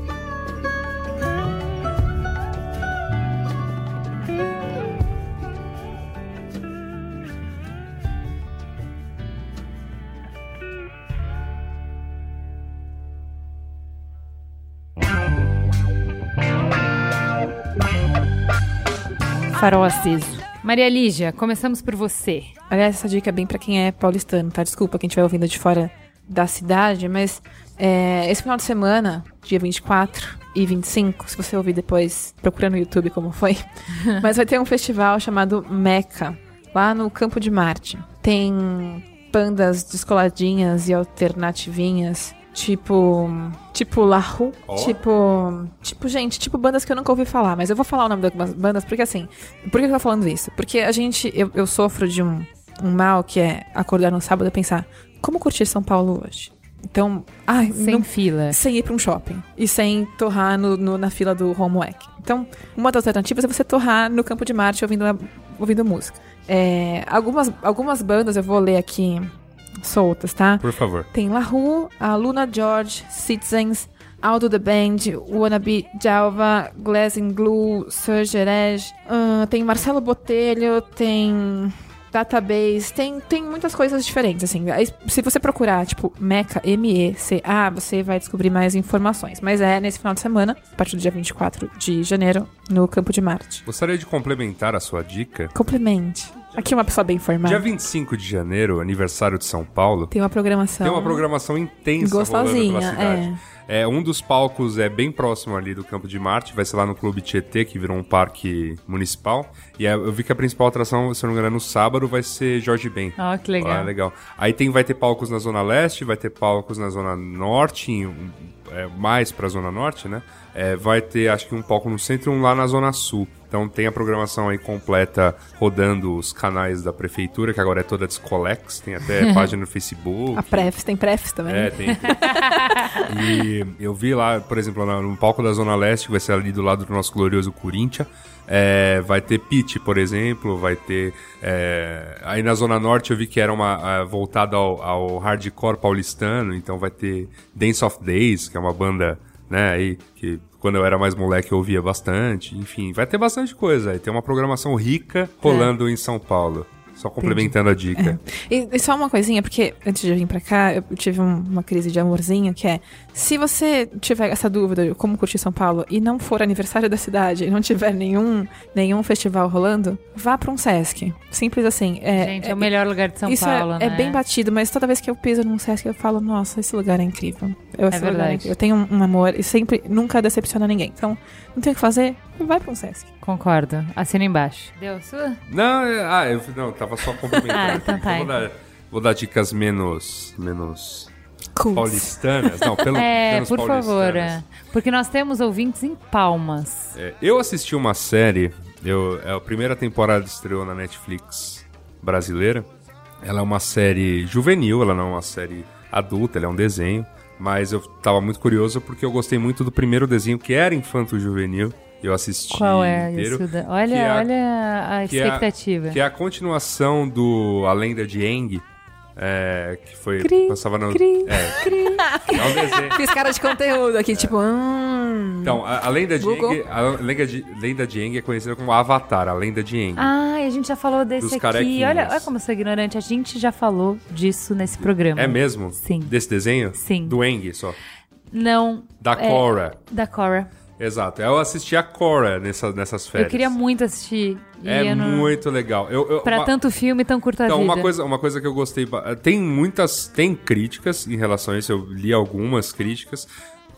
Farol aceso. Maria Lígia, começamos por você. Aliás, essa dica é bem pra quem é paulistano, tá? Desculpa quem estiver ouvindo de fora da cidade, mas é, esse final de semana, dia 24 e 25, se você ouvir depois, procura no YouTube como foi, mas vai ter um festival chamado Meca, lá no Campo de Marte. Tem bandas descoladinhas e alternativinhas, tipo. Tipo La Rue, Ó. tipo. Tipo, gente, tipo bandas que eu nunca ouvi falar, mas eu vou falar o nome de algumas bandas, porque assim. Por que eu tô falando isso? Porque a gente. Eu, eu sofro de um, um mal que é acordar no sábado e pensar, como curtir São Paulo hoje? Então, ai, Sem não- fila. sem ir pra um shopping e sem torrar no, no- na fila do homework. Então, uma das alternativas é você torrar no Campo de Marte ouvindo, ouvindo música. É, algumas, algumas bandas eu vou ler aqui soltas, tá? Por favor. Tem La Rue, a Luna George, Citizens, Aldo The Band, Wannabe Jalva, Glass and Glue, Surge Herege, ahn, tem Marcelo Botelho, tem Database, tem, tem muitas coisas diferentes, assim. Aí, se você procurar, tipo, Meca, M-E-C-A, você vai descobrir mais informações. Mas é nesse final de semana, a partir do dia 24 de janeiro, no Campo de Marte. Gostaria de complementar a sua dica. Complemente. Aqui uma pessoa bem informada. Dia 25 de janeiro, aniversário de São Paulo, Tem uma programação. tem uma programação intensa rolando Gostosinha, pela cidade. É, um dos palcos é bem próximo ali do Campo de Marte, vai ser lá no Clube Tietê, que virou um parque municipal. E é, eu vi que a principal atração, se eu não me engano, no sábado vai ser Jorge Ben. Ó, que legal. Ah, legal. Aí tem, vai ter palcos na Zona Leste, vai ter palcos na Zona Norte, em- é, mais pra Zona Norte, né? É, vai ter, acho que um palco no centro e um lá na Zona Sul. Então tem a programação aí completa rodando os canais da prefeitura, que agora é toda Descolex, tem até página no Facebook. A Prefs, tem Prefs também. É, tem. e eu vi lá, por exemplo, no palco da Zona Leste, que vai ser ali do lado do nosso glorioso Corinthians. É, vai ter Pitch, por exemplo, vai ter. é, aí na Zona Norte eu vi que era uma. é, voltada ao, ao hardcore paulistano, então vai ter Dance of Days, que é uma banda, né, aí, que quando eu era mais moleque eu ouvia bastante. Enfim, vai ter bastante coisa. Aí tem uma programação rica rolando em São Paulo. Só complementando a dica. E, e só uma coisinha, porque antes de eu vir pra cá, eu tive um- uma crise de amorzinho, que é, se você tiver essa dúvida de como curtir São Paulo e não for aniversário da cidade e não tiver nenhum, nenhum festival rolando, vá pra um Sesc. Simples assim. É, Gente, é, o melhor lugar de São isso Paulo, é, né? é bem batido, mas toda vez que eu piso num Sesc, eu falo, nossa, esse lugar é incrível. Eu, esse lugar verdade. incrível. eu tenho um, um amor e sempre, nunca decepciona ninguém. Então, não tem o que fazer, vai pra um Sesc. Concordo. Assina embaixo. Deu sua? Não, é- ah, eu não, tava só complementando. Ah, então tá, vou, dar, vou dar dicas menos. menos. Cool. paulistanas. Não, pelo É, menos por favor. Porque nós temos ouvintes em Palmas. É, eu assisti uma série, eu, é a primeira temporada estreou na Netflix brasileira. Ela é uma série juvenil, ela não é uma série adulta, ela é um desenho. Mas eu tava muito curioso porque eu gostei muito do primeiro desenho, que era infanto-juvenil. Eu assisti Qual é inteiro. Olha, é a- olha a que é a- expectativa. Que é a continuação do A Lenda de Aang, é, que foi Cri, passava no cri, é, é um desenho. Fiz cara de conteúdo aqui, tipo, hum. Então, a, a Lenda de. Aang, a lenda de, lenda de Aang é conhecida como Avatar, a Lenda de Aang. Ah, a gente já falou desse Dos aqui. Olha, olha como eu sou ignorante. A gente já falou disso nesse programa. É mesmo? Sim. Desse desenho? Sim. Do Aang só. Não. Da é, Korra. Da Cora. Exato. Eu assisti a Korra nessa, nessas férias. Eu queria muito assistir. É não- muito legal. Eu, eu, Pra uma- tanto filme tão curta Então, vida. uma coisa, uma coisa que eu gostei. Tem muitas. Tem críticas em relação a isso. Eu li algumas críticas,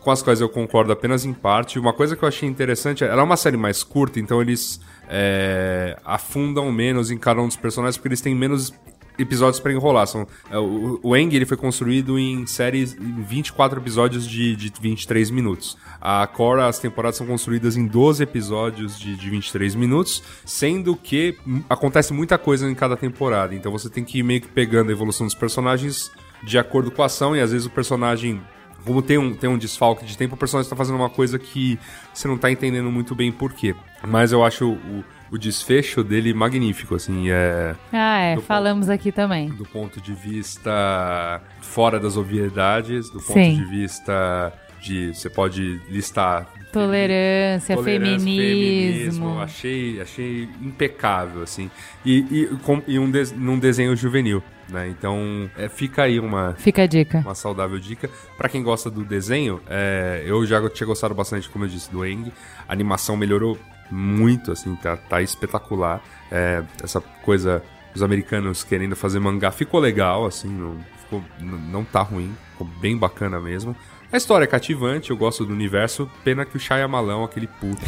com as quais eu concordo apenas em parte. Uma coisa que eu achei interessante. Ela é uma série mais curta, então eles é, afundam menos em cada um dos personagens, porque eles têm menos episódios pra enrolar. São, é, o, o Aang ele foi construído em séries em 24 episódios de, de 23 minutos. A Korra, as temporadas são construídas em 12 episódios de, de 23 minutos, sendo que acontece muita coisa em cada temporada. Então você tem que ir meio que pegando a evolução dos personagens de acordo com a ação, e às vezes o personagem. Como tem um, tem um desfalque de tempo, o personagem tá fazendo uma coisa que você não tá entendendo muito bem por quê. Mas eu acho o, o desfecho dele magnífico, assim, é Ah, é. Falamos aqui também. do ponto de vista fora das obviedades, do ponto Sim. de vista de você pode listar Tolerância, tolerância, feminismo. achei achei impecável assim e, e, com, e um des, num desenho juvenil, né? Então é, fica aí uma Fica a dica. uma saudável dica. Pra quem gosta do desenho, é, eu já tinha gostado bastante, como eu disse, do Eng. A animação melhorou muito, assim, tá, tá espetacular. É, essa coisa, os americanos querendo fazer mangá ficou legal, assim, não, ficou, não tá ruim, ficou bem bacana mesmo. A história é cativante, eu gosto do universo, pena que o Shyamalan, aquele puto,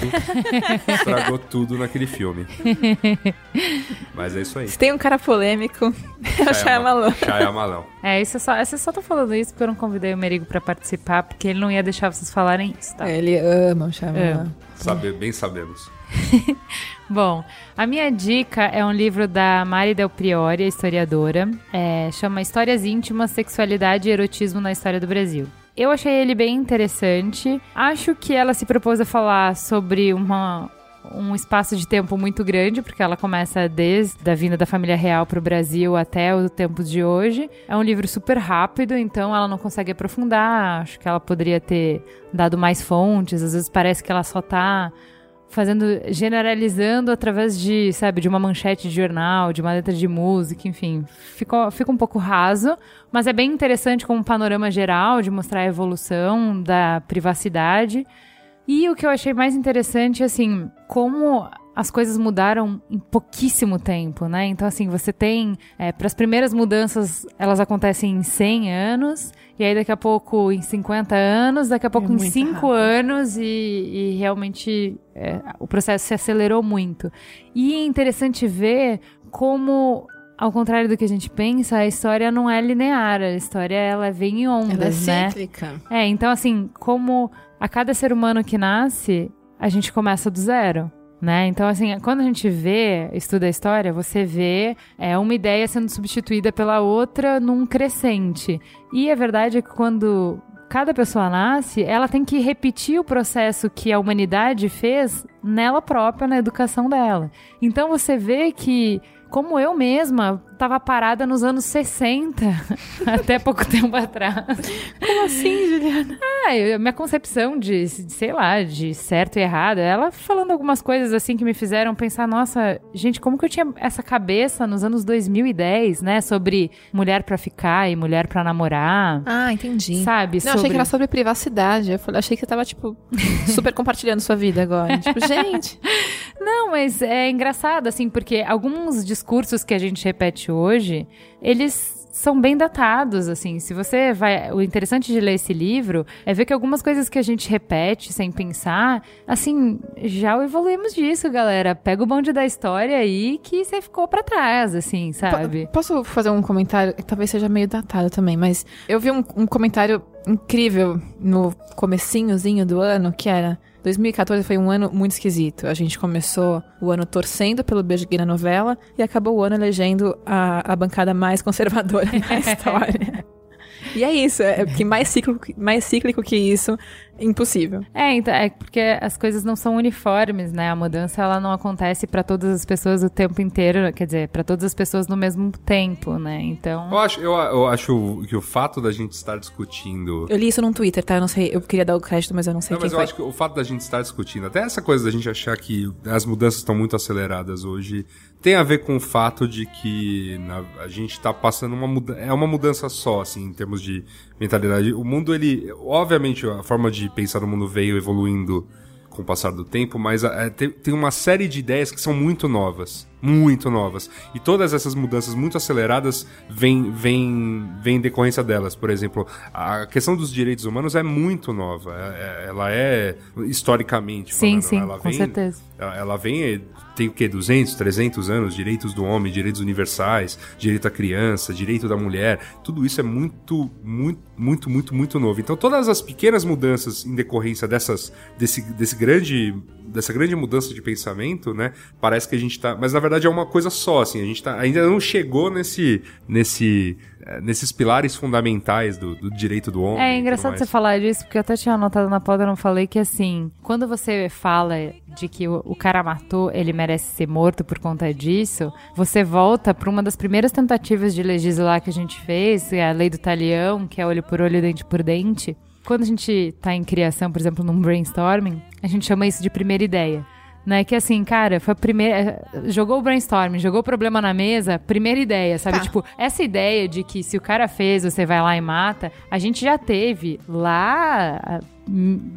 estragou tudo naquele filme. Mas é isso aí. Se tem um cara polêmico, é o Shyamalan. Shyamalan. É, isso é só, você só tá falando isso porque eu não convidei o Merigo pra participar, porque ele não ia deixar vocês falarem isso, tá? Ele ama o Shyamalan. Sabe, bem sabemos. Bom, a minha dica é um livro da Mari Del Priori, historiadora. É, chama Histórias Íntimas, Sexualidade e Erotismo na História do Brasil. Eu achei ele bem interessante. Acho que ela se propôs a falar sobre uma, um espaço de tempo muito grande, porque ela começa desde a vinda da família real para o Brasil até os tempos de hoje. É um livro super rápido, então ela não consegue aprofundar. Acho que ela poderia ter dado mais fontes. Às vezes parece que ela só tá fazendo, generalizando através de, sabe, de uma manchete de jornal, de uma letra de música, enfim. Ficou, fica um pouco raso, mas é bem interessante como um panorama geral de mostrar a evolução da privacidade. E o que eu achei mais interessante, assim, como as coisas mudaram em pouquíssimo tempo, né? Então, assim, você tem. É, para as primeiras mudanças, elas acontecem em 100 anos, e aí daqui a pouco em 50 anos, daqui a pouco É em muito 5 rápido. anos, e, e realmente é, o processo se acelerou muito. E é interessante ver como. Ao contrário do que a gente pensa, a história não é linear, a história ela vem em ondas, Ela é né? cíclica. É, então assim, como a cada ser humano que nasce, a gente começa do zero. Né? Então, assim, quando a gente vê, estuda a história, você vê é, uma ideia sendo substituída pela outra num crescente. E a verdade é que quando cada pessoa nasce, ela tem que repetir o processo que a humanidade fez nela própria, na educação dela. Então você vê que, como eu mesma, estava parada nos anos 60, até pouco tempo atrás. Como assim, Juliana? Ah, eu- minha concepção de, de, sei lá, de certo e errado, ela falando algumas coisas assim que me fizeram pensar, nossa, gente, como que eu tinha essa cabeça nos anos 2010, né, sobre mulher pra ficar e mulher pra namorar, Ah, entendi. sabe? Não, achei sobre... que era sobre privacidade. Eu falei, achei que você tava, tipo, super compartilhando sua vida agora. tipo, gente. Não, mas é engraçado, assim, porque alguns discursos que a gente repete hoje, eles são bem datados, assim. Se você vai. O interessante de ler esse livro é ver que algumas coisas que a gente repete sem pensar, assim, já evoluímos disso, galera. Pega o bonde da história aí que você ficou pra trás, assim, sabe? Po- Posso fazer um comentário que talvez seja meio datado também, mas eu vi um, um comentário incrível no comecinhozinho do ano, que era 2014 foi um ano muito esquisito. A gente começou o ano torcendo pelo beijo gay na novela e acabou o ano elegendo a, a bancada mais conservadora da história. E é isso, é que mais cíclico, mais cíclico que isso, impossível. É, então, é porque as coisas não são uniformes, né? A mudança ela não acontece pra todas as pessoas o tempo inteiro, quer dizer, pra todas as pessoas no mesmo tempo, né? Então. Eu acho, eu, eu acho que o fato da gente estar discutindo. Eu li isso num Twitter, tá? Eu não sei, eu queria dar o crédito, mas eu não sei Não, quem mas eu foi. acho que o fato da gente estar discutindo, até essa coisa da gente achar que as mudanças estão muito aceleradas hoje, tem a ver com o fato de que na- a gente está passando uma mudança. É uma mudança só, assim, em termos de mentalidade. O mundo, ele. Obviamente, a forma de pensar no mundo veio evoluindo com o passar do tempo, mas é, tem, tem uma série de ideias que são muito novas. Muito novas. E todas essas mudanças muito aceleradas vêm vêm vêm em decorrência delas. Por exemplo, a questão dos direitos humanos é muito nova. É- é- Ela é, historicamente Sim, falando, sim, ela com vem, certeza. Ela, vem, eh, tem o quê? 200, 300 anos, direitos do homem, direitos universais, direito à criança, direito da mulher. Tudo isso é muito, muito, muito, muito, muito novo. Então, todas as pequenas mudanças em decorrência dessas, desse, desse grande, dessa grande mudança de pensamento, né? Parece que a gente tá. Mas na verdade é uma coisa só, assim. A gente tá, ainda não chegou nesse, nesse, eh, nesses pilares fundamentais do, do direito do homem. É engraçado você falar disso, porque eu até tinha anotado na pauta, eu não falei que assim, quando você fala de que o, o cara matou, ele merece ser morto por conta disso, você volta para uma das primeiras tentativas de legislar que a gente fez, é a lei do talião, que é olho por olho, dente por dente. Quando a gente tá em criação, por exemplo, num brainstorming, a gente chama isso de primeira ideia. Né, que assim, cara, foi a primeira. Jogou o brainstorming, jogou o problema na mesa, primeira ideia, sabe? Tá. Tipo, essa ideia de que se o cara fez, você vai lá e mata, a gente já teve lá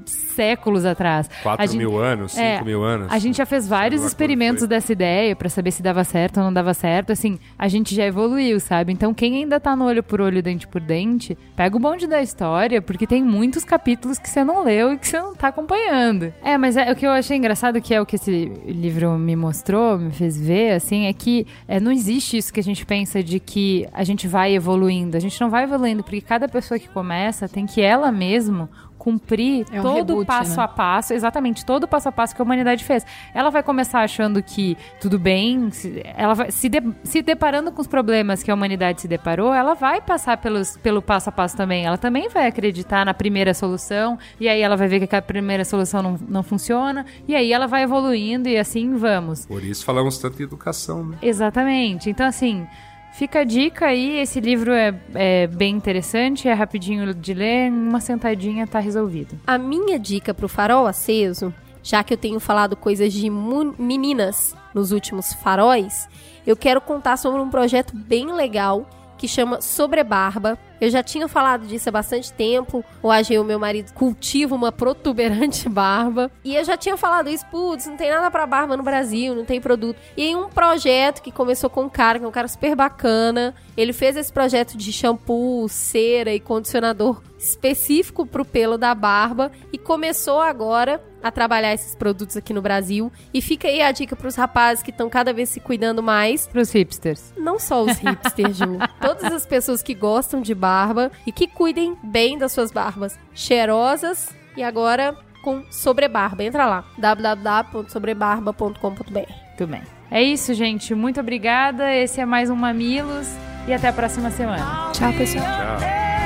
séculos atrás. 4 A gente- mil anos, 5 é, mil anos. A gente já fez vários quando experimentos dessa ideia pra saber se dava certo ou não dava certo. Assim, a gente já evoluiu, sabe? Então, quem ainda tá no olho por olho, dente por dente, pega o bonde da história, porque tem muitos capítulos que você não leu e que você não tá acompanhando. É, mas é, o que eu achei engraçado, que é o que esse livro me mostrou, me fez ver, assim, é que é, não existe isso que a gente pensa de que a gente vai evoluindo. A gente não vai evoluindo, porque cada pessoa que começa tem que ela mesmo cumprir É um todo o passo né? a passo, exatamente, todo o passo a passo que a humanidade fez. Ela vai começar achando que tudo bem, se- ela vai se, de- se deparando com os problemas que a humanidade se deparou, ela vai passar pelos, pelo passo a passo também. Ela também vai acreditar na primeira solução, e aí ela vai ver que a primeira solução não, não funciona, e aí ela vai evoluindo e assim vamos. Por isso falamos tanto em educação, né? Exatamente. Então, assim, fica a dica aí. Esse livro é, é bem interessante, é rapidinho de ler, uma sentadinha tá resolvido. A minha dica pro farol aceso, já que eu tenho falado coisas de meninas nos últimos faróis, eu quero contar sobre um projeto bem legal que chama Sobre Barba, Eu já tinha falado disso há bastante tempo. O AG, o meu marido, cultiva uma protuberante barba. E eu já tinha falado isso, putz, não tem nada para barba no Brasil, não tem produto. E em um projeto que começou com um cara, que é um cara super bacana, ele fez esse projeto de shampoo, cera e condicionador específico pro pelo da barba e começou agora a trabalhar esses produtos aqui no Brasil. E fica aí a dica pros rapazes que estão cada vez se cuidando mais. Pros hipsters. Não só os hipsters, Ju. Todas as pessoas que gostam de barba e que cuidem bem das suas barbas cheirosas. E agora com sobrebarba. Entra lá, www.sobrebarba.com.br. Muito bem. É isso, gente. Muito obrigada. Esse é mais um Mamilos. E até a próxima semana. Tchau, pessoal. Tchau.